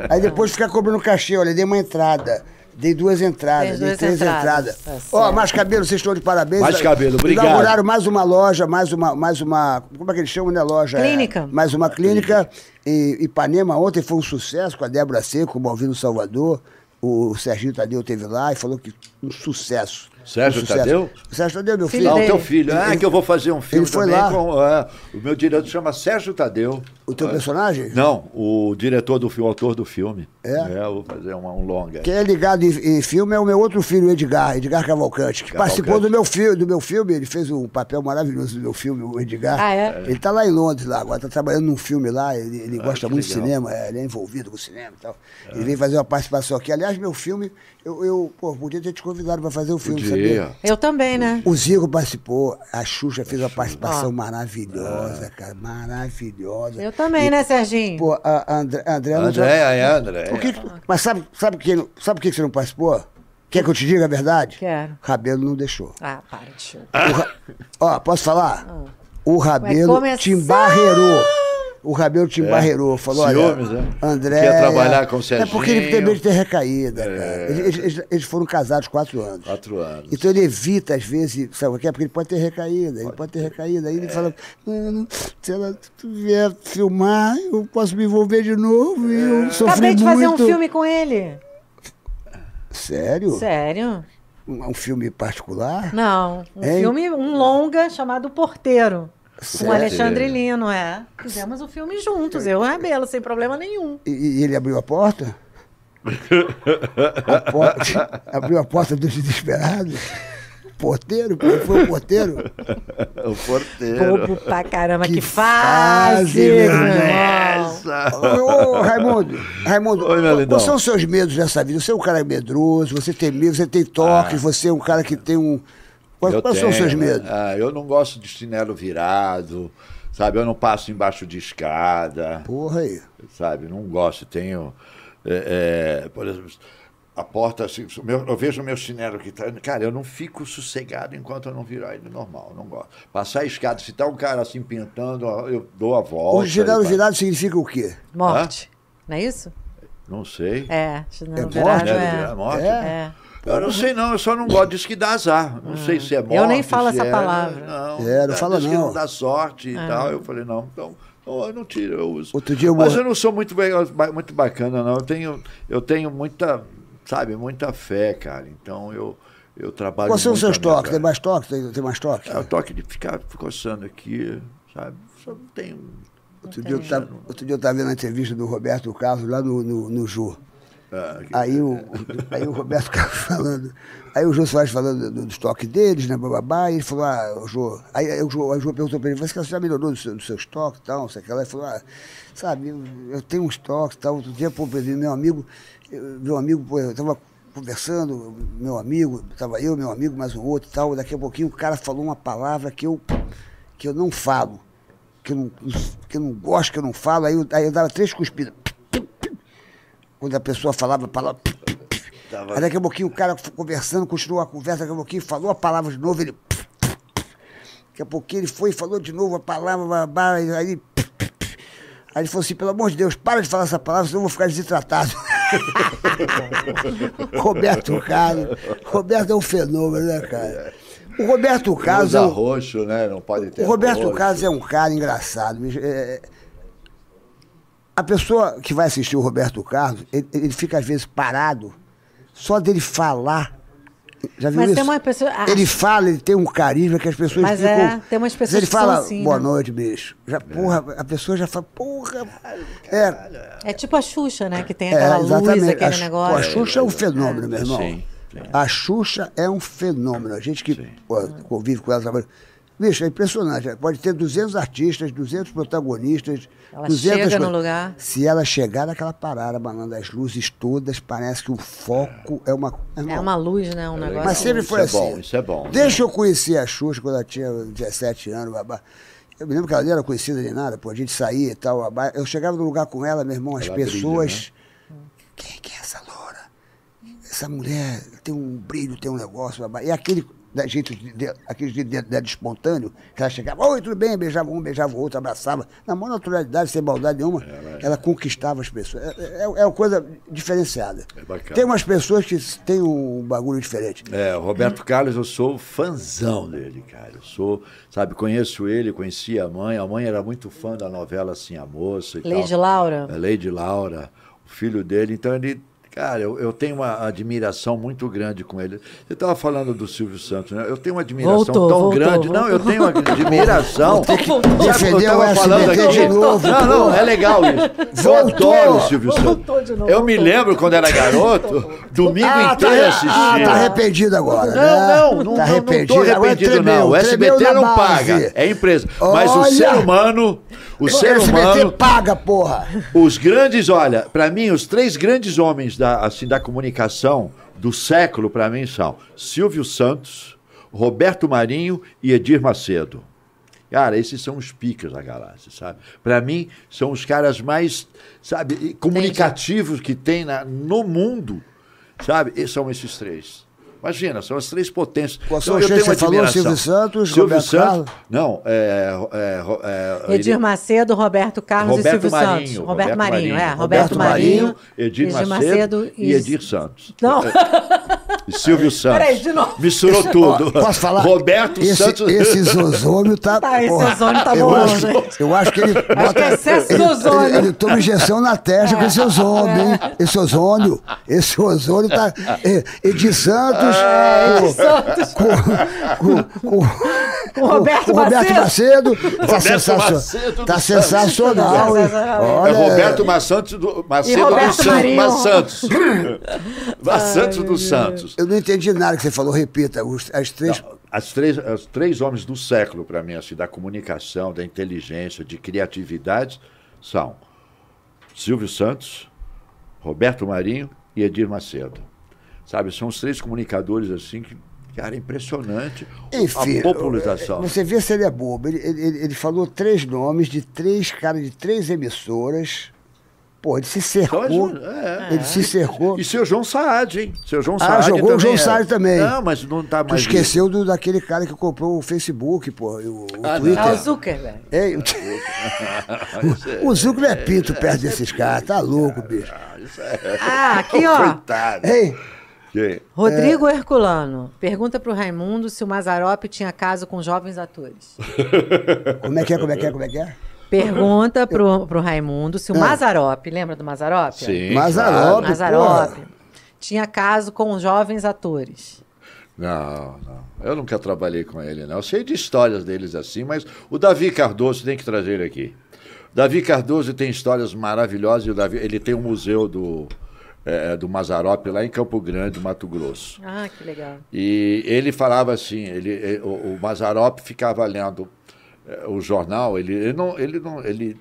Aí depois fica cobrando cachê, olha, dei uma entrada. Dei duas entradas, dei três entradas, tá Ó, certo. mais cabelo, vocês estão de parabéns. Mais cabelo, obrigado. Inauguraram mais uma loja, mais uma, mais uma. Como é que eles chamam, né? Loja? Clínica. É, mais uma clínica. em Ipanema ontem foi um sucesso com a Débora Seco, o Malvino Salvador. O Serginho Tadeu teve lá e falou que um sucesso. Sérgio. Tadeu? O Sérgio Tadeu, meu Filho. Não, o teu filho. Ah, Ele- que eu vou fazer um filme ele foi também lá. com... é, o meu diretor chama Sérgio Tadeu. O teu personagem? Não, o diretor do filme, o autor do filme. É? eu vou fazer um, um longa. Quem é ligado em, em filme é o meu outro filho, Edgar, Edgar Cavalcante, que Cavalcante. participou do meu, filme, do meu filme, ele fez um papel maravilhoso do meu filme, o Edgar. Ah, é? Ele tá lá em Londres, lá, agora tá trabalhando num filme lá, ele, ele gosta Ah, que muito de legal. cinema, é, ele é envolvido com cinema e tal. Ele veio fazer uma participação aqui. Aliás, meu filme, eu, eu pô, podia ter te convidado para fazer o filme, Podia. Sabia? Eu também, né? O Zico participou, a Xuxa fez uma participação maravilhosa, cara, maravilhosa. Eu também, né, Serginho? Pô, a André, André não André, é André. por que, mas sabe, sabe, que, sabe por que você não participou? Quer que eu te diga a verdade? Quero. Rabelo não deixou. Ah, para de Ra- Ó, posso falar? O Rabelo te embarreirou. O Rabelo te embarreirou. Falou, olha, Ciúmes, né? André... Quer trabalhar com o É porque ele tem Serginho. medo de ter recaída, cara. Eles, eles- eles foram casados quatro anos. Quatro anos. Então ele evita, às vezes, sabe o que é? Porque ele pode ter recaída, ele pode ter recaída. Aí É. ele fala, "Mano, se ela vier filmar, eu posso me envolver de novo e eu sofri Acabei de fazer um muito." filme com ele. Sério? Sério? Um, um filme particular? Não, um Hein? filme, um longa chamado Porteiro. Com Alexandre Lino, é. Fizemos o filme juntos, eu e o Rabelo, sem problema nenhum. E, e ele abriu a porta? A porta- abriu a porta dos desesperados? Porteiro? Quem foi o porteiro? O porteiro. Bobo pra caramba, que, Que fase, meu. Ô, ô, Raimundo, Raimundo, Oi, meu quais são os seus medos nessa vida? Você é um cara medroso, você tem medo, você tem toque, você é um cara que tem um. Quais, Eu quais são os seus tenho, medos? ah, eu não gosto de chinelo virado, sabe? Eu não passo embaixo de escada, Porra aí. sabe? Não gosto. Tenho, é, é, por exemplo, a porta, assim, meu- eu vejo o meu chinelo que tá. Cara, eu não fico sossegado enquanto eu não virar ele normal. Não gosto. Passar a escada, se tá um cara assim pintando, eu dou a volta. O chinelo virado significa o quê? Morte. Não é isso? Não sei. É, chinelo É virado Chinelo é. virado, morte? É? Eu não sei não, eu só não gosto disso que dá azar. Não sei se é morte. Eu nem falo essa é- palavra. Não, É, não fala diz que não. não dá sorte e tal. Eu falei, não, então, eu não tiro, eu uso. Outro dia eu Mas eu não sou muito, muito bacana, não. Eu tenho, eu tenho muita, sabe, muita fé, cara. Então eu, eu trabalho Quais são os seus toques? Tem mais toque? Tem, tem mais toque? É o toque de ficar coçando aqui, sabe? Só não tenho... Outro dia, eu tava, outro dia eu estava vendo a entrevista do Roberto Carlos lá no, no, no Jô. Ah, Aí o, aí o Roberto Carlos [laughs] falando, aí o Jô Soares falando do, dos toques deles, né, bababá, e ele falou, ah, Jô, aí, o Jô, aí o Jô perguntou para ele, você já melhorou dos seus, dos seus toques e tal, não sei que lá, ele falou, ah, sabe, eu, eu tenho uns toques e tal, outro dia, pô, meu amigo, eu- meu amigo, pô, eu estava conversando, meu amigo, estava eu, meu amigo, mais um outro e tal, daqui a pouquinho o cara falou uma palavra que eu, que eu não falo, que eu não, que eu não gosto, que eu não falo, aí eu, aí eu dava três cuspidas, quando a pessoa falava a palavra. Aí daqui a pouquinho o cara conversando, continuou a conversa, daqui a pouquinho falou a palavra de novo, ele. Daqui a pouquinho ele foi e falou de novo a palavra, aí. Aí ele falou assim, pelo amor de Deus, para de falar essa palavra, senão eu vou ficar desidratado. [laughs] Roberto Carlos. Roberto é um fenômeno, né, cara? O Roberto Carlos. Usa é um- roxo, né? Não pode ter o Roberto roxo. Carlos é um cara engraçado. bicho. É, a pessoa que vai assistir o Roberto Carlos, ele, ele fica às vezes parado, só dele falar. Já viu Mas isso? tem uma pessoa- ah. Ele fala, ele tem um carisma que as pessoas Mas ficam. é, tem umas pessoas ele que são fala, assim, boa né?" noite, bicho. Já, porra, a pessoa já fala, porra. É, É tipo a Xuxa, né? Que tem é, aquela luz, exatamente. aquele a, negócio. a Xuxa é um fenômeno, meu irmão. Sim, sim. A Xuxa é um fenômeno. A gente que pô, convive com ela trabalha. Bicho, é impressionante. Pode ter 200 artistas, 200 protagonistas. Ela 200 chega no coisas. lugar. Se ela chegar naquela parada, banando as luzes todas, parece que o foco é uma. É uma luz, né? Um negócio. Mas sempre Isso foi é assim. bom, isso é bom. Desde que eu conheci a Xuxa, quando ela tinha 17 anos, babá. Eu me lembro que ela nem era conhecida nem nada, pô, a gente saía e tal. babá. Eu chegava no lugar com ela, meu irmão, as Ela brilha, pessoas. Quem que é essa loura? Essa mulher tem um brilho, tem um negócio, babá. E aquele da jeito de, de, aquele jeito de, de, de espontâneo, que ela chegava, oi, tudo bem, beijava um, beijava o outro, abraçava. Na maior naturalidade, sem maldade nenhuma, ela conquistava as pessoas. É, é, é uma coisa diferenciada. É bacana. Tem umas pessoas que têm um bagulho diferente. É, o Roberto Carlos, eu sou fãzão dele, cara. Eu sou, sabe, conheço ele, conheci a mãe. A mãe era muito fã da novela Assim a Moça e Lady tal. Laura. É, Lady Laura, o filho dele. Então ele, cara, eu, eu tenho uma admiração muito grande com ele. Você estava falando do Silvio Santos, né? Eu tenho uma admiração Voltou, tão voltou, grande. Não, eu tenho uma [laughs] admiração. O que eu defender o falando SBT aqui? de novo, Não, não, é legal isso. Eu Voltou. adoro o Silvio Voltou Santos. de novo, Eu me voltou. lembro quando era garoto, domingo Ah, inteiro tá, assistia. ah, tá arrependido agora. Não, né? não, não, tá não, arrependido. não tô Agora arrependido, tremeu, não. O SBT não base. paga, é empresa. Mas o Olha! ser humano, o ser SBT humano, paga, porra. os grandes, olha, para mim, os três grandes homens da, assim, da comunicação do século, para mim, são Silvio Santos, Roberto Marinho e Edir Macedo. Cara, esses são os picas da galáxia, sabe? Para mim, são os caras mais, sabe, comunicativos que tem na, no mundo, sabe? E são esses três. Imagina, são as três potências. Qual Então, eu tenho que você uma falou? admiração. Silvio Santos, Silvio Roberto Santos, Carlos? não, é, é, é, Edir ele- Macedo, Roberto Carlos e Roberto Silvio Marinho, Santos. Roberto, Marinho, é. Roberto, Roberto Marinho, Marinho, Edir, Macedo, e Edir Santos. Não. [laughs] Silvio Santos. Peraí, de novo. Misturou tudo. Ó, posso falar? Roberto esse, Santos. Esse zozônio tá. Tá, esse porra, ozônio tá eu bom, acho, gente. Eu acho que ele. que é excesso de ozônio. Ele, ele toma injeção na testa com esse ozônio, hein? Esse ozônio. Esse ozônio tá. É, Edir Santos. É, com- Edir Santos. Com, com, com, Com Roberto com Roberto Macedo. Tá, Roberto sensacional. Macedo tá do sensacional, hein? Sensacional. É Olha, Roberto Maçantos do, Macedo Roberto dos Santos. Maçantos. Maçantos dos Santos. [laughs] Eu não entendi nada que você falou, repita. Os, as três. Não, as três, os três homens do século, para mim, assim, da comunicação, da inteligência, de criatividade, são Silvio Santos, Roberto Marinho e Edir Macedo. Sabe, são os três comunicadores, assim, que, cara, é impressionante Enfim, a popularização. Você vê se ele é bobo. Ele, ele, ele falou três nomes de três caras de três emissoras. Pô, ele se cercou. É. Ele se cercou. E seu João Saad, hein? Seu João Ah, Saad jogou o João é. Saad também. Não, mas não tá Tu mais. esqueceu do, daquele cara que comprou o Facebook, pô, o, o Ah, não. Twitter. É o Zuckerberg. É, o, o Zuckerberg é pinto perto desses caras, tá louco, bicho. Ah, aqui, ó. Coitado. Ei, Rodrigo Herculano pergunta pro Raimundo se o Mazarop tinha caso com jovens atores. como é que é, como é que é, como é que é? Pergunta pro, [laughs] pro Raimundo se o Mazarop, lembra do Mazarop? Sim. Mazarop, claro. Mazarop porra. tinha caso com jovens atores. Não, não. Eu nunca trabalhei com ele, não. Eu sei de histórias deles assim, mas o Davi Cardoso tem que trazer ele aqui. Davi Cardoso tem histórias maravilhosas e o Davi, ele tem um museu do, eh, do Mazarop lá em Campo Grande, Mato Grosso. Ah, que legal. E ele falava assim, ele, eh, o, o Mazarop ficava lendo o jornal, ele, ele não, ele não, ele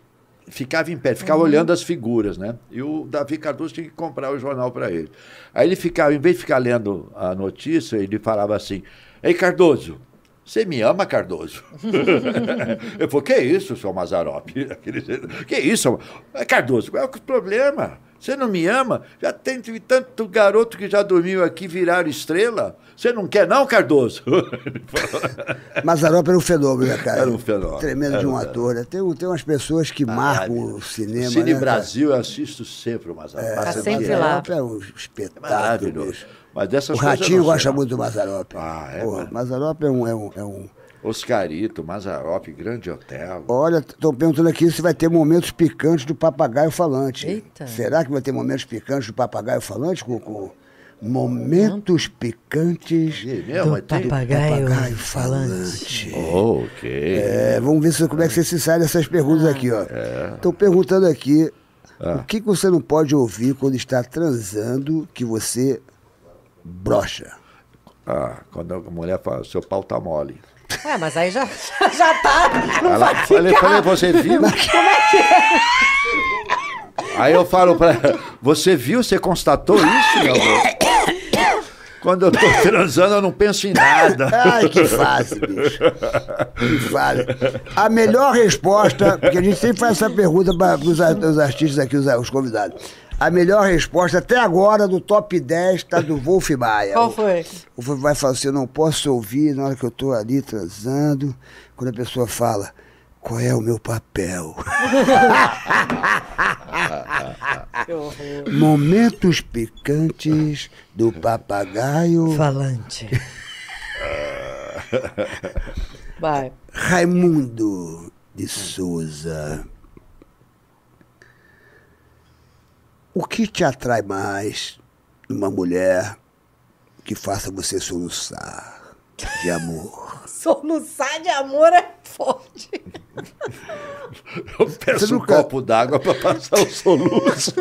ficava em pé, ficava olhando as figuras, né? E o Davi Cardoso tinha que comprar o jornal para ele. Aí ele ficava, em vez de ficar lendo a notícia, ele falava assim: "Ei Cardoso, você me ama, Cardoso? [laughs] Eu falei, que isso, seu Mazarop? [laughs] Aquele jeito, Que isso? "É, Cardoso, qual é o problema? Você não me ama? Já tem tanto garoto que já dormiu aqui viraram estrela. Você não quer, não, Cardoso? [laughs] Mazzaropi era um fenômeno, né, cara? Era um fenômeno. Tremendo de um Era, ator. né? Tem, tem umas pessoas que marcam o cinema. Cine né, cara? Brasil, eu assisto sempre o Mazzaropi. Tá Passa sempre direto. lá. É um espetáculo. Maravilhoso. bicho. Mas dessas O Ratinho gosta muito do Mazzaropi. Ah, é, Porra. Mazzaropi é um, é um, é um- Oscarito, Mazzaropi, Grande Hotel. Olha, estão perguntando aqui se vai ter momentos picantes do papagaio falante. Eita. Será que vai ter momentos picantes do papagaio falante, Cucu? Momentos picantes mesmo, mas tem- do papagaio falante. Oh, ok. É, vamos ver se, como é que você se sai dessas perguntas aqui, ó. Estão perguntando aqui o que, que você não pode ouvir quando está transando que você brocha. Ah, quando a mulher fala, seu pau tá mole. É, mas aí já, [laughs] já tá. Não Ela, vai falei, ficar. falei, você viu? Como é que é? Aí eu falo pra ela, você viu, você constatou isso, meu amor? Quando eu tô transando, eu não penso em nada. Ai, que fácil, bicho. Que fácil. A melhor resposta, porque a gente sempre faz essa pergunta para os artistas aqui, os, os convidados. A melhor resposta até agora do top 10 está do Wolf Maia. Qual foi? O Wolf Maia fala assim: eu não posso ouvir na hora que eu estou ali transando, quando a pessoa fala. Qual é o meu papel? [laughs] Que horror. Momentos picantes do papagaio Falante. Vai. Raimundo de Souza. O que te atrai mais numa mulher que faça você soluçar de amor? [laughs] Soluçar de amor é forte. Eu peço Você um nunca- copo d'água pra passar o soluço.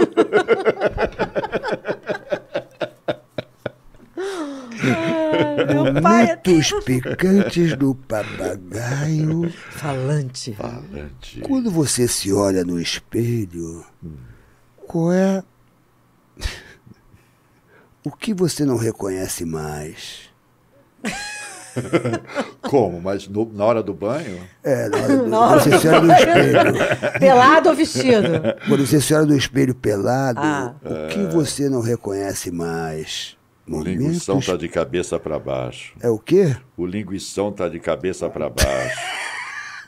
Pai é Momentos picantes do papagaio. falante. Falante. Quando você se olha no espelho, qual é. O que você não reconhece mais? [laughs] Como? Mas no- na hora do banho? É, na hora do, [laughs] Na hora você se olha no espelho. [laughs] Pelado ou vestido? Quando você se olha no espelho pelado, Ah. o que você não reconhece mais? O linguição Momentos... tá de cabeça pra baixo. É o quê? O linguição tá de cabeça pra baixo.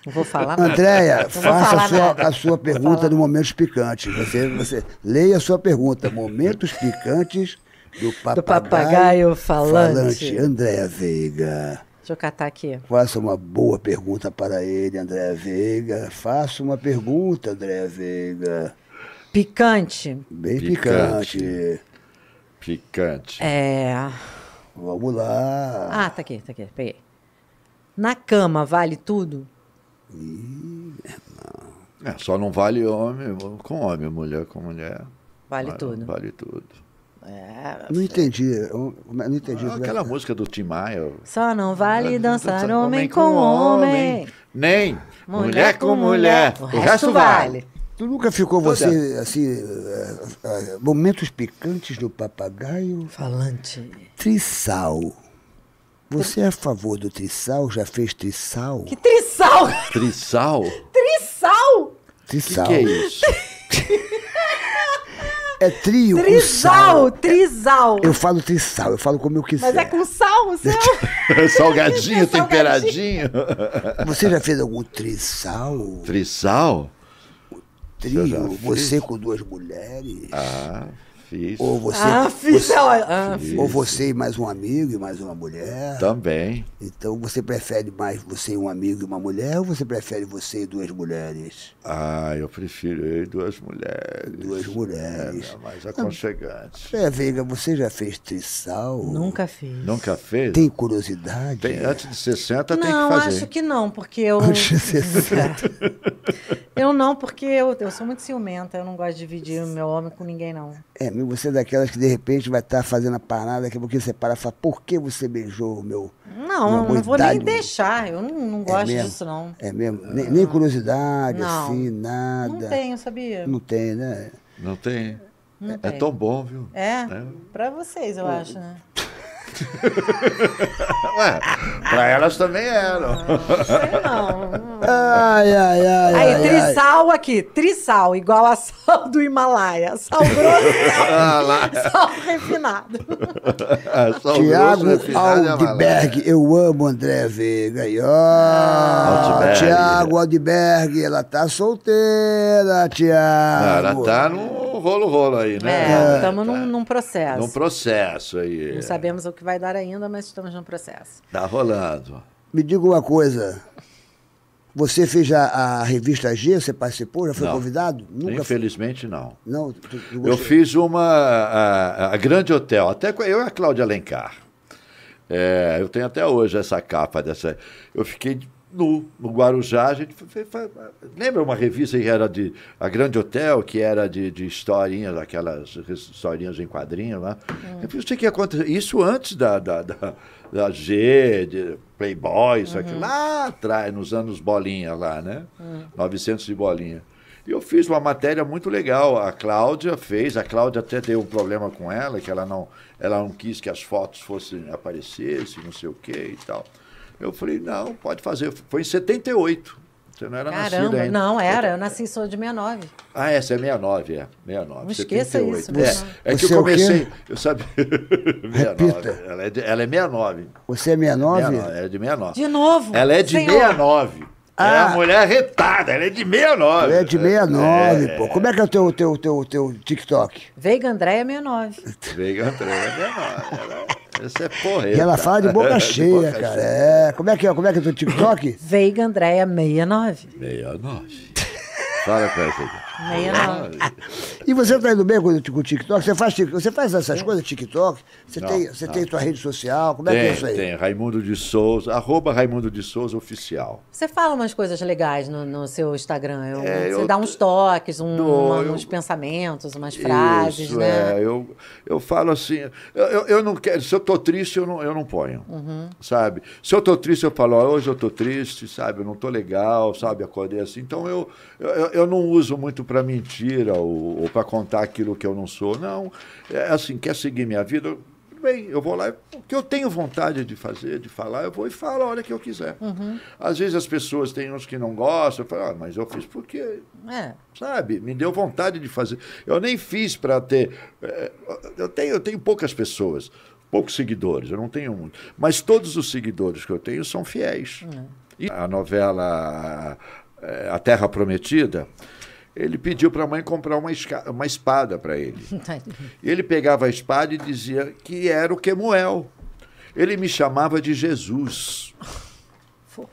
Não vou falar nada. Andréia, faça a sua, a sua pergunta no Momentos Picantes. Você, você leia a sua pergunta. Momentos Picantes do papagaio, papagaio falante. Andréia Veiga. Deixa eu catar aqui. Faça uma boa pergunta para ele, Andréia Veiga. Faça uma pergunta, Andréia Veiga. Picante. Bem Picante. picante. Picante. É. Vamos lá. Ah, tá aqui, tá aqui. Peguei. Na cama vale tudo? É, só não vale homem com homem, mulher com mulher. Vale Ah, tudo. Vale tudo. É. Não entendi. eu Não entendi. Ah, aquela música do Tim Maia. Só não vale dançar Dançar homem com homem. Nem mulher, com mulher. O resto vale. Tu nunca ficou você, assim, eh, eh, momentos picantes do papagaio? Falante. Trissal. Você é a favor do trissal? Já fez trissal? Que trissal! Trissal? [laughs] Trissal! O que, Trissal. que é isso? [laughs] É trio Trisal! sal. Trisal! Eu falo trissal, eu falo como eu quiser. Mas é com sal o seu? [laughs] Salgadinho, temperadinho. Você já fez algum trissal? Trissal? Trio? Você com duas mulheres? Ah, fiz. Ou você, Ah, fiz. você- Ah, ou você e mais um amigo e mais uma mulher? Também. Então você prefere mais você e um amigo e uma mulher ou você prefere você e duas mulheres? Ah, eu prefiro eu e duas mulheres. Duas mulheres. É, mais aconchegante. É, Veiga, você já fez trissal? Nunca fiz. Nunca fez? Tem curiosidade? Tem- antes de 60 tem não, que fazer. acho que não, porque eu. Antes de 60. [laughs] eu não, porque eu, eu sou muito ciumenta, eu não gosto de dividir o meu homem com ninguém, não. É, você é daquelas que de repente vai estar fazendo a parada, daqui a pouquinho você para e fala, por que você beijou o meu. Não, não vou nem deixar. Eu não, não É gosto mesmo? disso, não. É mesmo? Nem, nem curiosidade, Não. assim, nada. Não tenho, sabia? Não tem, né? Não tem. Não é tem. tão bom, viu? É, É. pra vocês, eu acho, né? [laughs] Ué, pra elas também eram. Ai, ai, ai. Aí, ai, ai. trissal aqui, trissal, igual a sal do Himalaia. Sal grosso, [laughs] Ah, sal, refinado. O Tiago é Aldberg, eu amo André Veiga. Aldberg. Tiago Aldberg, ela tá solteira, Ah, Tiago. Ela tá no rolo-rolo aí, né? É, estamos num, num processo. Num processo aí. Não sabemos o que vai dar ainda, mas estamos num processo. Tá rolando. Me diga uma coisa. Você fez a, a revista G, você participou, já foi Não. convidado? Nunca foi. Infelizmente, não. Não, tu- tu Eu fiz uma. A, a Grande Hotel, até com eu e a Cláudia Alencar. É, eu tenho até hoje essa capa dessa. Eu fiquei nu no Guarujá. A gente foi- foi- lembra uma revista que era de. A Grande Hotel, que era de, de historinhas, aquelas historinhas em quadrinho lá. Eu pensei que ia acontecer. Isso antes da, da, da, da G, de Playboy, isso aqui, lá atrás, nos anos bolinha lá, né? 900 de bolinha. E eu fiz uma matéria muito legal. A Cláudia fez, a Cláudia até teve um problema com ela, que ela não, ela não quis que as fotos fossem aparecessem, não sei o quê e tal. Eu falei, não, pode fazer. Foi em 78. Você não era nascida Caramba, ainda. não, era. Eu nasci sou de 69. Ah, essa é 69, é. 69. Não esqueça 78. isso, É, né? é que eu é comecei. Eu sabia. 69. Repita. Ela é, de, ela é 69. Você é 69? 69, é de 69. De novo. Ela é de senhor. 69. É Ah. a mulher retada, ela é de 69. É de 69, É, pô. Como é que é o teu, teu, teu, teu TikTok? Veiga Andréia 69. Veiga André, é 69. Ela, essa é porreta. E ela fala de boca [laughs] De cheia, boca cara. cheia. É. Como é que é? Como é que é o teu TikTok? Veiga Andréia 69. 69. Fala com essa aqui. 69. E você tá indo bem com, o- com o TikTok? Você faz, você faz essas coisas, TikTok? Você, Não, tem, você não. tem tua rede social? Como é que é Tem, isso aí? tem. Raimundo de Souza, arroba Raimundo de Souza Oficial. Você fala umas coisas legais no, no seu Instagram. Eu- É, você eu dá uns toques, um, dou, uma- eu- uns pensamentos, umas frases, Isso, né? é. Eu, eu falo assim, eu, eu, eu não quero, se eu tô triste, eu não, eu não ponho, Uhum. sabe? Se eu tô triste, eu falo, ó, hoje eu tô triste, sabe? Eu não tô legal, sabe? Acordei assim. Então eu, eu, eu não uso muito para mentira ou, ou para contar aquilo que eu não sou. Não, é assim, quer seguir minha vida? Bem, eu vou lá, o que eu tenho vontade de fazer, de falar, eu vou e falo a hora que eu quiser. Uhum. Às vezes as pessoas têm uns que não gostam, eu falo, ah, mas eu fiz porque É. sabe? Me deu vontade de fazer. Eu nem fiz para ter. eh, Eu tenho, eu tenho poucas pessoas, poucos seguidores, eu não tenho muito. Mas todos os seguidores que eu tenho são fiéis. E a novela eh, A Terra Prometida, ele pediu para a mãe comprar uma, uma espada para ele. [laughs] E ele pegava a espada e dizia que era o Quemuel. Ele me chamava de Jesus. [laughs]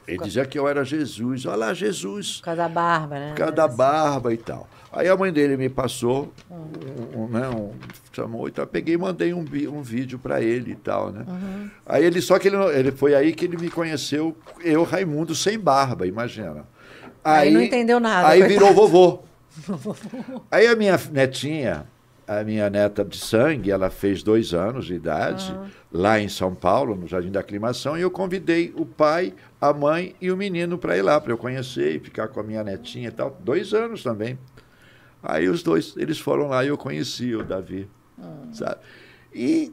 Ele dizia que eu era Jesus. Olha lá, Jesus. Por causa da barba, né? Por causa da barba e tal. Aí a mãe dele me passou, um, um, né, um, chamou, então eu peguei e mandei um, um vídeo para ele e tal, né? Aí ele, só que ele, ele foi aí que ele me conheceu, eu, Raimundo, sem barba, imagina. Aí não entendeu nada, Aí virou vovô. Aí a minha netinha, a minha neta de sangue, ela fez dois anos de idade, lá em São Paulo, no Jardim da Aclimação, e eu convidei o pai, a mãe e o menino para ir lá, para eu conhecer e ficar com a minha netinha e tal. Dois anos também. Aí os dois, eles foram lá e eu conheci o Davi, sabe? E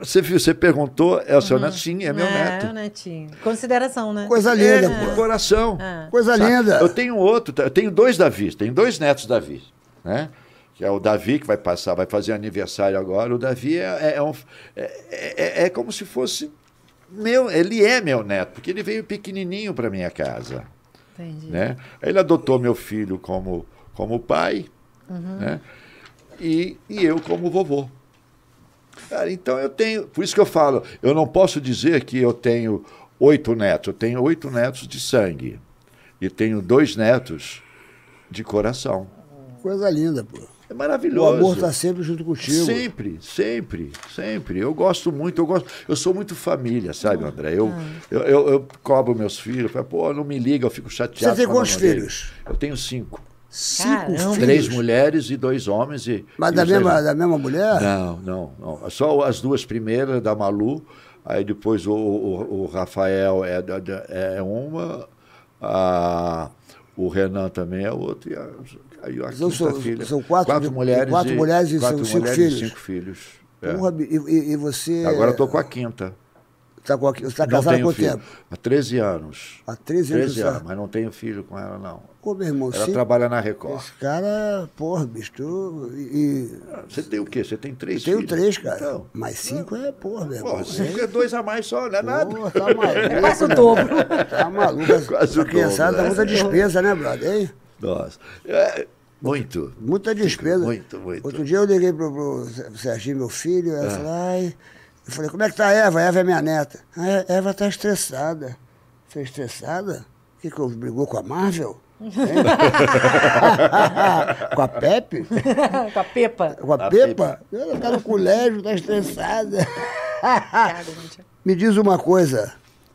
você, viu, você perguntou, é o seu netinho, é meu neto. É, o netinho. Consideração, né? Coisa É, linda, pô. coração. É. Coisa Sabe? linda. Eu tenho outro, eu tenho dois Davis, tenho dois netos Davi, né? Que é o Davi que vai passar, vai fazer aniversário agora. O Davi é, é, um- é- é- é como se fosse meu, ele é meu neto, porque ele veio pequenininho para minha casa, Entendi. né? Ele adotou meu filho como como pai, né? E, e eu como vovô. Cara, então eu tenho. Por isso que eu falo, eu não posso dizer que eu tenho oito netos. Eu tenho oito netos de sangue. E tenho dois netos de coração. Coisa linda, pô. É O maravilhoso. amor tá sempre junto contigo. Sempre, sempre, sempre. Eu gosto muito, eu gosto. Eu sou muito família, sabe, André? Eu, Ah. eu, eu, eu cobro meus filhos, falo, pô, não me liga, eu fico chateado. Você tem quantos eu filhos? Eu tenho cinco. Cinco Caramba. filhos. Três mulheres e dois homens. E, Mas e da dois- mesma, da mesma mulher? Não, não, não. Só as duas primeiras da Malu, aí depois o, o, o Rafael é, da- é uma, a, o Renan também é outra, e a, aí a Então são- filha. são quatro de- mulheres quatro mulheres e quatro são cinco mulheres filhos. E cinco filhos. Porra, bi- e, e- e você. Agora eu tô com a quinta. Tá Você tá Não casado há tenho quanto filho. tempo? Há 13 anos. Há 13 anos. 13 só. anos, mas não tenho filho com ela, não. Pô, meu irmão, Ela você- trabalha na Record. Esse cara, porra, bicho, tu. E, e- Você tem o quê? Você tem três tenho filhos? três, cara. Então, Mais cinco é, porra, meu irmão. porra, cinco é dois a mais só, não é nada. Pô, tá maluco. É quase o dobro. Tá maluco. [laughs] Quase o a criançada dá dobro, muita né? despesa, né, brother? Hein? Nossa. É, muito. Muita despesa. Muito, muito. Outro dia eu liguei pro, pro Serginho, meu filho, É. ela falou, ai. Eu falei, como é que tá a Eva? A Eva é minha neta. A Eva tá estressada. Falei, estressada? O que que houve? Brigou com a Marvel? [laughs] [laughs] Com a Pepe? Com a Pepa. Com a, Pepa? Ela tá no colégio, tá estressada. [laughs] Me diz uma coisa.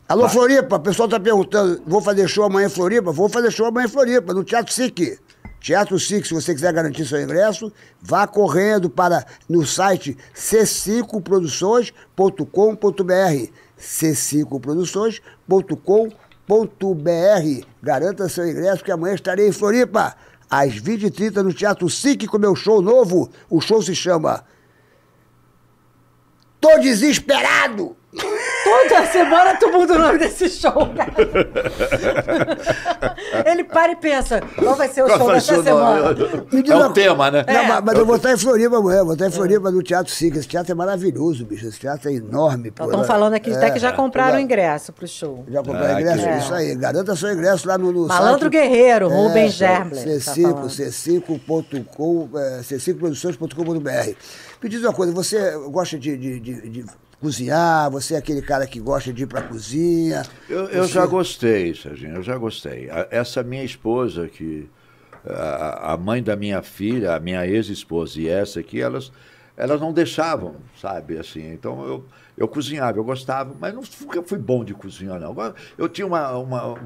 Alô, Floripa, o pessoal tá perguntando, vou fazer show amanhã em Floripa? Vou fazer show amanhã em Floripa, no Teatro SIC. Teatro SIC, se você quiser garantir seu ingresso, vá correndo para no site c5produções.com.br c5produções.com.br Garanta seu ingresso que amanhã estarei em Floripa, às 20h30 no Teatro SIC com meu show novo. O show se chama Tô Desesperado! Toda semana tu muda o nome desse show, cara. Ele para e pensa, qual vai ser o Qual show dessa o semana? É o tema, né? Não, mas, mas eu vou estar em Floripa amanhã, vou estar em Floripa no Teatro SIC. Esse teatro é maravilhoso, bicho. Esse teatro é enorme. Estão falando aqui até que já compraram o já- ingresso pro show. Já compraram Ah, ingresso? Isso aí. Garanta seu ingresso lá no, no Malandro site. Guerreiro, Rubens tá C5, falando. c5.com, é, c5produções.com.br. Me diz uma coisa, você gosta de, de- de- de cozinhar? Você é aquele cara que gosta de ir pra cozinha? Eu, eu Você- já gostei, Serginho, eu já gostei. A- Essa minha esposa, que a, a mãe da minha filha, a minha ex-esposa e essa aqui, elas, elas não deixavam, sabe, assim. Então eu, eu cozinhava, eu gostava, mas não nunca fui bom de cozinhar, não. Eu tinha uma, uma.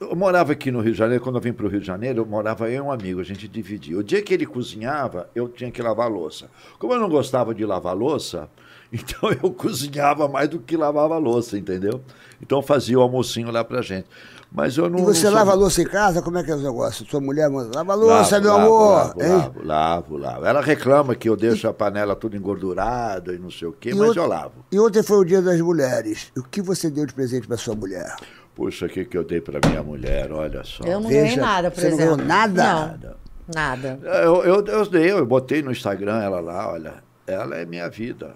Eu morava aqui no Rio de Janeiro, quando eu vim para o Rio de Janeiro, eu morava eu e um amigo, a gente dividia. O dia que ele cozinhava, eu tinha que lavar a louça. Como eu não gostava de lavar a louça, então eu cozinhava mais do que lavava a louça, entendeu? Então eu fazia o almocinho lá pra gente. Mas eu não. E você não sou- lava a louça em casa? Como é que é o negócio? Sua mulher manda, lava a louça, Lavo, meu lavo, amor. Lavo, hein? lavo, lavo, lavo. Ela reclama que eu deixo a panela toda engordurada e não sei o quê, mas ontem- eu lavo. E ontem foi o dia das mulheres. O que você deu de presente pra sua mulher? Puxa, o que, que eu dei pra minha mulher, olha só. Eu não Veja, ganhei nada, por você não exemplo. ganhou nada? Não, nada. Eu, eu, eu dei, eu botei no Instagram ela lá, olha, ela é minha vida.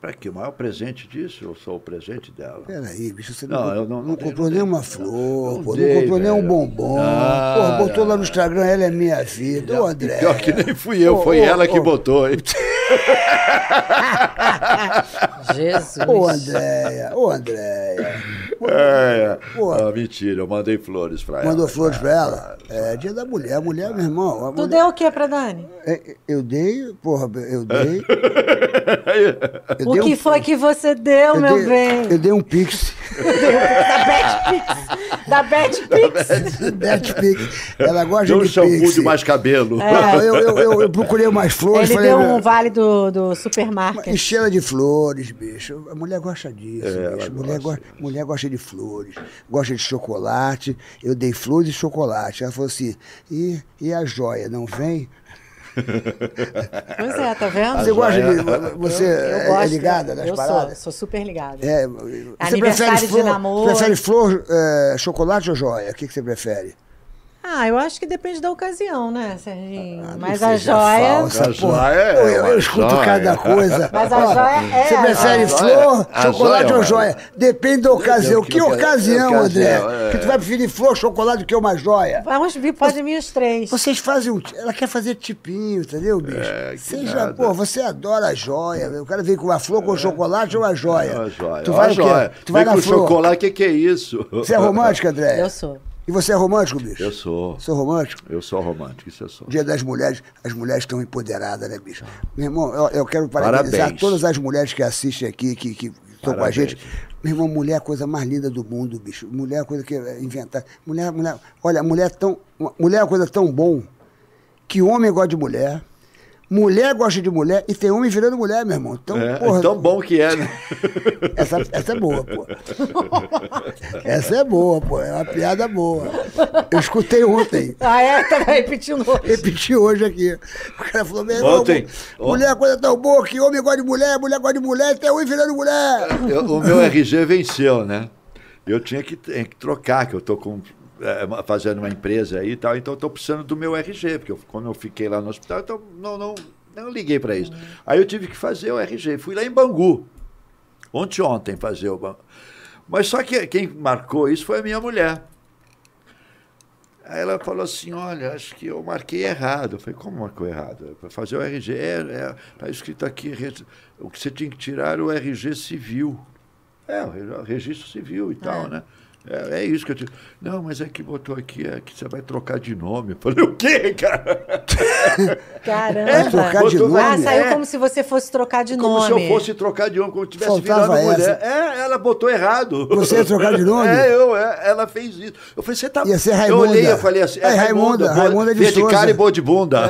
Pra que o maior presente disso? Eu sou o presente dela. Peraí, bicho, você Não, não, eu não- não comprou dei. nenhuma flor, Não pô, dei, não comprou nenhum bombom. Não, Porra, botou lá no Instagram, ela é minha vida. Ô, André. Pior que nem fui eu, foi ela que botou. hein? [laughs] Jesus. Ô, Andréia, ô, Andréia. É, Pô. ah, mentira, eu mandei flores pra ela. Mandou flores pra ela? É dia da mulher. A mulher, meu irmão. a Tu mulher- deu o que pra Dani? É, Eu dei, porra, eu dei. [laughs] Eu O dei que um- foi que você deu, eu meu dei, bem? Eu dei um pix. [laughs] Da Betpix. Da Betpix. Dez pix. [laughs] Ela gosta Deu um de shampoo pix. de mais cabelo. Não, eu, eu, eu, eu procurei umas flores. Ele falei, deu um vale do, do supermarket. Enche ela de flores, bicho. A mulher gosta disso, É, ela bicho. Mulher, gosta. gosta, mulher gosta de flores, gosta de chocolate. Eu dei flores e chocolate. Ela falou assim: e, e a joia, não vem? Pois é, tá vendo? Você gosta de. Você Eu é, gosto, ligada nas eu paradas? Sou, sou super ligada. É, você Aniversário prefere de flor, namoro. prefere flor, é, chocolate ou joia? O que, que você prefere? Ah, eu acho que depende da ocasião, né, Serginho? Ah, Mas a joia. falsa, A porra. joia é eu, eu uma escuto joia. cada coisa. [laughs] Mas a joia é Você a prefere flor, A chocolate joia é ou uma- joia? Depende da ocasião. Que Que oca- ocasião, André? é. Que tu vai preferir flor, chocolate que uma joia? Vamos vir, pode vir os três. Vocês fazem um. Ela quer fazer tipinho, entendeu, bicho? É, que Seja, nada. pô, você adora a joia. O cara vem com uma flor, com chocolate ou a joia? É uma joia. Tu Uma vai o quê? joia. Tu vai Vem na com flor. chocolate, o que, que é isso? Você é romântico, André? Eu sou. E você é romântico, bicho? Eu sou. Sou romântico? Eu sou romântico, isso eu sou. Dia das Mulheres, as mulheres estão empoderadas, né, bicho? Meu irmão, eu, eu quero parabenizar Parabéns. todas as mulheres que assistem aqui, que que estão com a gente. Meu irmão, mulher é a coisa mais linda do mundo, bicho. Mulher é a coisa que é inventar. Mulher, mulher, olha, mulher é tão, mulher é uma coisa tão bom que homem gosta de mulher, Mulher gosta de mulher e tem homem virando mulher, meu irmão. Então, É, porra, tão bom que é, né? [laughs] essa, essa é boa, pô. [laughs] Essa é boa, pô. É uma piada boa. Eu escutei ontem. Ah, é? Tá repetindo hoje. Repeti hoje aqui. O cara falou, meu irmão, Ontem. mulher é coisa tão boa que homem gosta de mulher, mulher gosta de mulher, tem homem virando mulher. Eu- o meu RG venceu, né? Eu tinha que, tinha que trocar, que eu estou com, é, uma- fazendo uma empresa aí e tal, então estou precisando do meu RG, porque eu- quando eu fiquei lá no hospital, então não, não, não liguei para isso. Aí eu tive que fazer o RG. Fui lá em Bangu, ontem ontem fazer o Bangu. Mas só que quem marcou isso foi a minha mulher. Aí ela falou assim, olha, acho que eu marquei errado. Eu falei, como marcou errado? Para fazer o RG, é, está escrito aqui, o que você tinha que tirar era o RG civil. É, o re- registro civil e tal, né? É, é isso que eu tive. Não, mas é que botou aqui, é que você vai trocar de nome. Eu falei, o quê, cara? [laughs] Caramba. É, trocar de nome? Ah, saiu É. como se você fosse trocar de Como nome. se eu fosse trocar de nome, como se tivesse Faltava virando mulher. essa. É, ela botou errado. Você ia trocar de nome? [laughs] É, eu, é, ela fez isso. Eu falei, você tá. Ia ser Eu Raimunda. olhei, eu falei assim, é, É, Raimunda, Raimunda. Raimunda de Via de cara e boa de bunda.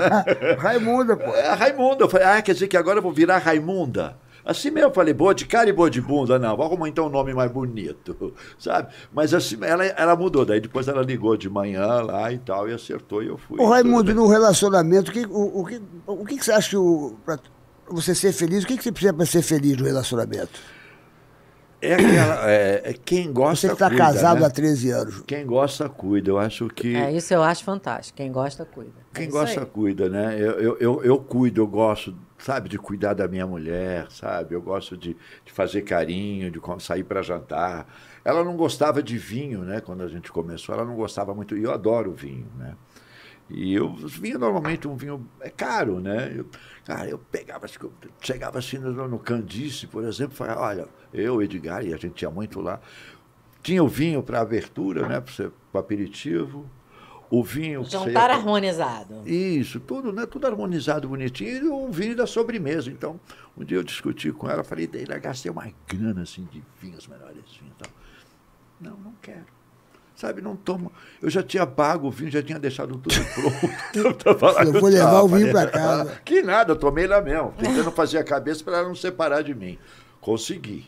[laughs] Raimunda, pô. É Raimunda. Eu falei, ah, quer dizer que agora eu vou virar Raimunda? Assim mesmo, eu falei, boa de cara e boa de bunda. Não, vou arrumar então um nome mais bonito, [laughs] sabe? Mas assim, ela, ela mudou. Daí depois ela ligou de manhã lá e tal, e acertou e eu fui. Ô, Raimundo, no relacionamento, o que, o, o que, o que, que você acha que o, pra você ser feliz, o que, que você precisa para ser feliz no relacionamento? É aquela. É, é quem gosta. Você que está casado né? há 13 anos. Quem gosta, cuida. Eu acho que. É, isso eu acho fantástico. Quem gosta, cuida. É Quem isso gosta, aí. cuida, né? Eu, eu, eu, eu cuido, eu gosto, sabe, de cuidar da minha mulher, sabe? Eu gosto de, de fazer carinho, de sair para jantar. Ela não gostava de vinho, né? Quando a gente começou, ela não gostava muito. E eu adoro vinho, né? E eu, os vinhos, normalmente, um vinho é caro, né? Eu, cara, eu pegava, chegava assim no, no Candice, por exemplo, falava, olha, eu, Edgar, e a gente ia muito lá, tinha o vinho para abertura, né? Para aperitivo, o vinho... Jantar co- harmonizado. isso, tudo, né? Tudo harmonizado, bonitinho, e o vinho da sobremesa. Então, um dia eu discuti com ela, falei, daí gastei uma grana assim de vinhos, melhores vinhos tal. Não, não quero. Sabe, não tomo. Eu já tinha pago o vinho, já tinha deixado tudo [laughs] pronto. [laughs] Tava lá Eu vou levar chapa, o vinho né? pra casa. [laughs] Que nada, eu tomei lá mesmo, tentando fazer a cabeça para ela não separar de mim. Consegui.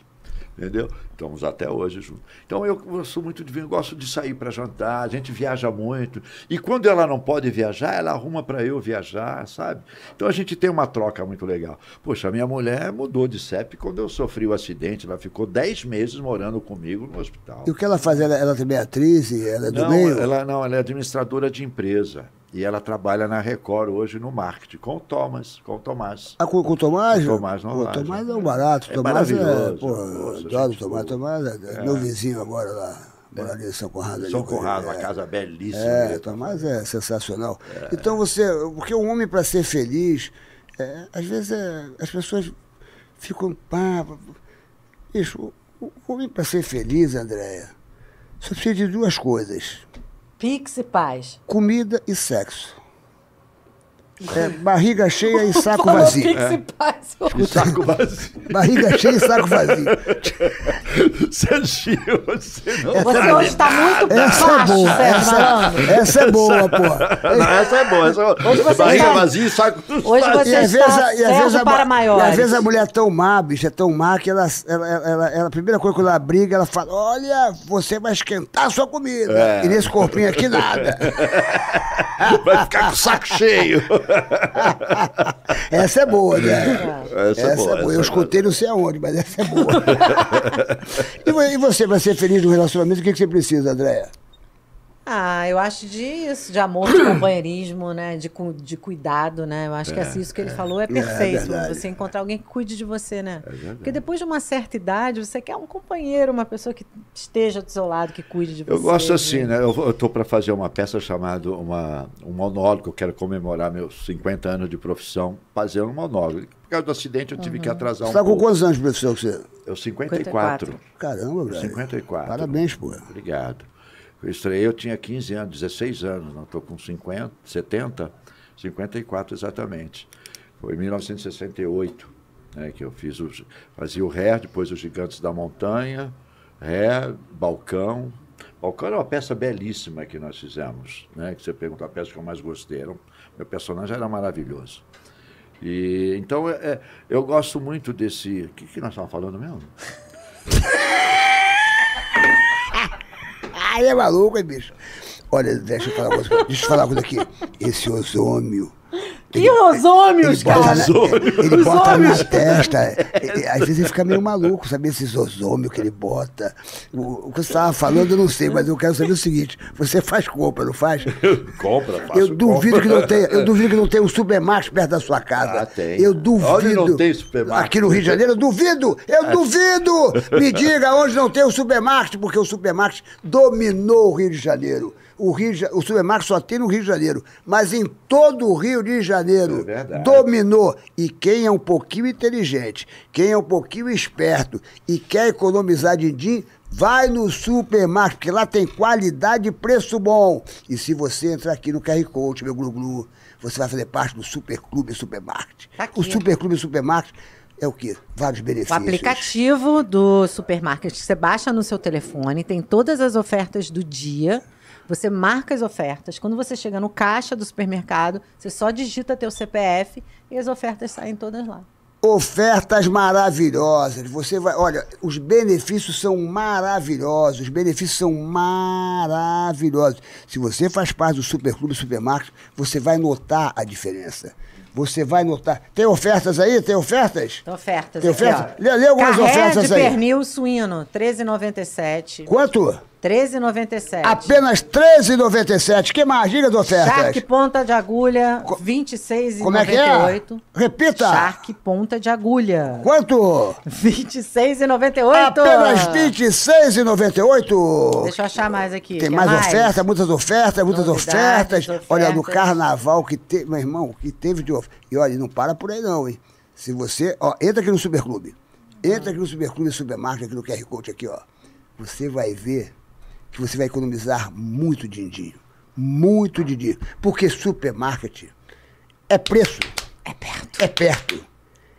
Entendeu? Estamos até hoje juntos. Então eu, eu sou muito de vinho, gosto de sair para jantar, a gente viaja muito. E quando ela não pode viajar, ela arruma para eu viajar, sabe? Então a gente tem uma troca muito legal. Poxa, a minha mulher mudou de CEP quando eu sofri o acidente, ela ficou 10 meses morando comigo no hospital. E o que ela faz? Ela, ela também é atriz? Ela é do Não, meio? ela não, ela é administradora de empresa. E ela trabalha na Record hoje no marketing, com o Thomas, com o Tomás. Ah, com, com o Tomás? Com o Tomás, não Pô, lá, Tomás é um barato. É Tomás é, maravilhoso. pô, Nossa, adoro gente Tomás. Tomás é, meu vizinho agora lá. Mora ali em São Conrado. ali São Conrado, uma é. casa belíssima. É, né? Tomás é sensacional. Então você, porque o homem para ser feliz, é, às vezes é, as pessoas ficam, pá, bicho, o, o homem para ser feliz, Andréia, só precisa de duas coisas: Pix paz. comida e sexo. É, barriga cheia e saco Falou vazio. Pix e paz. E saco vazio. Barriga cheia e saco vazio. [laughs] Serginho, você não Você hoje está muito Essa é baixo, boa, Sérgio essa, Malandro. essa é boa, pô. Não, essa é boa. Essa é Hoje você barriga está- vazia e saco Hoje você E às está vezes, a- e às vezes a, para maiores. e às vezes a mulher é tão má, bicho, é tão má que ela, ela, ela, ela- a primeira coisa que ela briga, ela fala: Olha, você vai esquentar a sua comida. É. E nesse corpinho aqui nada. [laughs] Vai ficar com o saco cheio. [laughs] essa é boa, né? Essa é boa, essa Eu é escutei não sei aonde, mas essa é boa. [laughs] e vo- você, para ser feliz no relacionamento, o que, que você precisa, Andréia? Ah, eu acho de isso, de amor, de [clears throat] companheirismo, né? De, cu- de cuidado, né? Eu acho que assim, isso que ele falou é perfeito. verdade. você encontrar alguém que cuide de você, né? Porque depois de uma certa idade, você quer um companheiro, uma pessoa que esteja do seu lado, que cuide de você. Eu gosto assim, né? Eu estou para fazer uma peça chamada uma, um monólogo. Eu quero comemorar meus 50 anos de profissão, fazendo um monólogo. Por causa do acidente, eu tive que atrasar Você um está com pouco. quantos anos de profissão que você? Eu 54. 54. Caramba, velho. 54. Parabéns, pô. Obrigado. Eu estreiei, eu tinha 15 anos, 16 anos, não estou com 50, 70, 54 exatamente. Foi em 1968 né, que eu fiz o, fazia o Ré, depois os Gigantes da Montanha, Ré, Balcão. Balcão era uma peça belíssima que nós fizemos, né, que você perguntou a peça que eu mais gostei. Era meu personagem era maravilhoso. E, então, é, é, eu gosto muito desse. O que, que nós estávamos falando mesmo? [laughs] Ai, é maluco, hein, bicho? Olha, deixa eu falar uma coisa, deixa eu falar uma coisa aqui. Esse ozômio. Que Ele bota, cara! na, ele bota na testa. e- e Às vezes ele fica meio maluco, sabe? Esses ozômios que ele bota. O, o que você estava falando, eu não sei, mas eu quero saber o seguinte: você faz compra, não faz? Compra, faço Eu duvido que compra. não tenha, eu duvido que não tenha um supermarket perto da sua casa. Ah, tem. Eu duvido. Onde não tem supermarket? Aqui no Rio de Janeiro, eu duvido! Eu duvido! Me diga onde não tem o supermarket, porque o supermarket dominou o Rio de Janeiro. O, Rio o supermarket só tem no Rio de Janeiro, mas em todo o Rio de Janeiro É dominou. E quem é um pouquinho inteligente, quem é um pouquinho esperto e quer economizar din-din, vai no supermarket, porque lá tem qualidade e preço bom. E se você entrar aqui no QR Code, meu glu-glu, você vai fazer parte do Superclube Supermarket. Tá aqui. O Superclube Supermarket é o quê? Vários O benefícios. aplicativo do supermarket que você baixa no seu telefone, tem todas as ofertas do dia. Você marca as ofertas. Quando você chega no caixa do supermercado, você só digita teu CPF e as ofertas saem todas lá. Ofertas maravilhosas. Você vai, olha, os benefícios são maravilhosos. Os benefícios são maravilhosos. Se você faz parte do Superclube Supermarket, você vai notar a diferença. Você vai notar. Tem ofertas aí? Tem ofertas? Então, ofertas. Tem aqui, oferta? ó. Lê- lê algumas Carré ofertas de aí. pernil suíno, R$ 13,97. Quanto? R$ 13,97. Apenas R$ 13,97. Que mais? Diga as ofertas. Shark ponta de agulha, R$ 26,98. Como é que é? Repita. Shark ponta de agulha. Quanto? R$ 26,98. Apenas R$ 26,98. Deixa eu achar mais aqui. Tem Quer mais, oferta, muitas ofertas, muitas Novidades, ofertas. Olha, no ofertas. carnaval que teve, meu irmão, que teve de oferta. E olha, não para por aí não, hein? Se você, ó, entra aqui no Superclube. Entra aqui no Superclube Supermarket, aqui no QR Code aqui, ó. Você vai ver que você vai economizar muito din-din. Muito din-din. Porque supermarket é preço. É perto. É perto.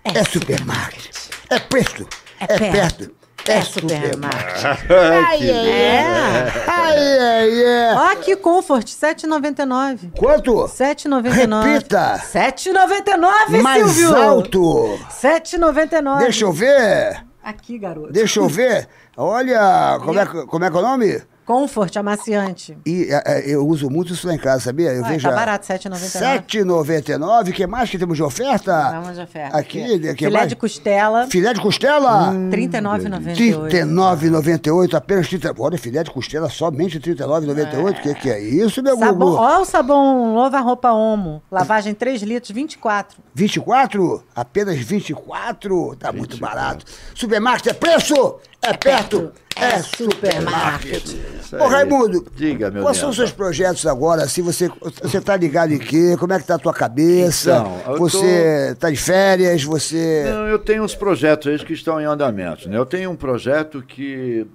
É, supermarket. É preço. É, perto. É supermarket. Ai, ai, É. ai, ai, ai. Ó, que Comfort, R$ 7,99. Quanto? R$ 7,99. Repita. R$ 7,99, Mais Silvio. alto. R$ 7,99. Deixa eu ver. Aqui, garoto. Deixa eu ver. Olha, como é, como é que é o nome? Comfort, amaciante. E é, é, eu uso muito isso lá em casa, sabia? Eu Ué, vejo tá a- barato, R$ 7,99. 7,99. O que mais que temos de oferta? Vamos de oferta. Aqui, Aqui. que Filé mais? de costela, Filé de costela? R$ 39,98. 39,98, apenas 30. Olha, filé de costela somente 39,98. O que, que é isso, meu Sabão, Gugu? ó o sabão Lova Roupa Omo. Lavagem 3 litros, 24. 24? Apenas 24? Tá muito barato. Supermarket é preço, é perto, é supermarket. Isso Ô. Raimundo, Diga, meu quais são os seus projetos agora? Se você, você tá ligado em quê? Como é que tá a tua cabeça? Então, eu você tá de férias? Você... Não, eu tenho uns projetos aí que estão em andamento. Né? Eu tenho um projeto que,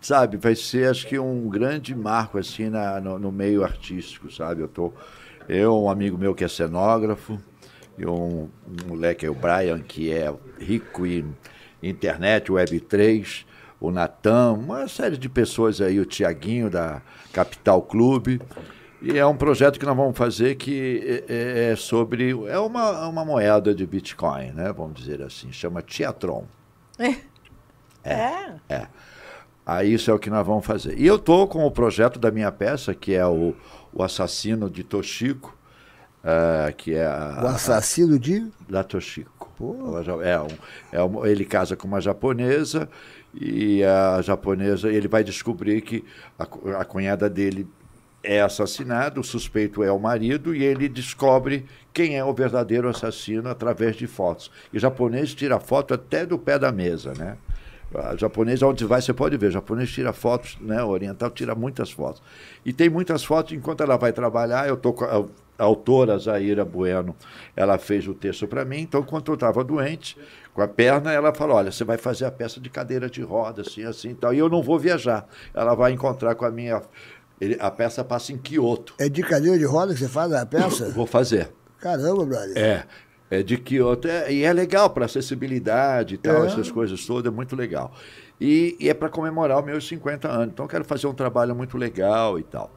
sabe, vai ser acho que um grande marco assim na, no, no meio artístico, sabe? Eu tô, eu um amigo meu que é cenógrafo e um, um moleque, o Brian, que é rico em internet, Web3, o Natan, uma série de pessoas aí, o Tiaguinho da Capital Clube. E é um projeto que nós vamos fazer que é, é sobre. É uma, uma moeda de Bitcoin, né? Vamos dizer assim. Chama Teatron. É. É. Aí isso é o que nós vamos fazer. E eu estou com o projeto da minha peça, que é o, o Assassino de Toshiko, eh, que é a, O assassino de... da Toshiko. Já- É um, é um- ele casa com uma japonesa e a japonesa ele vai descobrir que a, a cunhada dele é assassinada, o suspeito é o marido e ele descobre quem é o verdadeiro assassino através de fotos. E o japonês tira foto até do pé da mesa, né? A japonês, onde vai, você pode ver, o japonês tira fotos, né? O oriental tira muitas fotos. E tem muitas fotos, enquanto ela vai trabalhar, eu com a, autora Zaira Bueno, ela fez o texto para mim, então quando eu estava doente, com a perna, ela falou, olha, você vai fazer a peça de cadeira de roda, assim, assim e tal, e eu não vou viajar. Ela vai encontrar com a minha... ele- a peça passa em Kyoto. É de cadeira de roda que você faz a peça? Vou fazer. Caramba, brother. É. É de Kyoto. É, e é legal para acessibilidade e tal, É. essas coisas todas, é muito legal. E, e é para comemorar os meus 50 anos. Então, eu quero fazer um trabalho muito legal e tal.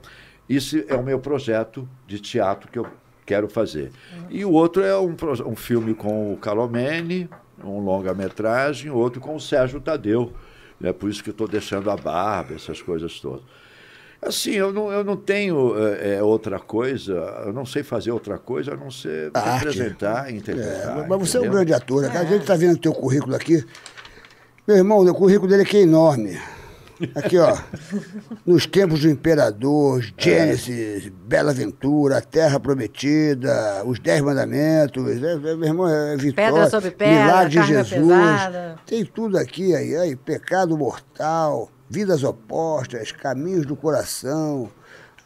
Isso é o meu projeto de teatro que eu quero fazer. E o outro é um, um filme com o Calomene, um longa-metragem, outro com o Sérgio Tadeu. É por isso que eu estou deixando a barba, essas coisas todas. Assim, eu não, eu não tenho é, é, outra coisa, eu não sei fazer outra coisa a não ser A arte. representar e interpretar. É, mas você é um grande ator. né? A gente está vendo o teu currículo aqui. Meu irmão, o currículo dele aqui é enorme. Aqui, ó. Nos tempos do Imperador, Gênesis, Bela Aventura, Terra Prometida, Os Dez Mandamentos. é, é, meu irmão, é Vitória. Pedra sobre pedra, Milagre de Jesus. pesada. Tem tudo aqui aí, aí. Pecado mortal, vidas opostas, caminhos do coração,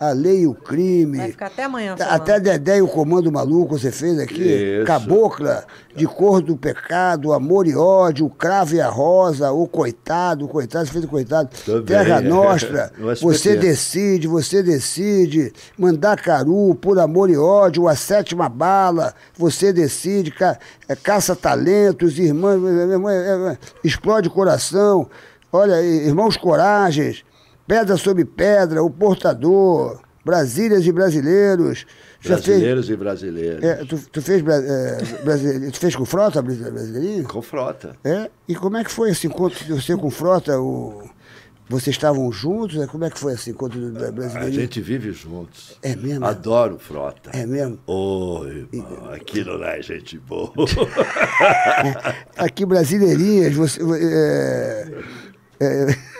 a lei e o crime. Vai ficar até amanhã Tá, falando. Até Dedé e o Comando Maluco você fez aqui. Isso. Cabocla, de cor do pecado, amor e ódio, o cravo e a rosa, o coitado, o coitado, você fez o coitado. Também, Terra é. [laughs] Nostra, você decide, você decide. Mandacaru, por amor e ódio, a sétima bala, você decide. Ca, é, caça-talentos, irmãs, é, é, explode coração. Olha, aí, irmãos coragens, pedra sobre pedra, o portador, Brasílias e brasileiros. Já fez, Brasileiros e brasileiros. é, tu, tu fez bra- é, tu fez com frota brasi- brasileirinho? Com frota. É? E como é que foi esse encontro de você com frota? O... Vocês estavam juntos? né? Como é que foi esse encontro do bra- A gente vive juntos. É mesmo? Adoro frota. É mesmo? Oi, irmão, aquilo lá é gente boa. [laughs] Aqui, brasileirinhas, você. É, é, Brasileiro.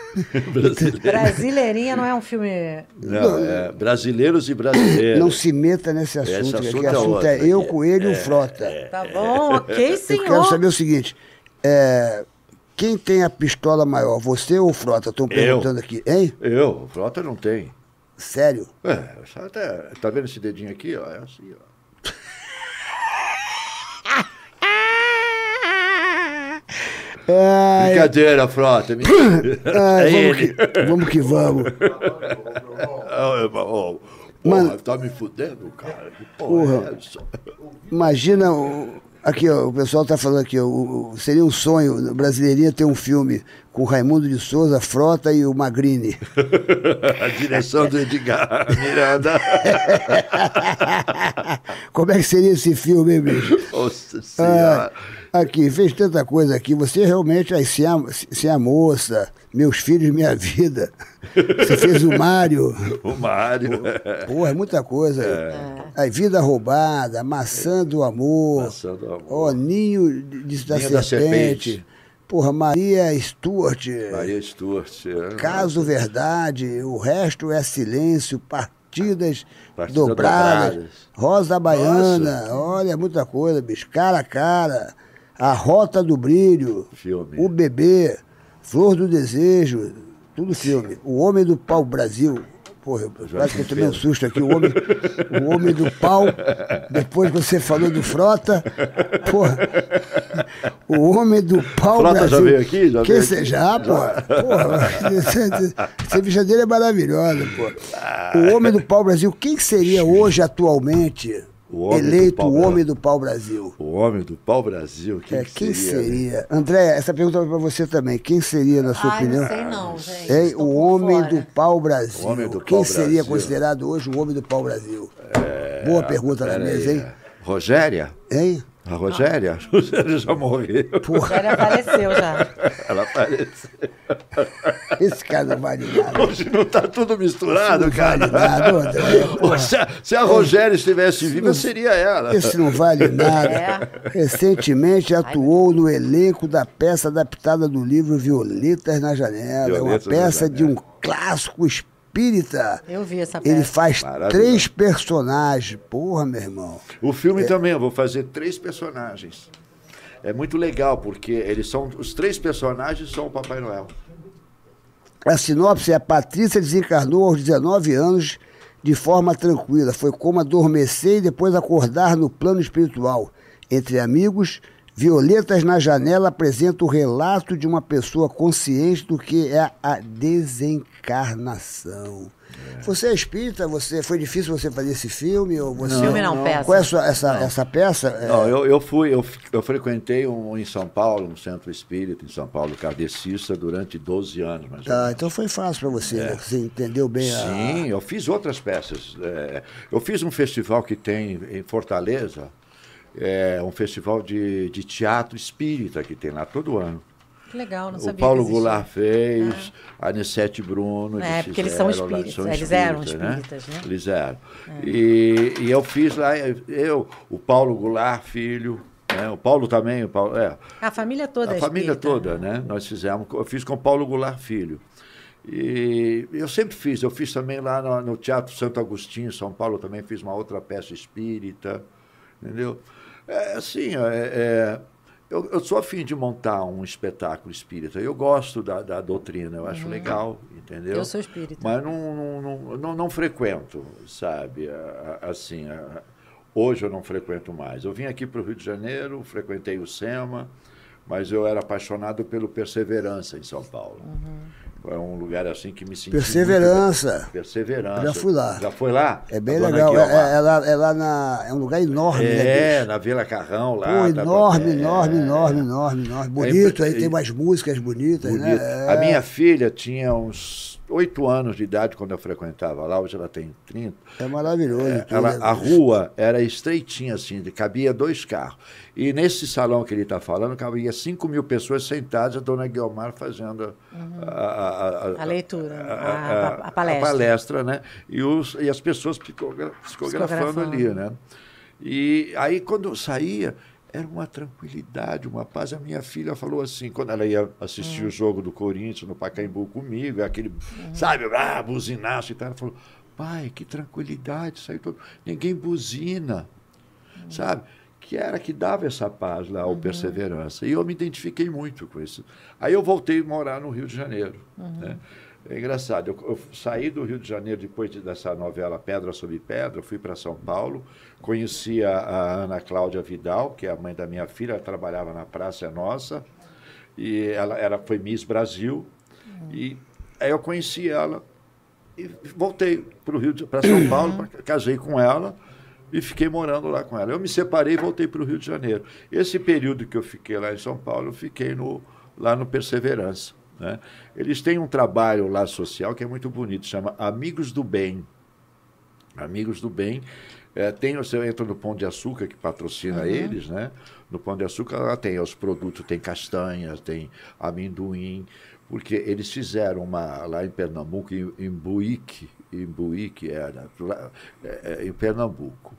Brasileirinha não é um filme. Não, é brasileiros e brasileiras. não se meta nesse assunto. Esse que assunto aqui é assunto outro, é eu, aqui. Coelho e o Frota. Tá bom, ok, Eu senhor. quero saber o seguinte: é, quem tem a pistola maior, você ou o Frota? Estão perguntando aqui, hein? Eu, frota não tem. Sério? É, até, tá vendo esse dedinho aqui, ó? É assim, ó. Ai, Brincadeira, frota. mentira. [laughs] ai, é vamos, ele. que, vamos que vamos. Mano. porra, tá me fudendo, cara? Que porra, Porra. é? Imagina, o- aqui, ó, o pessoal está falando aqui, ó, o- seria um sonho brasileirinha ter um filme com Raimundo de Souza, Frota e o Magrini. [laughs] A direção do Edgar Miranda. [laughs] Como é que seria esse filme, hein, bicho? Nossa senhora. Aqui, fez tanta coisa aqui. Você realmente, aí, sem a, sem a moça, meus filhos, minha vida. Você fez o Mário. [laughs] O Mário. Porra, é muita coisa. Aí, Vida Roubada, Maçã do Amor. Maçã do Amor. Ó, Ninho de, de- da, Ninho da serpente. Serpente. Porra, Maria Stuart. Maria Stuart. é. Caso Verdade, o resto é silêncio, partidas, Partidas dobradas, dobradas. Rosa Baiana, olha, muita coisa, bicho. Cara a cara, a Rota do Brilho, Filme. o Bebê, Flor do Desejo, tudo filme. O Homem do Pau Brasil. Porra, eu quase que eu tomei um susto aqui. O homem, o homem do pau. Depois você falou do Frota. Porra. O Homem do Pau Frota já Brasil. veio aqui? Já que veio você aqui? já, porra. Porra. Essa, essa bicha dele é maravilhosa, pô. O Homem do Pau Brasil. Quem seria hoje, atualmente, O Homem do eleito Pau o. Homem do Pau Brasil? O Homem do Pau Brasil. Quem, É, que quem seria? né? seria? André, essa pergunta é pra você também. Quem seria, na sua Ai, opinião? não sei não, gente. Estou O Homem fora. do Pau Brasil. O Homem do Quem Pau seria Brasil. considerado hoje o Homem do Pau Brasil? Boa pergunta na mesa, hein? Rogéria? Hein? A Rogéria? A Rogéria já morreu. Já apareceu já. [laughs] Ela apareceu. Esse cara não vale nada. Hoje não tá tudo misturado, cara. Vale nada. Porra. Se a, se a Rogéria estivesse viva, seria ela. Esse não vale nada. É. Recentemente atuou no elenco da peça adaptada do livro Violetas na Janela. É uma peça de um clássico espírita. Eu vi essa peça. Ele faz três personagens. Porra, meu irmão. O filme também, eu vou fazer três personagens. É muito legal, porque eles são. Os três personagens são o Papai Noel. A sinopse é: a Patrícia desencarnou aos 19 anos de forma tranquila. Foi como adormecer e depois acordar no plano espiritual. Entre amigos, Violetas na Janela apresenta o relato de uma pessoa consciente do que é a desencarnação. Você é espírita? Você, foi difícil você fazer esse filme? Ou você, Filme não, peça. Qual é a sua- essa, essa peça? É, Não, eu, eu fui, eu, eu frequentei um em São Paulo, um centro espírita em São Paulo, kardecista, durante 12 anos, Tá, então foi fácil para você, né? Você entendeu bem a. Sim, eu fiz outras peças. É, eu fiz um festival que tem em Fortaleza, é, um festival de, de teatro espírita que tem lá todo ano. Que legal, não O sabia Paulo que existia. Goulart fez, a Anissete Bruno. É, porque eles são fizeram lá, espíritas, eles eram espíritas, né? Eles eram. E, e eu fiz lá, eu, o Paulo Goulart, filho, né? o Paulo também, o Paulo, é, A família toda a é família espírita. toda, né? Nós fizemos, eu fiz com Paulo Goulart Filho. E eu sempre fiz, eu fiz também lá no, no Teatro Santo Agostinho, em São Paulo, também fiz uma outra peça espírita, entendeu? É assim, é, é, eu, eu sou afim de montar um espetáculo espírita. Eu gosto da, da doutrina, eu acho legal, entendeu? Uhum. Eu sou espírita. Mas não, não, não, não, não frequento, sabe? Assim, hoje eu não frequento mais. Eu vim aqui para o Rio de Janeiro, frequentei o SEMA, mas eu era apaixonado pelo Perseverança em São Paulo. É um lugar assim que me senti. muito Perseverança. bem. Perseverança. Já fui lá. Já foi lá? É bem legal. É, é- é lá, é lá na. É um lugar enorme, né? É, na Vila Carrão lá. Pô, tá- enorme, é, enorme, enorme, enorme, enorme. Bonito, aí tem umas músicas bonitas, bonito. né? A É. minha filha tinha uns oito anos de idade quando eu frequentava lá, hoje ela tem 30. É maravilhoso. É, ela- né, a rua era estreitinha, assim, cabia dois carros. E nesse salão que ele está falando, cabia 5 mil pessoas sentadas, a dona Guilmar fazendo a, a- a- A leitura, a- a- a- a palestra. palestra, né? E, os, e as pessoas psicogra- psicografando Psicografando. ali, né? E aí, quando saía, era uma tranquilidade, uma paz. A minha filha falou assim, quando ela ia assistir o jogo do Corinthians no Pacaembu comigo, aquele, sabe, ah, buzinaço e tal, ela falou, pai, que tranquilidade, saiu todo... ninguém buzina, sabe? Que era que dava essa paz lá, o Perseverança. E eu me identifiquei muito com isso. Aí eu voltei a morar no Rio de Janeiro. Né? É engraçado, eu, eu saí do Rio de Janeiro depois de- dessa novela Pedra sobre Pedra, fui para São Paulo, conheci a, a Ana Cláudia Vidal, que é a mãe da minha filha, ela trabalhava na Praça Nossa, e ela, ela foi Miss Brasil, e aí eu conheci ela e voltei para o Rio para São [clears throat] Paulo, pra- casei com ela e fiquei morando lá com ela. Eu me separei e voltei para o Rio de Janeiro. Esse período que eu fiquei lá em São Paulo, eu fiquei no, lá no Perseverança. Né? Eles têm um trabalho lá social que é muito bonito, chama Amigos do Bem. Amigos do Bem. É, tem, você entra no Pão de Açúcar, que patrocina eles, né? No Pão de Açúcar lá tem os produtos, tem castanhas, tem amendoim, porque eles fizeram uma lá em Pernambuco, em, em Buíque, em Buíque era, lá, é, é, em Pernambuco.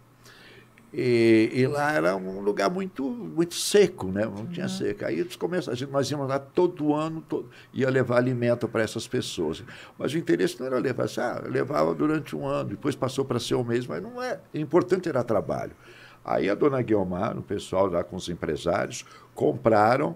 E, e lá era um lugar muito, muito seco, né? Não tinha seca. Aí eles gente- nós íamos lá todo ano, todo, ia levar alimento para essas pessoas. Mas o interesse não era levar, assim, ah, levava durante um ano, depois passou para ser um mês, mas não é. O importante era trabalho. Aí a dona Guiomar, o pessoal lá com os empresários, compraram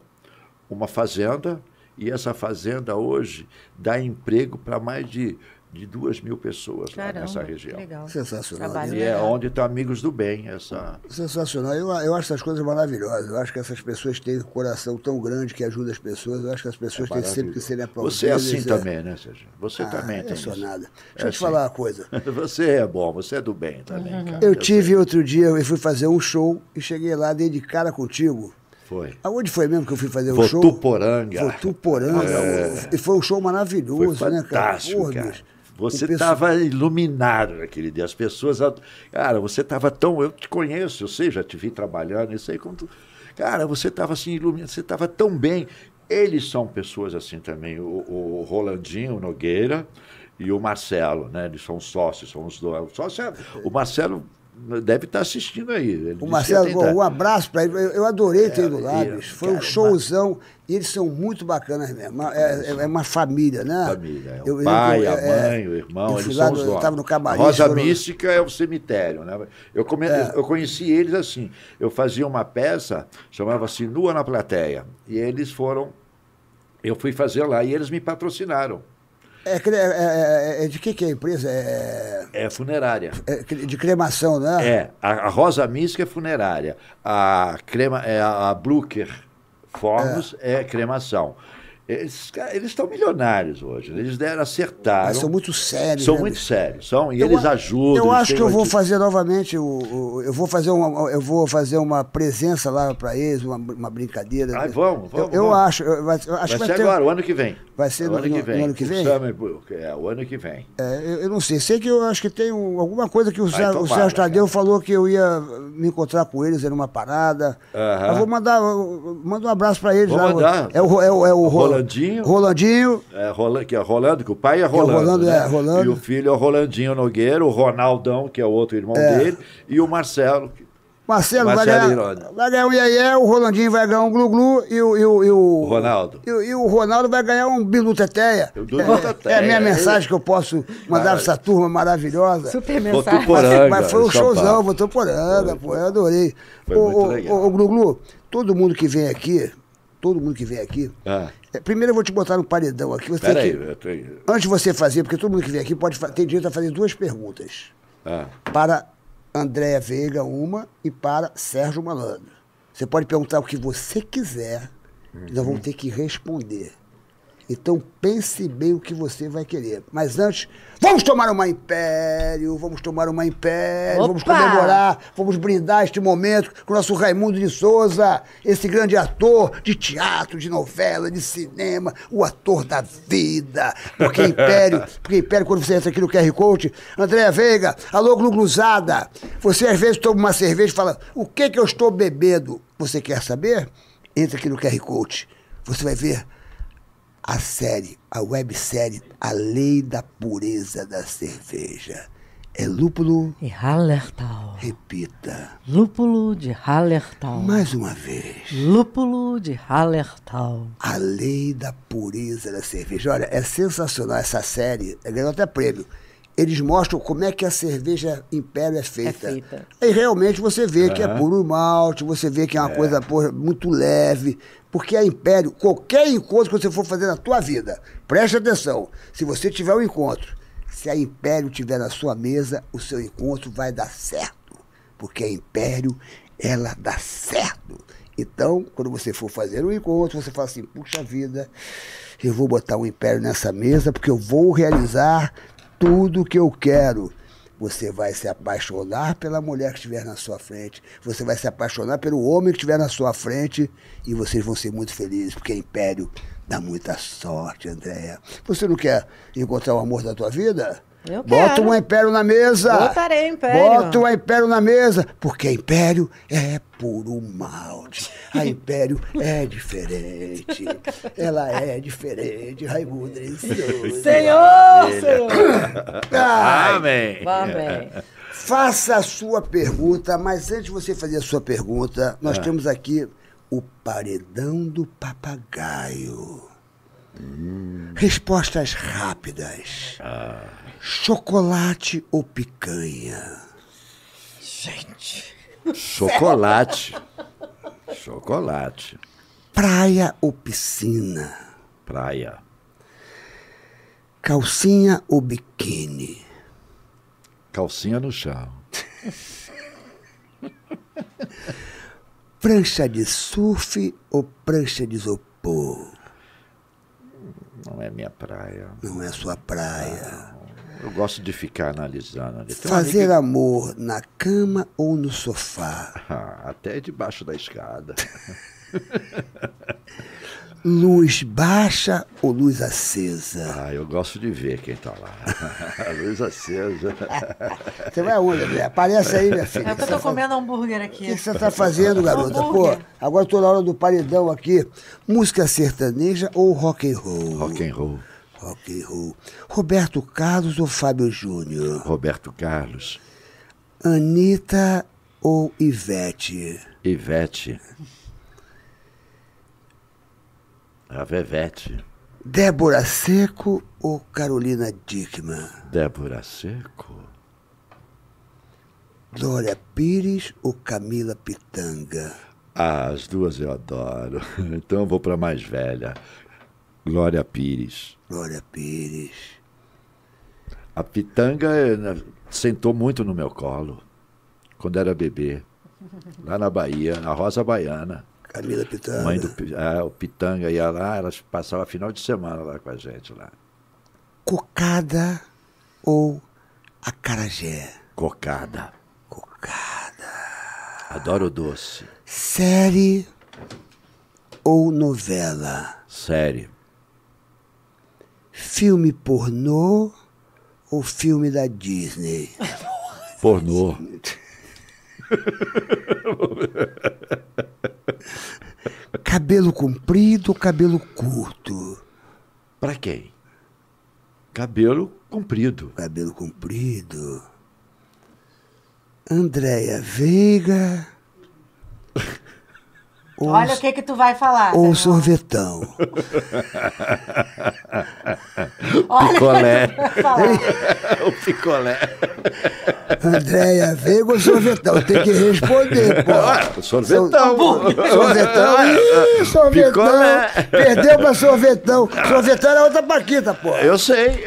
uma fazenda, e essa fazenda hoje dá emprego para mais de, de duas mil pessoas lá Caramba, nessa que região. legal. Sensacional. Trabalho E é legal. onde estão amigos do bem, essa. Sensacional. Eu, eu acho essas coisas maravilhosas. Eu acho que essas pessoas têm um coração tão grande que ajuda as pessoas. Eu acho que as pessoas têm sempre que serem aplaudidas. Você é assim é. também, né, Sérgio? Você Ah, também eu tem isso. nada. Deixa É eu te assim. falar uma coisa. [laughs] Você é bom, você é do bem também, cara. Eu tive outro dia, eu fui fazer um show e cheguei lá, dei de cara contigo. Foi. Aonde foi mesmo que eu fui fazer o show? Votuporanga. Votuporanga. E foi um show maravilhoso, Foi né, cara? fantástico, Porra, cara. bicho. Você O estava iluminado naquele dia. As pessoas. Cara, você estava tão. Eu te conheço, eu sei, já te vi trabalhando, isso aí tu... Cara, você estava assim, iluminado, você estava tão bem. Eles são pessoas assim também. O, o Rolandinho Nogueira e o Marcelo, né? Eles são sócios, são os dois. O, sócio é- o Marcelo deve estar assistindo aí. Ele O Marcelo, um abraço pra ele. Eu adorei ter ido lá, e- bicho. Foi um cara, showzão. E eles são muito bacanas mesmo. É, é- é uma família, né? Família. é O Eu- pai, eu- a é, mãe, o irmão, eles são os donos. no camarim, A Rosa foram- Mística é o cemitério. Né? Eu, come- É. eu conheci eles assim. Eu fazia uma peça, chamava-se Nua na Plateia. E eles foram. Eu fui fazer lá e eles me patrocinaram. É, cre- é- é- é de que que é a empresa? É, É funerária. é de cremação, né? É, a, a Rosa Mística é funerária. A, crema, é, a Blucher Formos é. cremação. Eles estão milionários hoje. Eles deram, acertaram. Mas são muito sérios. São né, muito sérios. São, e Eu eles ajudam. Eu acho que eu vou fazer novamente o, o- eu vou fazer uma eu vou fazer uma presença lá para eles, uma, uma brincadeira. Ai, vamos, Eu, vamos, eu vamos. acho, eu, vai- eu acho Vai que vai ser ter, agora, o ano que vem. Vai ser o no- ano que vem. no ano que O vem? Summer Book, É, o ano que vem. É, eu, eu não sei, sei que eu acho que tem um- alguma coisa que o, Sérgio, o Sérgio Tadeu falou que eu ia me encontrar com eles em uma parada. Aham. Eu vou mandar, manda um abraço para eles Vou lá. mandar. É o, é o, é o Rolandinho. Rolandinho. É, Rola- que é Rolando, que o pai é Rolando. Rolando, né? é, Rolando. E o filho é o Rolandinho Nogueira, o Ronaldão, que é o outro irmão É. dele, e o Marcelo. que- Marcelo, vai Marcelo ganhar, vai ganhar um iê o Rolandinho vai ganhar um glu-glu e o, e o, e o, O Ronaldo. E, o- e o Ronaldo vai ganhar um bilu teteia. O É, é a minha mensagem que eu posso mandar pra essa turma maravilhosa. Super mensagem. Poranga, Mas foi um showzão, botou poranga, pô, eu adorei. Foi Ô, muito legal. ô, Glu-Glu, todo mundo que vem aqui, todo mundo que vem aqui, Ah, é, primeiro eu vou te botar no paredão aqui. Você peraí. que- antes de você fazer, porque todo mundo que vem aqui pode tem direito a fazer duas perguntas. Ah, Para Andréa Veiga, uma, e para Sérgio Malandro. Você pode perguntar o que você quiser, e nós vamos ter que responder. Então pense bem o que você vai querer. Mas antes, vamos tomar uma império, vamos tomar uma império, vamos Opa! comemorar, vamos brindar este momento com o nosso Raimundo de Souza, esse grande ator de teatro, de novela, de cinema, o ator da vida. Porque Império, [laughs] porque Império, quando você entra aqui no QR Code, Andréa Veiga, alô Glugluzada, você às vezes toma uma cerveja e fala, o que que eu estou bebendo? Você quer saber? Entra aqui no QR Code, você vai ver a série, a websérie A Lei da Pureza da Cerveja. É lúpulo, E Hallertau. repita, Lúpulo de Hallertau. mais uma vez. Lúpulo de Hallertau. A Lei da Pureza da Cerveja. Olha, é sensacional essa série, é ganhou até prêmio. Eles mostram como é que a cerveja Império é feita. É feita. Aí realmente você vê que é puro malte, você vê que é uma coisa porra, muito leve. Porque a Império, qualquer encontro que você for fazer na tua vida, preste atenção. Se você tiver um encontro, se a Império tiver na sua mesa, o seu encontro vai dar certo. Porque a Império, ela dá certo. Então, quando você for fazer um encontro, você fala assim, puxa vida, eu vou botar um Império nessa mesa porque eu vou realizar tudo que eu quero. Você vai se apaixonar pela mulher que estiver na sua frente. Você vai se apaixonar pelo homem que estiver na sua frente. E vocês vão ser muito felizes, porque Império dá muita sorte, Andréia. Você não quer encontrar o amor da tua vida? Eu Bota quero. um Império na mesa. Botarei Império. Bota um Império na mesa. Porque Império é puro malte. A Império é diferente. Ela é diferente, Raimundo. Souza. Senhor, Senhor. Ai, Amém. Amém. Faça a sua pergunta, mas antes de você fazer a sua pergunta, nós Ah. temos aqui o paredão do papagaio. Hum. Respostas rápidas. Ah. Chocolate ou picanha? Gente. Chocolate. Chocolate. Praia ou piscina? Praia. Calcinha ou biquíni? Calcinha no chão. [laughs] Prancha de surf ou prancha de isopor? Não é minha praia. Não é sua praia. Eu gosto de ficar analisando. Tem Fazer amiga- amor na cama ou no sofá? [laughs] Ah, até debaixo da escada. [laughs] Luz baixa ou luz acesa? Ah, eu gosto de ver quem tá lá. [laughs] Luz acesa. Você vai aonde, André? Aparece aí, minha filha. É que eu tô comendo hambúrguer O aqui. que você tá fazendo, garota? Pô, Hambúrguer. agora tô na hora do paredão aqui. Música sertaneja ou rock and roll? Rock and roll. Rock and roll. Roberto Carlos ou Fábio Júnior? Roberto Carlos. Anitta ou Ivete? Ivete. A Vevete. Débora Seco ou Carolina Dickman? Débora Seco. Glória Pires ou Camila Pitanga? Ah, as duas eu adoro. [laughs] Então eu vou pra mais velha. Glória Pires. Glória Pires. A pitanga eh, sentou muito no meu colo quando era bebê. Lá na Bahia, na Rosa Baiana. Camila Pitanga. Mãe do é, o Pitanga ia lá, elas passavam final de semana lá com a gente lá. Cocada ou acarajé? Cocada. Cocada. Adoro doce. Série ou novela? Sério. Filme pornô ou filme da Disney? [laughs] Pornô. Cabelo comprido ou cabelo curto? Pra quem? Cabelo comprido. Cabelo comprido. Andréia Veiga ou, Olha o que que tu vai falar. ou sorvetão? [laughs] Olha Picolé. o que tu vai falar. [laughs] o picolé. Andréia Veiga ou sorvetão? Tem que responder, pô. Ah, sorvetão. [laughs] Sorvetão. Ih, sorvetão. Picolé. Perdeu pra sorvetão. Sorvetão era outra paquita, pô. Eu sei.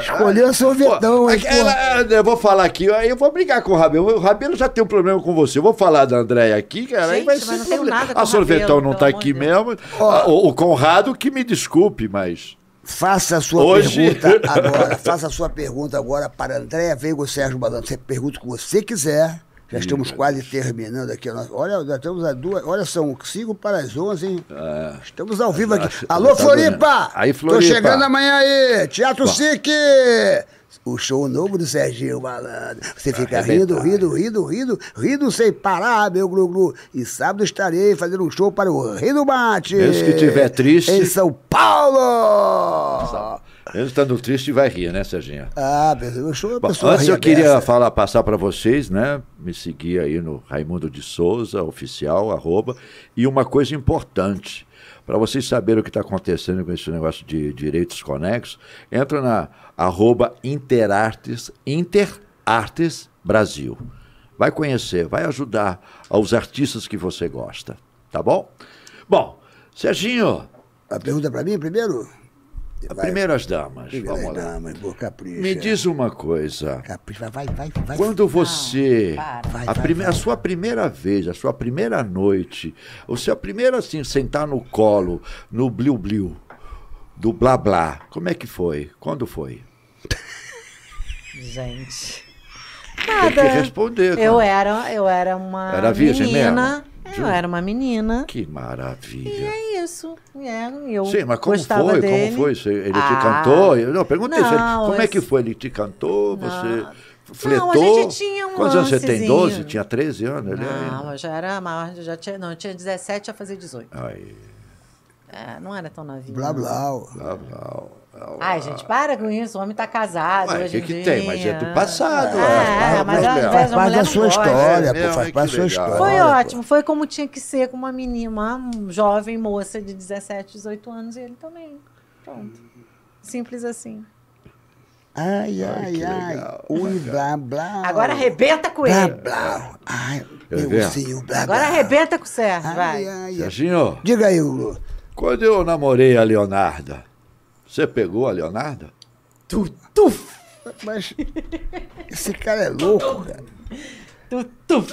Escolheu sorvetão, Pô, ela- eu vou falar aqui, aí eu vou brigar com o Rabelo. O Rabelo já tem um problema com você. Eu vou falar da Andréia aqui, cara, aí Gente, vai mas tenho nada com A o Sorvetão Rabelo, não tá amor aqui de Deus. mesmo. O, o Conrado que me desculpe, mas... Faça a sua Hoje- pergunta agora. Faça a sua pergunta agora para Andréia Veiga ou Sérgio Malandro. Você pergunta o que você quiser. Já estamos quase terminando aqui. nossa- Olha, já estamos a duas. Olha, são cinco para as onze, hein? Estamos ao vivo aqui. acho- Alô, tá Floripa! Aí, Tô Floripa. chegando amanhã aí. Teatro SIC! O show novo do Serginho Malandro. Você fica rindo, rindo, rindo, rindo, rindo sem parar, meu glu-glu. E sábado estarei fazendo um show para o Rio do Mate. Mesmo que tiver triste. Em São Paulo! Mesmo estando triste, vai rir, né, Serginho? Ah, o show é Bom, pessoa antes eu ria queria dessa. falar, passar para vocês, né? Me seguir aí no Raimundo de Souza, oficial, arroba. E uma coisa importante, para vocês saberem o que está acontecendo com esse negócio de direitos conexos, entra na arroba Interartes, Interartes Brasil. Vai conhecer, vai ajudar aos artistas que você gosta, tá bom? Bom, Serginho, A pergunta para mim primeiro? a primeiras damas, Primeiras vamos lá. damas, boa capricha. Me diz uma coisa. Capricha, vai, vai, vai. Quando você. Vai, a, vai, prime- vai. a sua primeira vez, a sua primeira noite, o seu primeiro assim, sentar no colo, no bliu-bliu, do blá blá, como é que foi? Quando foi? Gente. Tem que Nada. responder. Eu cara. era, eu era uma Era virgem menina. mesmo? Eu era uma menina. Que E maravilha. é isso. É, eu Sim, mas como foi? dele. Como foi? Você- Ele te Ah, cantou? Eu- Não, perguntei se ele- não, como é esse- que foi? Ele te cantou? Você Não. fletou? Não, a gente tinha um Quantos anos você tem? lancezinho. 12? Tinha 13 anos? Ele Não, eu já era maior, já tinha, não, eu tinha 17 a fazer 18. Aí, É, não era tão novinho. Blá, não. blá. blá, blá, blá. Ai, gente, para com isso. O homem tá casado hoje que que tem? Mas é do passado, É, é, mas Faz a parte da sua história, É pô. Faz parte da sua legal. história. Foi pô. ótimo, foi como tinha que ser com uma menina, uma jovem moça de 17, 18 anos e ele também. Pronto. Simples assim. Ai, ai, que ai. legal. Ui, blá, blá. Agora arrebenta com Blá, ele. blá. Ai, ver? ursinho, blá, Agora blá. arrebenta com o Sérgio, Ai, vai. ai, ai. Serginho, Diga aí, Hugo. quando eu namorei a Leonarda, você pegou a Leonarda? Tu, tu, Mas esse cara é louco, cara. tu, tu.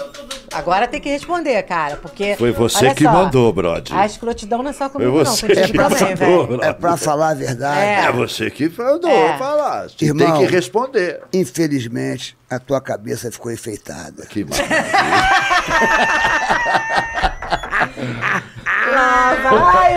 Agora tem que responder, cara, porque. Foi você que só, mandou, brother. A escrotidão não é só Foi comigo, não. você Contigo que também, mandou, velho. É pra falar a verdade. É. É você que mandou É. falar. Você Irmão. tem que responder. Infelizmente, a tua cabeça ficou enfeitada. Que maravilha. [laughs] Lá vai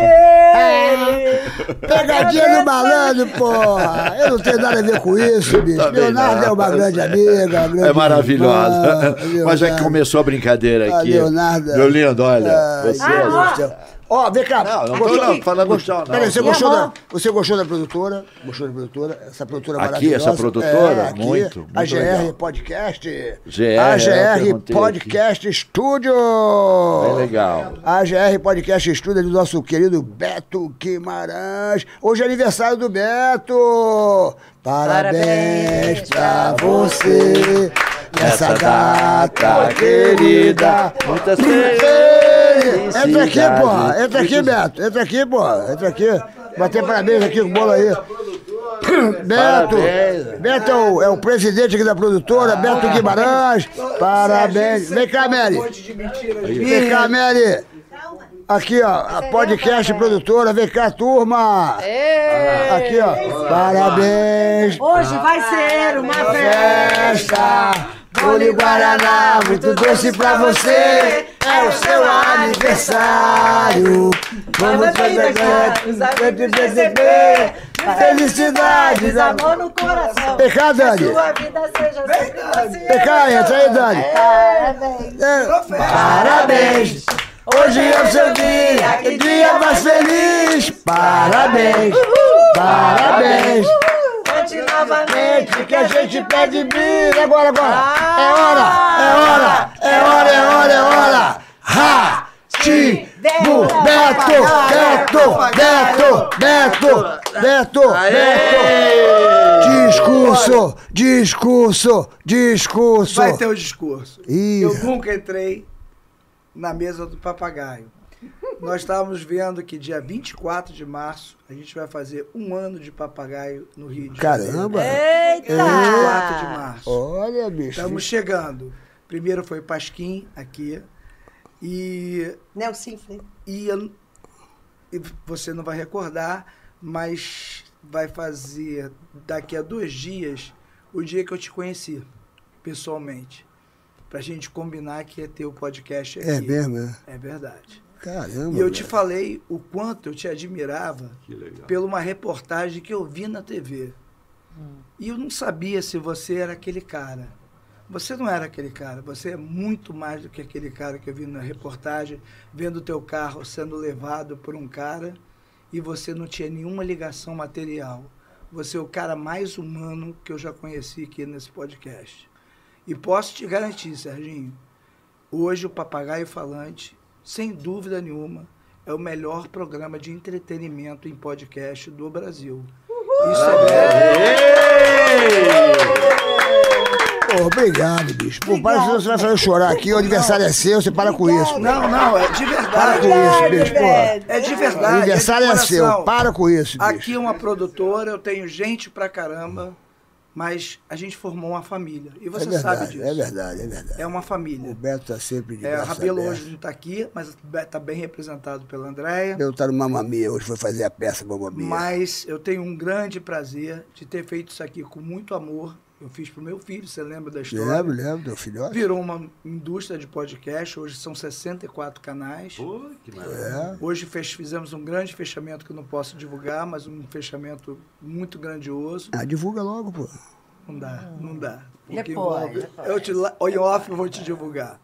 ele! Pegadinha do malandro, porra! Eu não tenho nada a ver com isso, [laughs] bicho. Também Leonardo não. é uma grande amiga. uma grande É maravilhosa. irmã, Mas é que Leonardo. começou a brincadeira A aqui. Leonarda. Meu lindo, olha. Ai, você. Deus do Ó, vem cá. Não, não tô Gostou- não, falando gost- tchau, não. Peraí, você gostou, da, você gostou da produtora? Gostou da produtora? Essa produtora Aqui, maravilhosa. essa produtora? É, aqui, Muito, A muito GR legal. Podcast. GR, A eu GR perguntei Podcast Studio. Bem legal. A GR Podcast Studio é do nosso querido Beto Guimarães. Hoje é aniversário do Beto. Parabéns Parabéns pra pra você nessa data querida. Muitas Entra aqui, felicidades. porra. Entra aqui, Beto. Entra aqui, porra. Entra aqui. Bater parabéns aqui com o bolo aí. Beto, Parabéns. Beto é o, é o presidente aqui da produtora, Beto Guimarães. Parabéns. Vem cá, Mary. Vem cá, Mary. Aqui, ó, a podcast produtora. Vem cá, turma. Aqui, ó. Parabéns. Hoje vai ser uma festa. Bolo Guaraná, muito doce pra você. É o seu aniversário. Vamos fazer amigos receber. Felicidades, Amor no coração. Cá, Dani. Sua vida seja sempre assim. Cá, entra aí, Dani. Parabéns. Parabéns! Hoje é o seu dia, que dia mais feliz! Parabéns! Parabéns! Cante novamente. Que a gente pede vida agora, agora! É hora! É hora! É hora, é hora, é hora! Ha! Ti! Beto! Beto! Beto! Beto! Beto! Beto! Discurso! Discurso! Discurso! Vai ter o discurso. Eu nunca entrei na mesa do papagaio. Nós estávamos vendo que dia 24 de março a gente vai fazer um ano de papagaio no Rio de Janeiro. Caramba! Eita! 24 de março. Olha, bicho! Estamos chegando. Primeiro foi Pasquim aqui. E, Nelson e, eu- e você não vai recordar, mas vai fazer daqui a dois dias o dia que eu te conheci, pessoalmente. Pra gente combinar que ia ter o podcast aqui. É mesmo, é? É verdade. Caramba! E eu te velho. falei o quanto eu te admirava pela uma reportagem que eu vi na TV. E eu não sabia se você era aquele cara. Você não era aquele cara, você é muito mais do que aquele cara que eu vi na reportagem, vendo o teu carro sendo levado por um cara e você não tinha nenhuma ligação material. Você é o cara mais humano que eu já conheci aqui nesse podcast. E posso te garantir, Serginho, hoje o Papagaio Falante, sem dúvida nenhuma, é o melhor programa de entretenimento em podcast do Brasil. Isso é Pô, obrigado, bicho. Pô, para se você vai fazer eu chorar aqui, o aniversário é seu, você para com isso. Não, não, é de Para verdade. com isso, bicho, pô. É de O verdade. aniversário é é de seu, para com isso, bicho. Aqui é uma produtora, eu tenho gente pra caramba, mas a gente formou uma família. E É você sabe verdade, disso. é verdade, é verdade. É uma O família. Beto tá sempre de É, braço Rabelo aberto. hoje não está aqui, mas está bem representado pela Andréia. Eu tá no Mamamia, hoje foi fazer a peça Mamamia. Mas eu tenho um grande prazer de ter feito isso aqui com muito amor. Eu fiz pro meu filho, você lembra da história? Lembro, lembro, teu filhote. Virou uma indústria de podcast, hoje são 64 canais. Pô, que maravilha. É. Hoje fech- fizemos um grande fechamento que eu não posso divulgar, mas um fechamento muito grandioso. Ah, divulga logo, pô. Não dá, não dá. É Porque pode. eu te, em off eu vou te divulgar.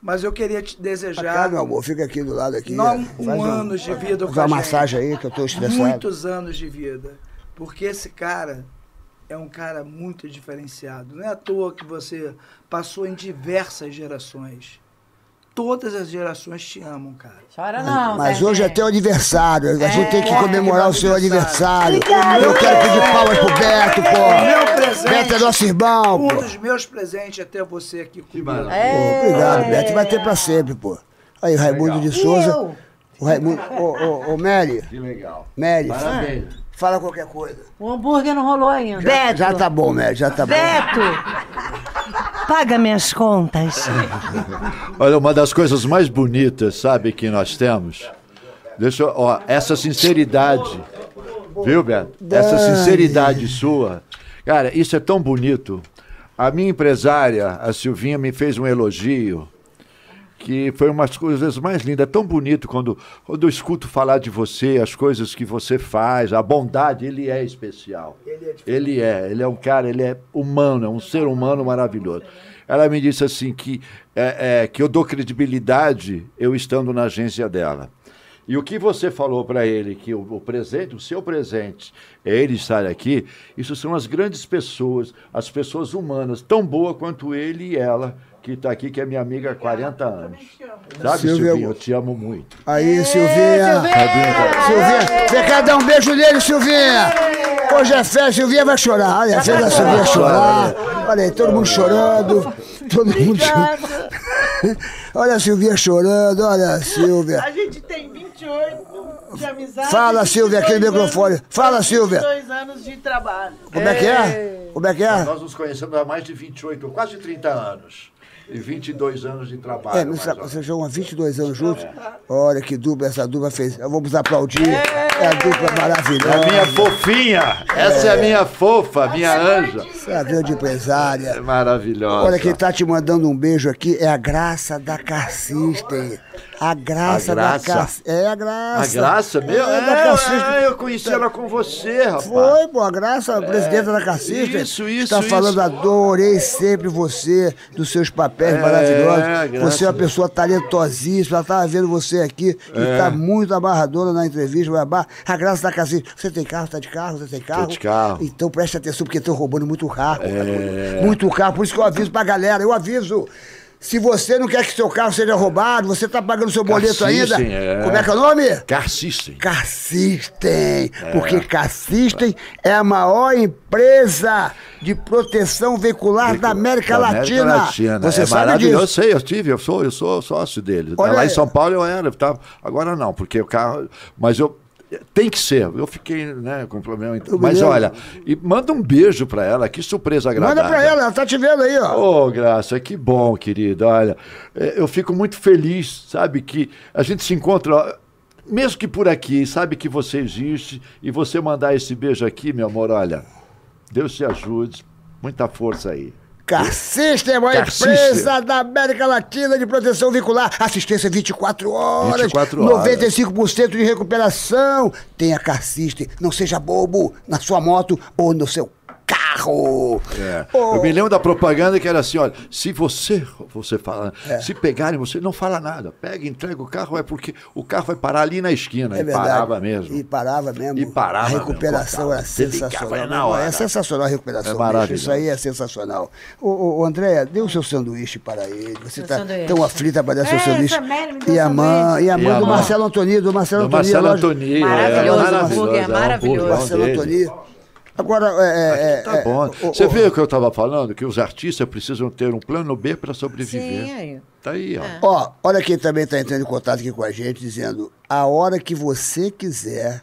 Mas eu queria te desejar cá, meu amor, fica aqui do lado aqui. não, Faz um ano de vida Faz uma massagem aí, que eu tô estressado. Muitos anos de vida. Porque esse cara é um cara muito diferenciado. Não é à toa que você passou em diversas gerações. Todas as gerações te amam, cara. Chora não, Mas Serginho. hoje é teu aniversário, a gente tem que É, comemorar o seu aniversário. aniversário. Eu quero pedir palmas pro Beto, Meu pô. presente, Beto é nosso irmão, um pô. dos meus presentes é ter você aqui comigo. É. Pô, obrigado, Beto. Vai ter pra sempre, pô. Aí, Raimundo de Souza. O Raimundo. Ô, ô, ô, Mary. Que legal. Mary, Parabéns. Fala qualquer coisa. O hambúrguer não rolou ainda. Beto, Já tá bom, Mary, já tá bom. Beto, paga minhas contas. Olha, uma das coisas mais bonitas, sabe, que nós temos. Deixa eu, ó, essa sinceridade. Viu, Beto? Essa sinceridade sua. Cara, isso é tão bonito. A minha empresária, a Silvinha, me fez um elogio que foi uma das coisas mais lindas. É tão bonito quando, quando eu escuto falar de você, as coisas que você faz, a bondade, ele é especial. Ele é, ele é um cara, ele é humano, é um ser humano maravilhoso. Ela me disse assim que, é, é, que eu dou credibilidade eu estando na agência dela. E o que você falou para ele, que o, o presente, o seu presente, é ele estar aqui, isso são as grandes pessoas, as pessoas humanas, tão boa quanto ele e ela, que está aqui, que é minha amiga há 40 anos. Sabe, Silvia, Silvinho, eu te amo muito. Aí, Silvinha. Silvinha, você quer dar um beijo nele, Silvinha? Hoje é festa, Silvinha vai chorar. Olha, fez a Silvinha chorar. Olha aí, todo mundo chorando. [laughs] Todo mundo chorando. Olha a Silvinha chorando, olha a Silvia. A gente tem 28. de amizade. Fala, Silvia, aquele 22 microfone. Fala, Silvia. 22 anos de trabalho. Como é que é? Como é que é? Nós nos conhecemos há mais de 28, quase 30 anos. E 22 anos de trabalho. É, mais você, ou menos. você jogou há 22 anos juntos? Olha que dupla essa dupla fez. Vamos aplaudir. É a dupla maravilhosa. É a minha fofinha. Essa é a minha fofa, a minha anja. Você é a grande empresária. É maravilhosa. Olha, quem tá te mandando um beijo aqui é a Graça da Cassisten. A Graça, A da Graça? Cassisten. É a A Graça. graça, meu? É, É, da Cassisten. é, eu conheci ela com você, rapaz. Foi, pô, a Graça, a presidenta da Cassista. isso, isso, Está falando, isso. adorei sempre você, dos seus papéis É, maravilhosos. Você é uma pessoa talentosíssima. Ela estava vendo você aqui e É. está muito amarradora na entrevista. abar- A Graça da Cassista. Você tem carro? Tá de carro? Você tem carro? de carro. Então preste atenção, porque estão roubando muito carro. É. Muito carro. Por isso que eu aviso pra galera. Eu aviso. Se você não quer que seu carro seja roubado, você está pagando seu boleto ainda. Cassisten, é. Como é que é o nome? Car System. Cassistem, porque Cassistem é a maior empresa de proteção veicular da América, Da Latina. Latina. Você é sabe disso? Eu sei, eu tive, eu sou, eu sou sócio dele. Olha Lá aí. em São Paulo eu era, tá? agora não, porque o carro. Mas eu. Tem que ser. Eu fiquei, né, com problema. Me Mas olha, e manda um beijo pra ela, que surpresa agradável. Manda pra ela, ela tá te vendo aí, ó. Ô, Graça, que bom, querida. Olha, é, eu fico muito feliz, sabe, que a gente se encontra, mesmo que por aqui, sabe que você existe, e você mandar esse beijo aqui, meu amor, olha, Deus te ajude, muita força aí. Cassistem é a maior empresa da América Latina de proteção veicular. Assistência 24 horas. 24 horas. 95% de recuperação. Tenha Cassistem. Não seja bobo na sua moto ou no seu carro. É. Ô, Eu me lembro da propaganda que era assim, olha, se você, você fala, É. se pegarem você, não fala nada, pega, entrega o carro, é porque o carro vai parar ali na esquina, É e verdade. parava mesmo. E parava mesmo. E parava A recuperação era sensacional. é na Não. É sensacional a recuperação. É maravilhoso. Isso aí é sensacional. Ô, ô, ô, Andréia, dê o seu sanduíche para ele. Você está tão aflita para dar seu É, sanduíche. E a mãe, e a mãe do. Marcelo Antoni, do Marcelo Do Antoni. Marcelo loja- Antoni. Maravilhoso, é, é maravilhoso. Marcelo. Antoni. Agora, é, é, Tá é, bom. Você viu o que eu estava falando? Que os artistas precisam ter um plano B para sobreviver. Sim, aí. Tá aí, ó. Ó, olha quem também está entrando em contato aqui com a gente, dizendo: a hora que você quiser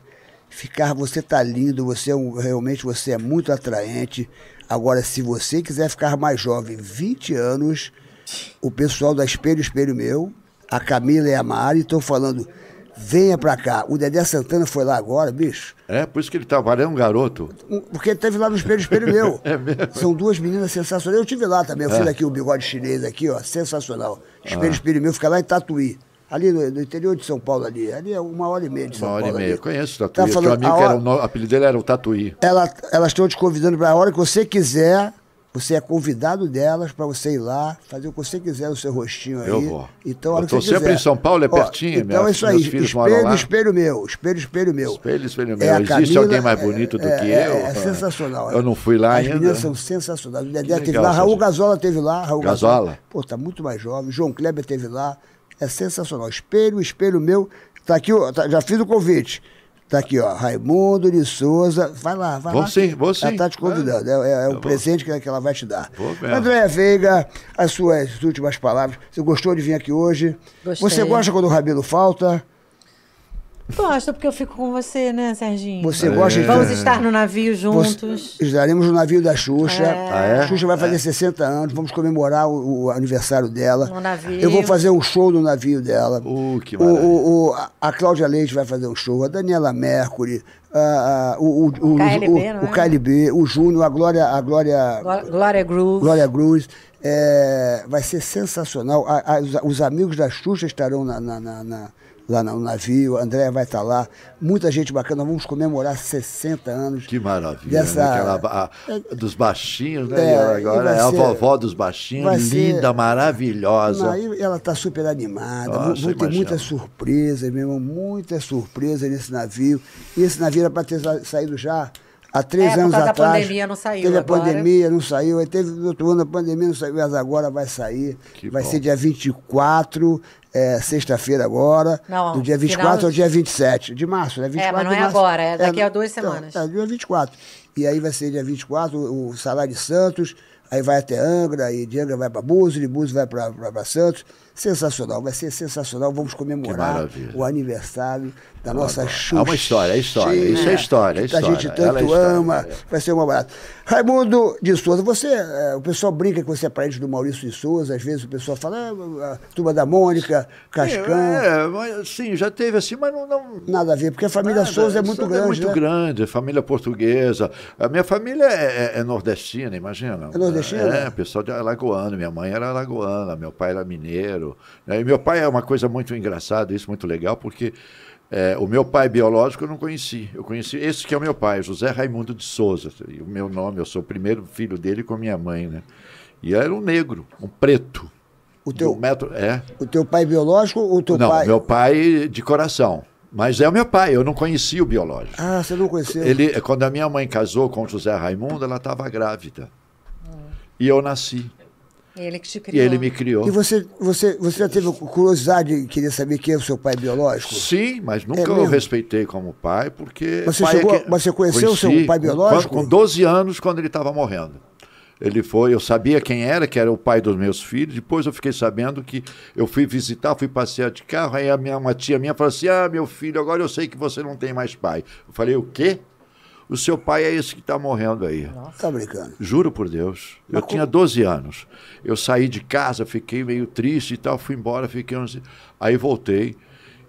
ficar, você tá lindo, você é um- realmente você é muito atraente. Agora, se você quiser ficar mais jovem, 20 anos, o pessoal da Espelho Espelho Meu, a Camila e a Mari estão falando. Venha pra cá. O Dedé Santana foi lá agora, bicho. É, por isso que ele tá valendo um garoto. Porque ele teve lá no espelho, espelho meu. [laughs] É mesmo? São duas meninas sensacionais. Eu tive lá também. Eu É. fiz aqui o bigode chinês aqui, ó. Sensacional. Espelho, Ah. espelho meu. Fica lá em Tatuí. Ali no, no interior de São Paulo, ali. Ali é uma hora e meia de São Uma hora e Paulo. meia. ali. Eu conheço o Tá Tatuí. Tinha um falando, amigo a que era hora- o, no- o apelido dele era o Tatuí. Ela, elas estão te convidando para a hora que você quiser. Você é convidado delas para você ir lá, fazer o que você quiser no seu rostinho aí. Eu vou. Então, Eu tô você quiser. sempre em São Paulo, é Ó, pertinho, Então minha- é isso aí. Espelho, espelho meu. Espelho, espelho meu. Espelho, espelho É meu. a Existe Camila, alguém mais é- bonito do é- que é- eu? É, sensacional. Eu não fui lá As ainda. meninas são sensacionais. O Dedé legal, teve lá, Raul. Gazola teve lá. Raul Gazola? Pô, tá muito mais jovem. João Kleber teve lá. É sensacional. Espelho, espelho meu. Tá aqui, ó, tá- já fiz o convite. Tá aqui, ó. Raimundo de Souza. Vai lá, vai Vou lá. sim, vou sim. Ela tá te convidando. É, é, é um vou. presente que, que ela vai te dar. Andréia Veiga, as suas últimas palavras. Você gostou de vir aqui hoje? Gostei. Você gosta quando o Rabelo falta? Gosto, porque eu fico com você, né, Serginho? Você gosta de Vamos estar no navio juntos. Você- estaremos no navio da Xuxa. É. Ah, é? A Xuxa vai fazer 60 anos, vamos comemorar o, o aniversário dela. No navio. Eu vou fazer um show no navio dela. Uh, que o, maravilha. o, o- a- Cláudia Leite vai fazer um show, a Daniela Mercury, a- a- o, o, o, KLB, o, não o é? KLB, o Júnior, a Glória, a Glória, Gló- Glória Groove. Glória Cruz. É, vai ser sensacional. A- a- os, os amigos da Xuxa estarão na- na- na- na- lá no navio, a Andréia vai estar lá. Muita gente bacana. Vamos comemorar 60 anos. Que maravilha. Dessa- né? Aquela, a- dos baixinhos, né? É, agora é a ser- vovó dos baixinhos, ser- linda, maravilhosa. Não, ela está super animada. Nossa, muitas surpresas, meu irmão. Muitas surpresas nesse navio. E esse navio era para ter sa- saído já há três É, anos causa da atrás. pandemia não saiu Teve a agora. pandemia, não saiu. Aí teve no outro ano a pandemia, não saiu, mas agora vai sair. Que vai bom. ser dia 24, é, sexta-feira agora. Não, do dia 24 final ao dia 27 de março, né? 24 mas não de é março. agora, é daqui a duas então, semanas. É, dia 24. E aí vai ser dia 24, o, o Salário de Santos. aí vai até Angra, aí de Angra vai para Búzios, de Búzios vai para Santos. Sensacional, vai ser sensacional. Vamos comemorar o aniversário da nossa É Xuxa. uma história, é história. Isso é história, é Que a gente história. Ela é tanto história, ama, vai ser uma barata. Raimundo de Souza, você, eh, o pessoal brinca que você é parente do Maurício de Souza, às vezes o pessoal fala, ah, a turma da Mônica, Cascão. É, mas, sim, já teve assim, mas não. não Nada a ver, porque a família nada, Souza é muito Souza grande. É muito né? grande, família portuguesa. A minha família é, é- é nordestina, imagina. É nordestina? É, pessoal de alagoano. Minha mãe era alagoana, meu pai era mineiro. Né? E meu pai é uma coisa muito engraçada, isso muito legal, porque é, o meu pai biológico eu não conheci. Eu conheci esse que é o meu pai, José Raimundo de Souza. E o meu nome, eu sou o primeiro filho dele com minha mãe, né? E era um negro, um preto. O teu, metro, é. o teu pai biológico ou o teu não, pai? meu pai de coração. Mas é o meu pai, eu não conhecia o biológico. Ah, você não conheceu? Ele, quando a minha mãe casou com o José Raimundo, ela estava grávida. E eu nasci. Ele que te E criou. ele me criou. E você, você, você já teve curiosidade de querer saber quem é o seu pai biológico? Sim, mas nunca É eu respeitei como pai, porque. Mas você pai é chegou- que- mas você conheceu o seu pai com- biológico? Com, 12 anos, quando ele estava morrendo. Ele foi, eu sabia quem era, que era o pai dos meus filhos. Depois eu fiquei sabendo que eu fui visitar, fui passear de carro. Aí a minha, uma tia minha falou assim: Ah, meu filho, agora eu sei que você não tem mais pai. Eu falei: O quê? O seu pai é esse que está morrendo aí. Tá brincando. Juro por Deus. Eu tinha 12 anos. Eu saí de casa, fiquei meio triste e tal, fui embora, fiquei uns... Aí voltei.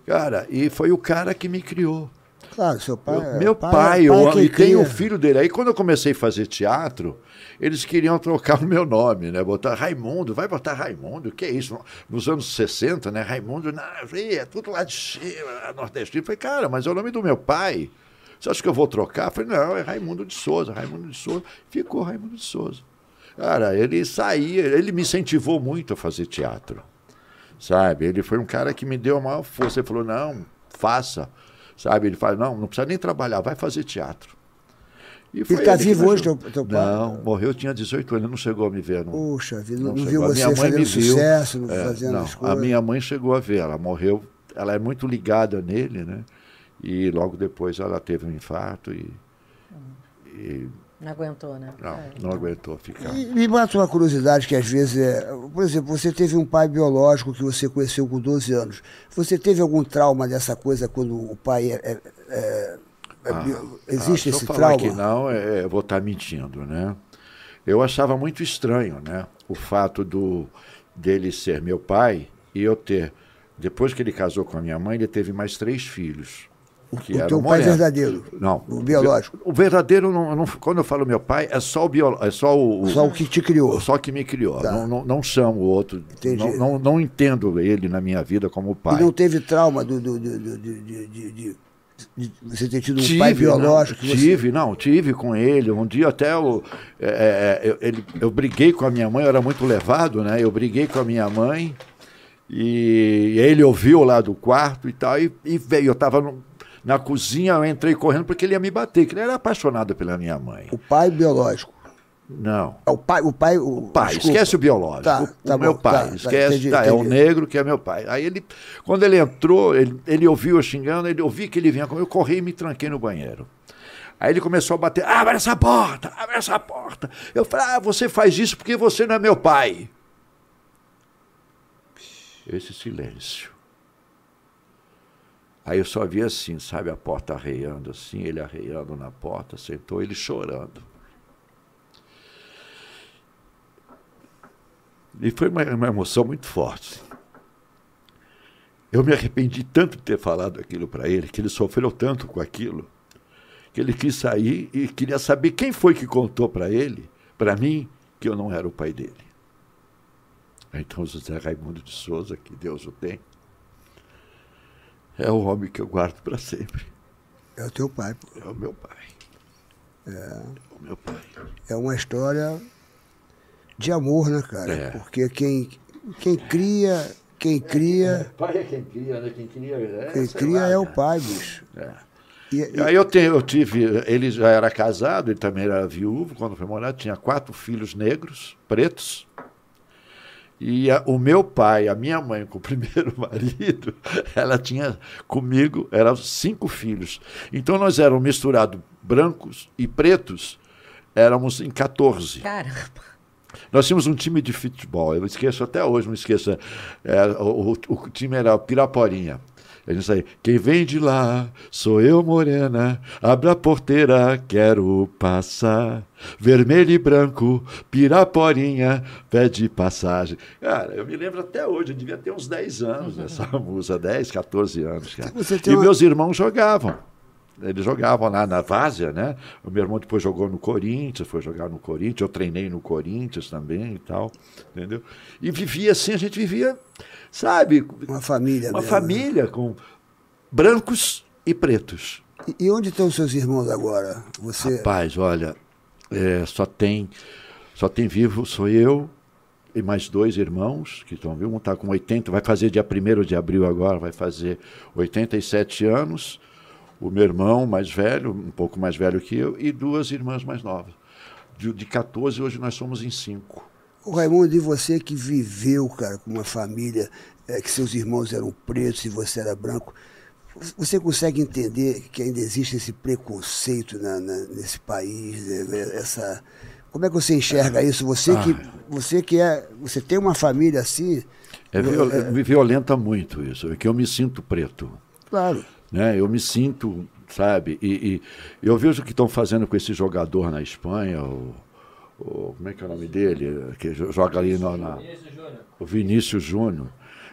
Cara, e foi o cara que me criou. Claro, seu pai. é- Meu pai, pai, é eu, e tem o filho dele. Aí quando eu comecei a fazer teatro, eles queriam trocar [laughs] o meu nome, né? Botar Raimundo, vai botar Raimundo, que é isso? Nos anos 60, né? Raimundo, ih, é tudo lá de cima, nordestino. Eu falei, cara, mas é o nome do meu pai. Você acha que eu vou trocar? Eu falei, não, é Raimundo de Souza, Raimundo de Souza. Ficou Raimundo de Souza. Cara, ele saía, ele me incentivou muito a fazer teatro. Sabe? Ele foi um cara que me deu a maior força. Ele falou, não, faça. Sabe? Ele falou, não, não precisa nem trabalhar, vai fazer teatro. E Ele tá que vivo hoje, teu- teu pai? Não, morreu, tinha 18 anos, não chegou a me ver. Não, Puxa vida, não, não viu chegou. A você minha mãe fazendo me viu. sucesso, É, fazendo não, as coisas. A minha mãe chegou a ver, ela morreu, ela é muito ligada nele, né? E logo depois ela teve um infarto e, e Não aguentou, né? não, É. não aguentou ficar. E me bate uma curiosidade que às vezes é. Por exemplo, você teve um pai biológico que você conheceu com 12 anos. Você teve algum trauma dessa coisa quando o pai é. é- é- é bio- existe Ah, se esse eu falar trauma? que não, é, eu vou estar mentindo, né? Eu achava muito estranho, né? O fato do dele ser meu pai e eu ter, depois que ele casou com a minha mãe, ele teve mais três filhos. Que o eram teu pai morenos. verdadeiro? Não. O biológico? O verdadeiro, não, não- quando eu falo meu pai, é só o biológico, é só o, Só o que te criou. Só que me criou. Tá. Não, não, não chamo o outro. Entendi. Não, não, não entendo ele na minha vida como pai. E não teve trauma do, do, do- do- de, de- de- você ter tido um tive, pai biológico? Não, que você- tive, não, tive com ele. Um dia até eu, é, é, eu, ele- eu briguei com a minha mãe, eu era muito levado, né? Eu briguei com a minha mãe e ele ouviu lá do quarto e tal, e, e veio. Eu estava na cozinha, eu entrei correndo porque ele ia me bater, que ele era apaixonado pela minha mãe. O pai biológico. Não. É o pai, o pai, o pai, desculpa. esquece o biológico. Tá, o tá meu bom, pai, tá, tá, esquece. entendi, tá, é o entendi. negro que é meu pai. Aí ele, quando ele entrou, ele, ele ouviu eu xingando, ele ouviu que ele vinha comigo, eu corri e me tranquei no banheiro. Aí ele começou a bater, abre essa porta, abre essa porta. Eu falei, ah, você faz isso porque você não é meu pai. Esse silêncio. Aí eu só vi assim, sabe, a porta arreando assim, ele arreando na porta, sentou ele chorando. E foi uma, uma emoção muito forte. Eu me arrependi tanto de ter falado aquilo para ele, que ele sofreu tanto com aquilo, que ele quis sair e queria saber quem foi que contou para ele, para mim, que eu não era o pai dele. Então, José Raimundo de Souza, que Deus o tem, é o homem que eu guardo para sempre. É o teu pai. pô. É o meu pai. É, O meu pai. é uma história de amor, né, cara? É. Porque quem, quem cria, quem cria, Pai é quem cria, né? Quem cria é, quem cria lá, é o pai, bicho. É. E, E aí eu, tenho, eu tive, ele já era casado, ele também era viúvo quando foi morar, tinha quatro filhos negros, pretos. E a- o meu pai, a minha mãe com o [laughs] primeiro marido, ela tinha comigo, eram cinco filhos. Então nós éramos misturados brancos e pretos, éramos em 14. Caramba. Nós tínhamos um time de futebol, eu esqueço até hoje, não esqueço. É, o, o- o time era o Piraporinha. A gente saía, quem vem de lá, sou eu, morena, abre a porteira, quero passar. Vermelho e branco, Piraporinha, pede passagem. Cara, eu me lembro até hoje, eu devia ter uns 10 anos dessa música, 10, 14 anos, cara. E uma- meus irmãos jogavam. Eles jogavam lá na Várzea, né? O meu irmão depois jogou no Corinthians, foi jogar no Corinthians, eu treinei no Corinthians também e tal, entendeu? E vivia assim, a gente vivia, sabe, Uma família uma mesmo. família com brancos e pretos. E- E onde estão seus irmãos agora? Você. Rapaz, olha, é, só tem só tem vivo, sou eu e mais dois irmãos que estão vivos. Um está com 80, vai fazer dia 1 de abril agora, vai fazer 87 anos. O meu irmão mais velho, um pouco mais velho que eu, e duas irmãs mais novas. De, de 14, hoje nós somos em cinco. O Raimundo, e você que viveu, cara, com uma família eh, que seus irmãos eram pretos e você era branco, você consegue entender que ainda existe esse preconceito na- na- nesse país? né? Essa, como é que você enxerga isso? Você que, você que é, você tem uma família assim? É, viol- me violenta muito isso, é que eu me sinto preto. Claro. né? Eu me sinto, sabe? E, e eu vejo o que estão fazendo com esse jogador na Espanha, o, o- como é que é o nome dele? Que jo- joga ali no, na, o Vinícius Júnior.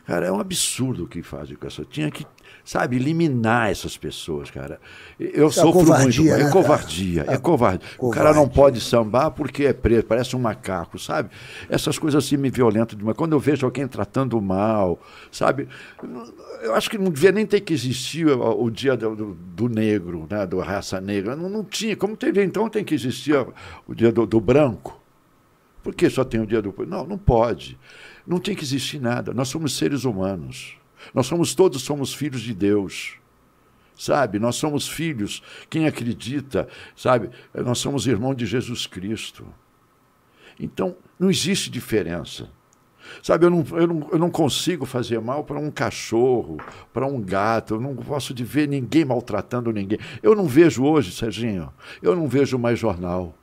Cara, é um absurdo o que fazem com essa. Tinha que, sabe, eliminar essas pessoas, cara. Eu Isso é sofro covardia, muito. né, É cara? covardia, é covarde. O cara não pode sambar porque é preto, parece um macaco, sabe? Essas coisas assim me violentam demais. Quando eu vejo alguém tratando mal, sabe? Eu acho que não devia nem ter que existir o, o dia do, do- do negro, né? Do raça negra. Não, não tinha. Como teve então, tem que existir o dia do, do branco. Por que só tem o dia do. Não, não pode. Não tem que existir nada. Nós somos seres humanos. Nós somos todos somos filhos de Deus. Sabe? Nós somos filhos. Quem acredita, sabe? Nós somos irmãos de Jesus Cristo. Então, não existe diferença. Sabe, eu não, eu não, eu não consigo fazer mal para um cachorro, para um gato, eu não gosto de ver ninguém maltratando ninguém. Eu não vejo hoje, Serginho, eu não vejo mais jornal.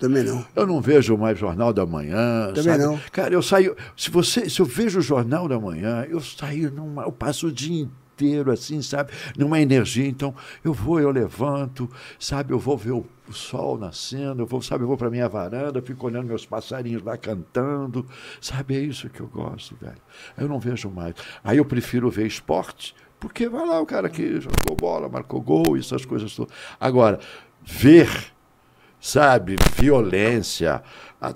Também não. Eu não vejo mais Jornal da Manhã. Também sabe? não. Cara, eu saio. Se você, se eu vejo o Jornal da Manhã, eu saio numa. Eu passo o dia inteiro assim, sabe? Numa energia. Então, eu vou, eu levanto, sabe? Eu vou ver o, o sol nascendo, eu vou, sabe? Eu vou para minha varanda, fico olhando meus passarinhos lá cantando. Sabe? É isso que eu gosto, velho. Eu não vejo mais. Aí eu prefiro ver esporte, porque vai lá o cara que jogou bola, marcou gol, essas coisas todas. Agora, ver sabe, violência, a,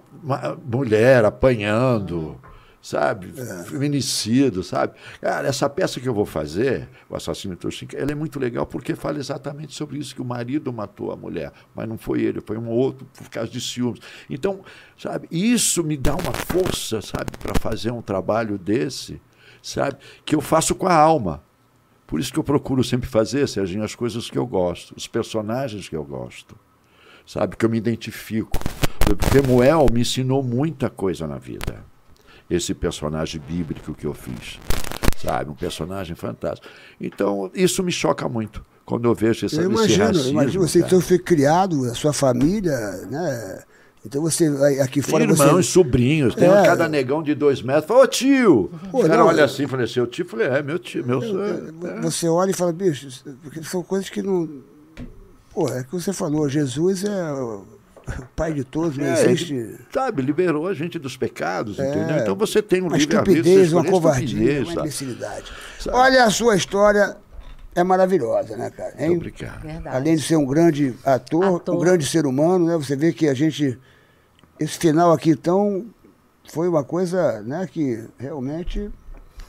mulher apanhando, sabe, feminicídio, sabe. Cara, essa peça que eu vou fazer, o Assassino de Toshinka, ela é muito legal porque fala exatamente sobre isso, que o marido matou a mulher, mas não foi ele, foi um outro por causa de ciúmes. Então, sabe, isso me dá uma força, sabe, para fazer um trabalho desse, sabe, que eu faço com a alma. Por isso que eu procuro sempre fazer, Serginho, as coisas que eu gosto, os personagens que eu gosto sabe? Que eu me identifico. Porque Temuel me ensinou muita coisa na vida. Esse personagem bíblico que eu fiz, sabe? Um personagem fantástico. Então, isso me choca muito. Quando eu vejo esse, Eu esse imagino, racismo. imagino você cara. então foi criado, a sua família, né? Então você aqui Tem fora irmãos, você sobrinhos, tem É. cada negão de dois metros. Fala, ô tio! Pô, o cara não, olha eu- assim, falei, seu tio? Falei, é, meu tio, meu é. você olha e fala, bicho, são coisas que não. Pô, é que você falou, Jesus é o [laughs] pai de todos, não É, existe. ele, sabe, liberou a gente dos pecados, É, entendeu? Então você tem um uma livre-arbítrio. estupidez, uma escolhe covardia, estupidez, uma sabe? imbecilidade. Sabe? Olha, a sua história é maravilhosa, né, cara? Hein? Obrigado. Verdade. Além de ser um grande ator, Ator. um grande ser humano, né? Você vê que a gente. Esse final aqui, então, foi uma coisa, né, que realmente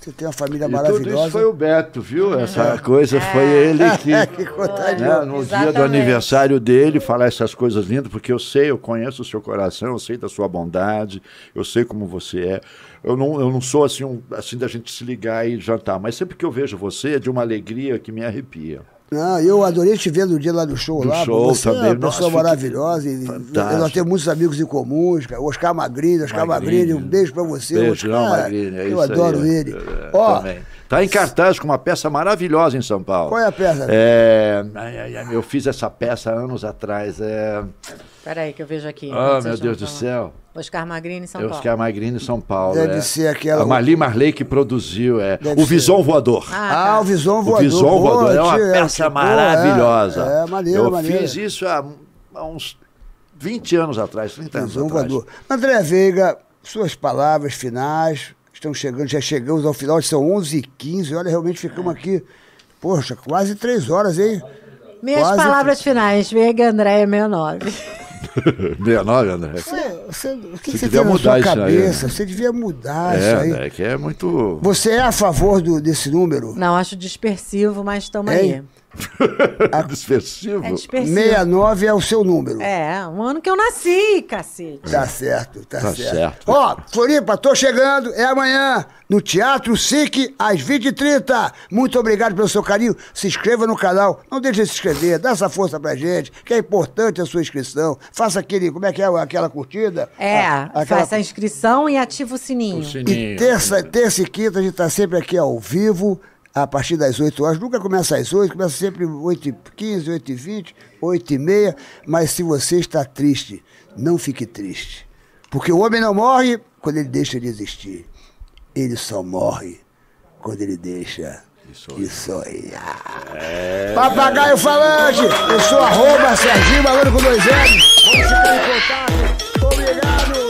você tem uma família E tudo maravilhosa. isso foi o Beto, viu? Essa coisa foi ele [laughs] que, Que contagem. né, no dia do Exatamente. aniversário dele, falar essas coisas lindas, porque eu sei, eu conheço o seu coração, eu sei da sua bondade, eu sei como você é. Eu não, eu não sou assim, um, assim da gente se ligar e jantar, mas sempre que eu vejo você é de uma alegria que me arrepia. Não, eu adorei te ver no dia lá do show Do lá. show você é também. uma pessoa Nossa, maravilhosa. E fantástico. nós temos muitos amigos em comuns, cara. Oscar Magrini, Oscar Magrini. Magrini, um beijo pra você. Beijo, não, Oscar. Magrini, é Eu isso aí. adoro ele. É, Ó, também. Tá em cartaz com uma peça maravilhosa em São Paulo. Qual é a peça? É, eu fiz essa peça anos atrás. É... Peraí, que eu vejo aqui. Ah, Vocês meu Deus do falam. céu. Oscar Magrini, São Eu Paulo. é a Magrini São Paulo. Deve é. ser aquela- A Mali Marley que produziu. É. Deve O ser. Visão Voador. Ah, o Visão O Voador. Visão Pô, Voador é uma tio, peça boa, maravilhosa. É, é maneiro, eu maneiro. fiz isso há, há uns 20 anos atrás, 30 anos Visão atrás. voador. André Veiga, suas palavras finais. Estão chegando, já chegamos ao final, são 11h15. Olha, realmente ficamos aqui, poxa, quase três horas, hein? Minhas Quase palavras finais. Veiga Andréia 69. 69, André. Você, o que Você você devia tem na sua mudar isso aí, cabeça? né? Você devia mudar isso É, aí. André, que é muito. Você é a favor do, desse número? Não, acho dispersivo, mas estamos aí. [laughs] dispersivo. É dispersivo. 69 é o seu número. É, um ano que eu nasci, cacete. Tá certo, tá, Tá certo. certo. Ó, Floripa, tô chegando, é amanhã, no Teatro SIC, às 20h30. Muito obrigado pelo seu carinho. Se inscreva no canal, não deixe de se inscrever, dá essa força pra gente, que é importante a sua inscrição. Faça aquele, como é que é, aquela curtida? É, A- aquela- faça a inscrição e ativa o sininho. O E sininho. terça, terça e quinta a gente tá sempre aqui ao vivo, a partir das 8 horas. Nunca começa às 8, começa sempre 8h15, 8h20, 8h30. Mas se você está triste, não fique triste. Porque o homem não morre quando ele deixa de existir. Ele só morre quando ele deixa de sonhar. Papagaio falante, eu sou arroba Serginho Malandro com dois L's. Vamos ficar em contato.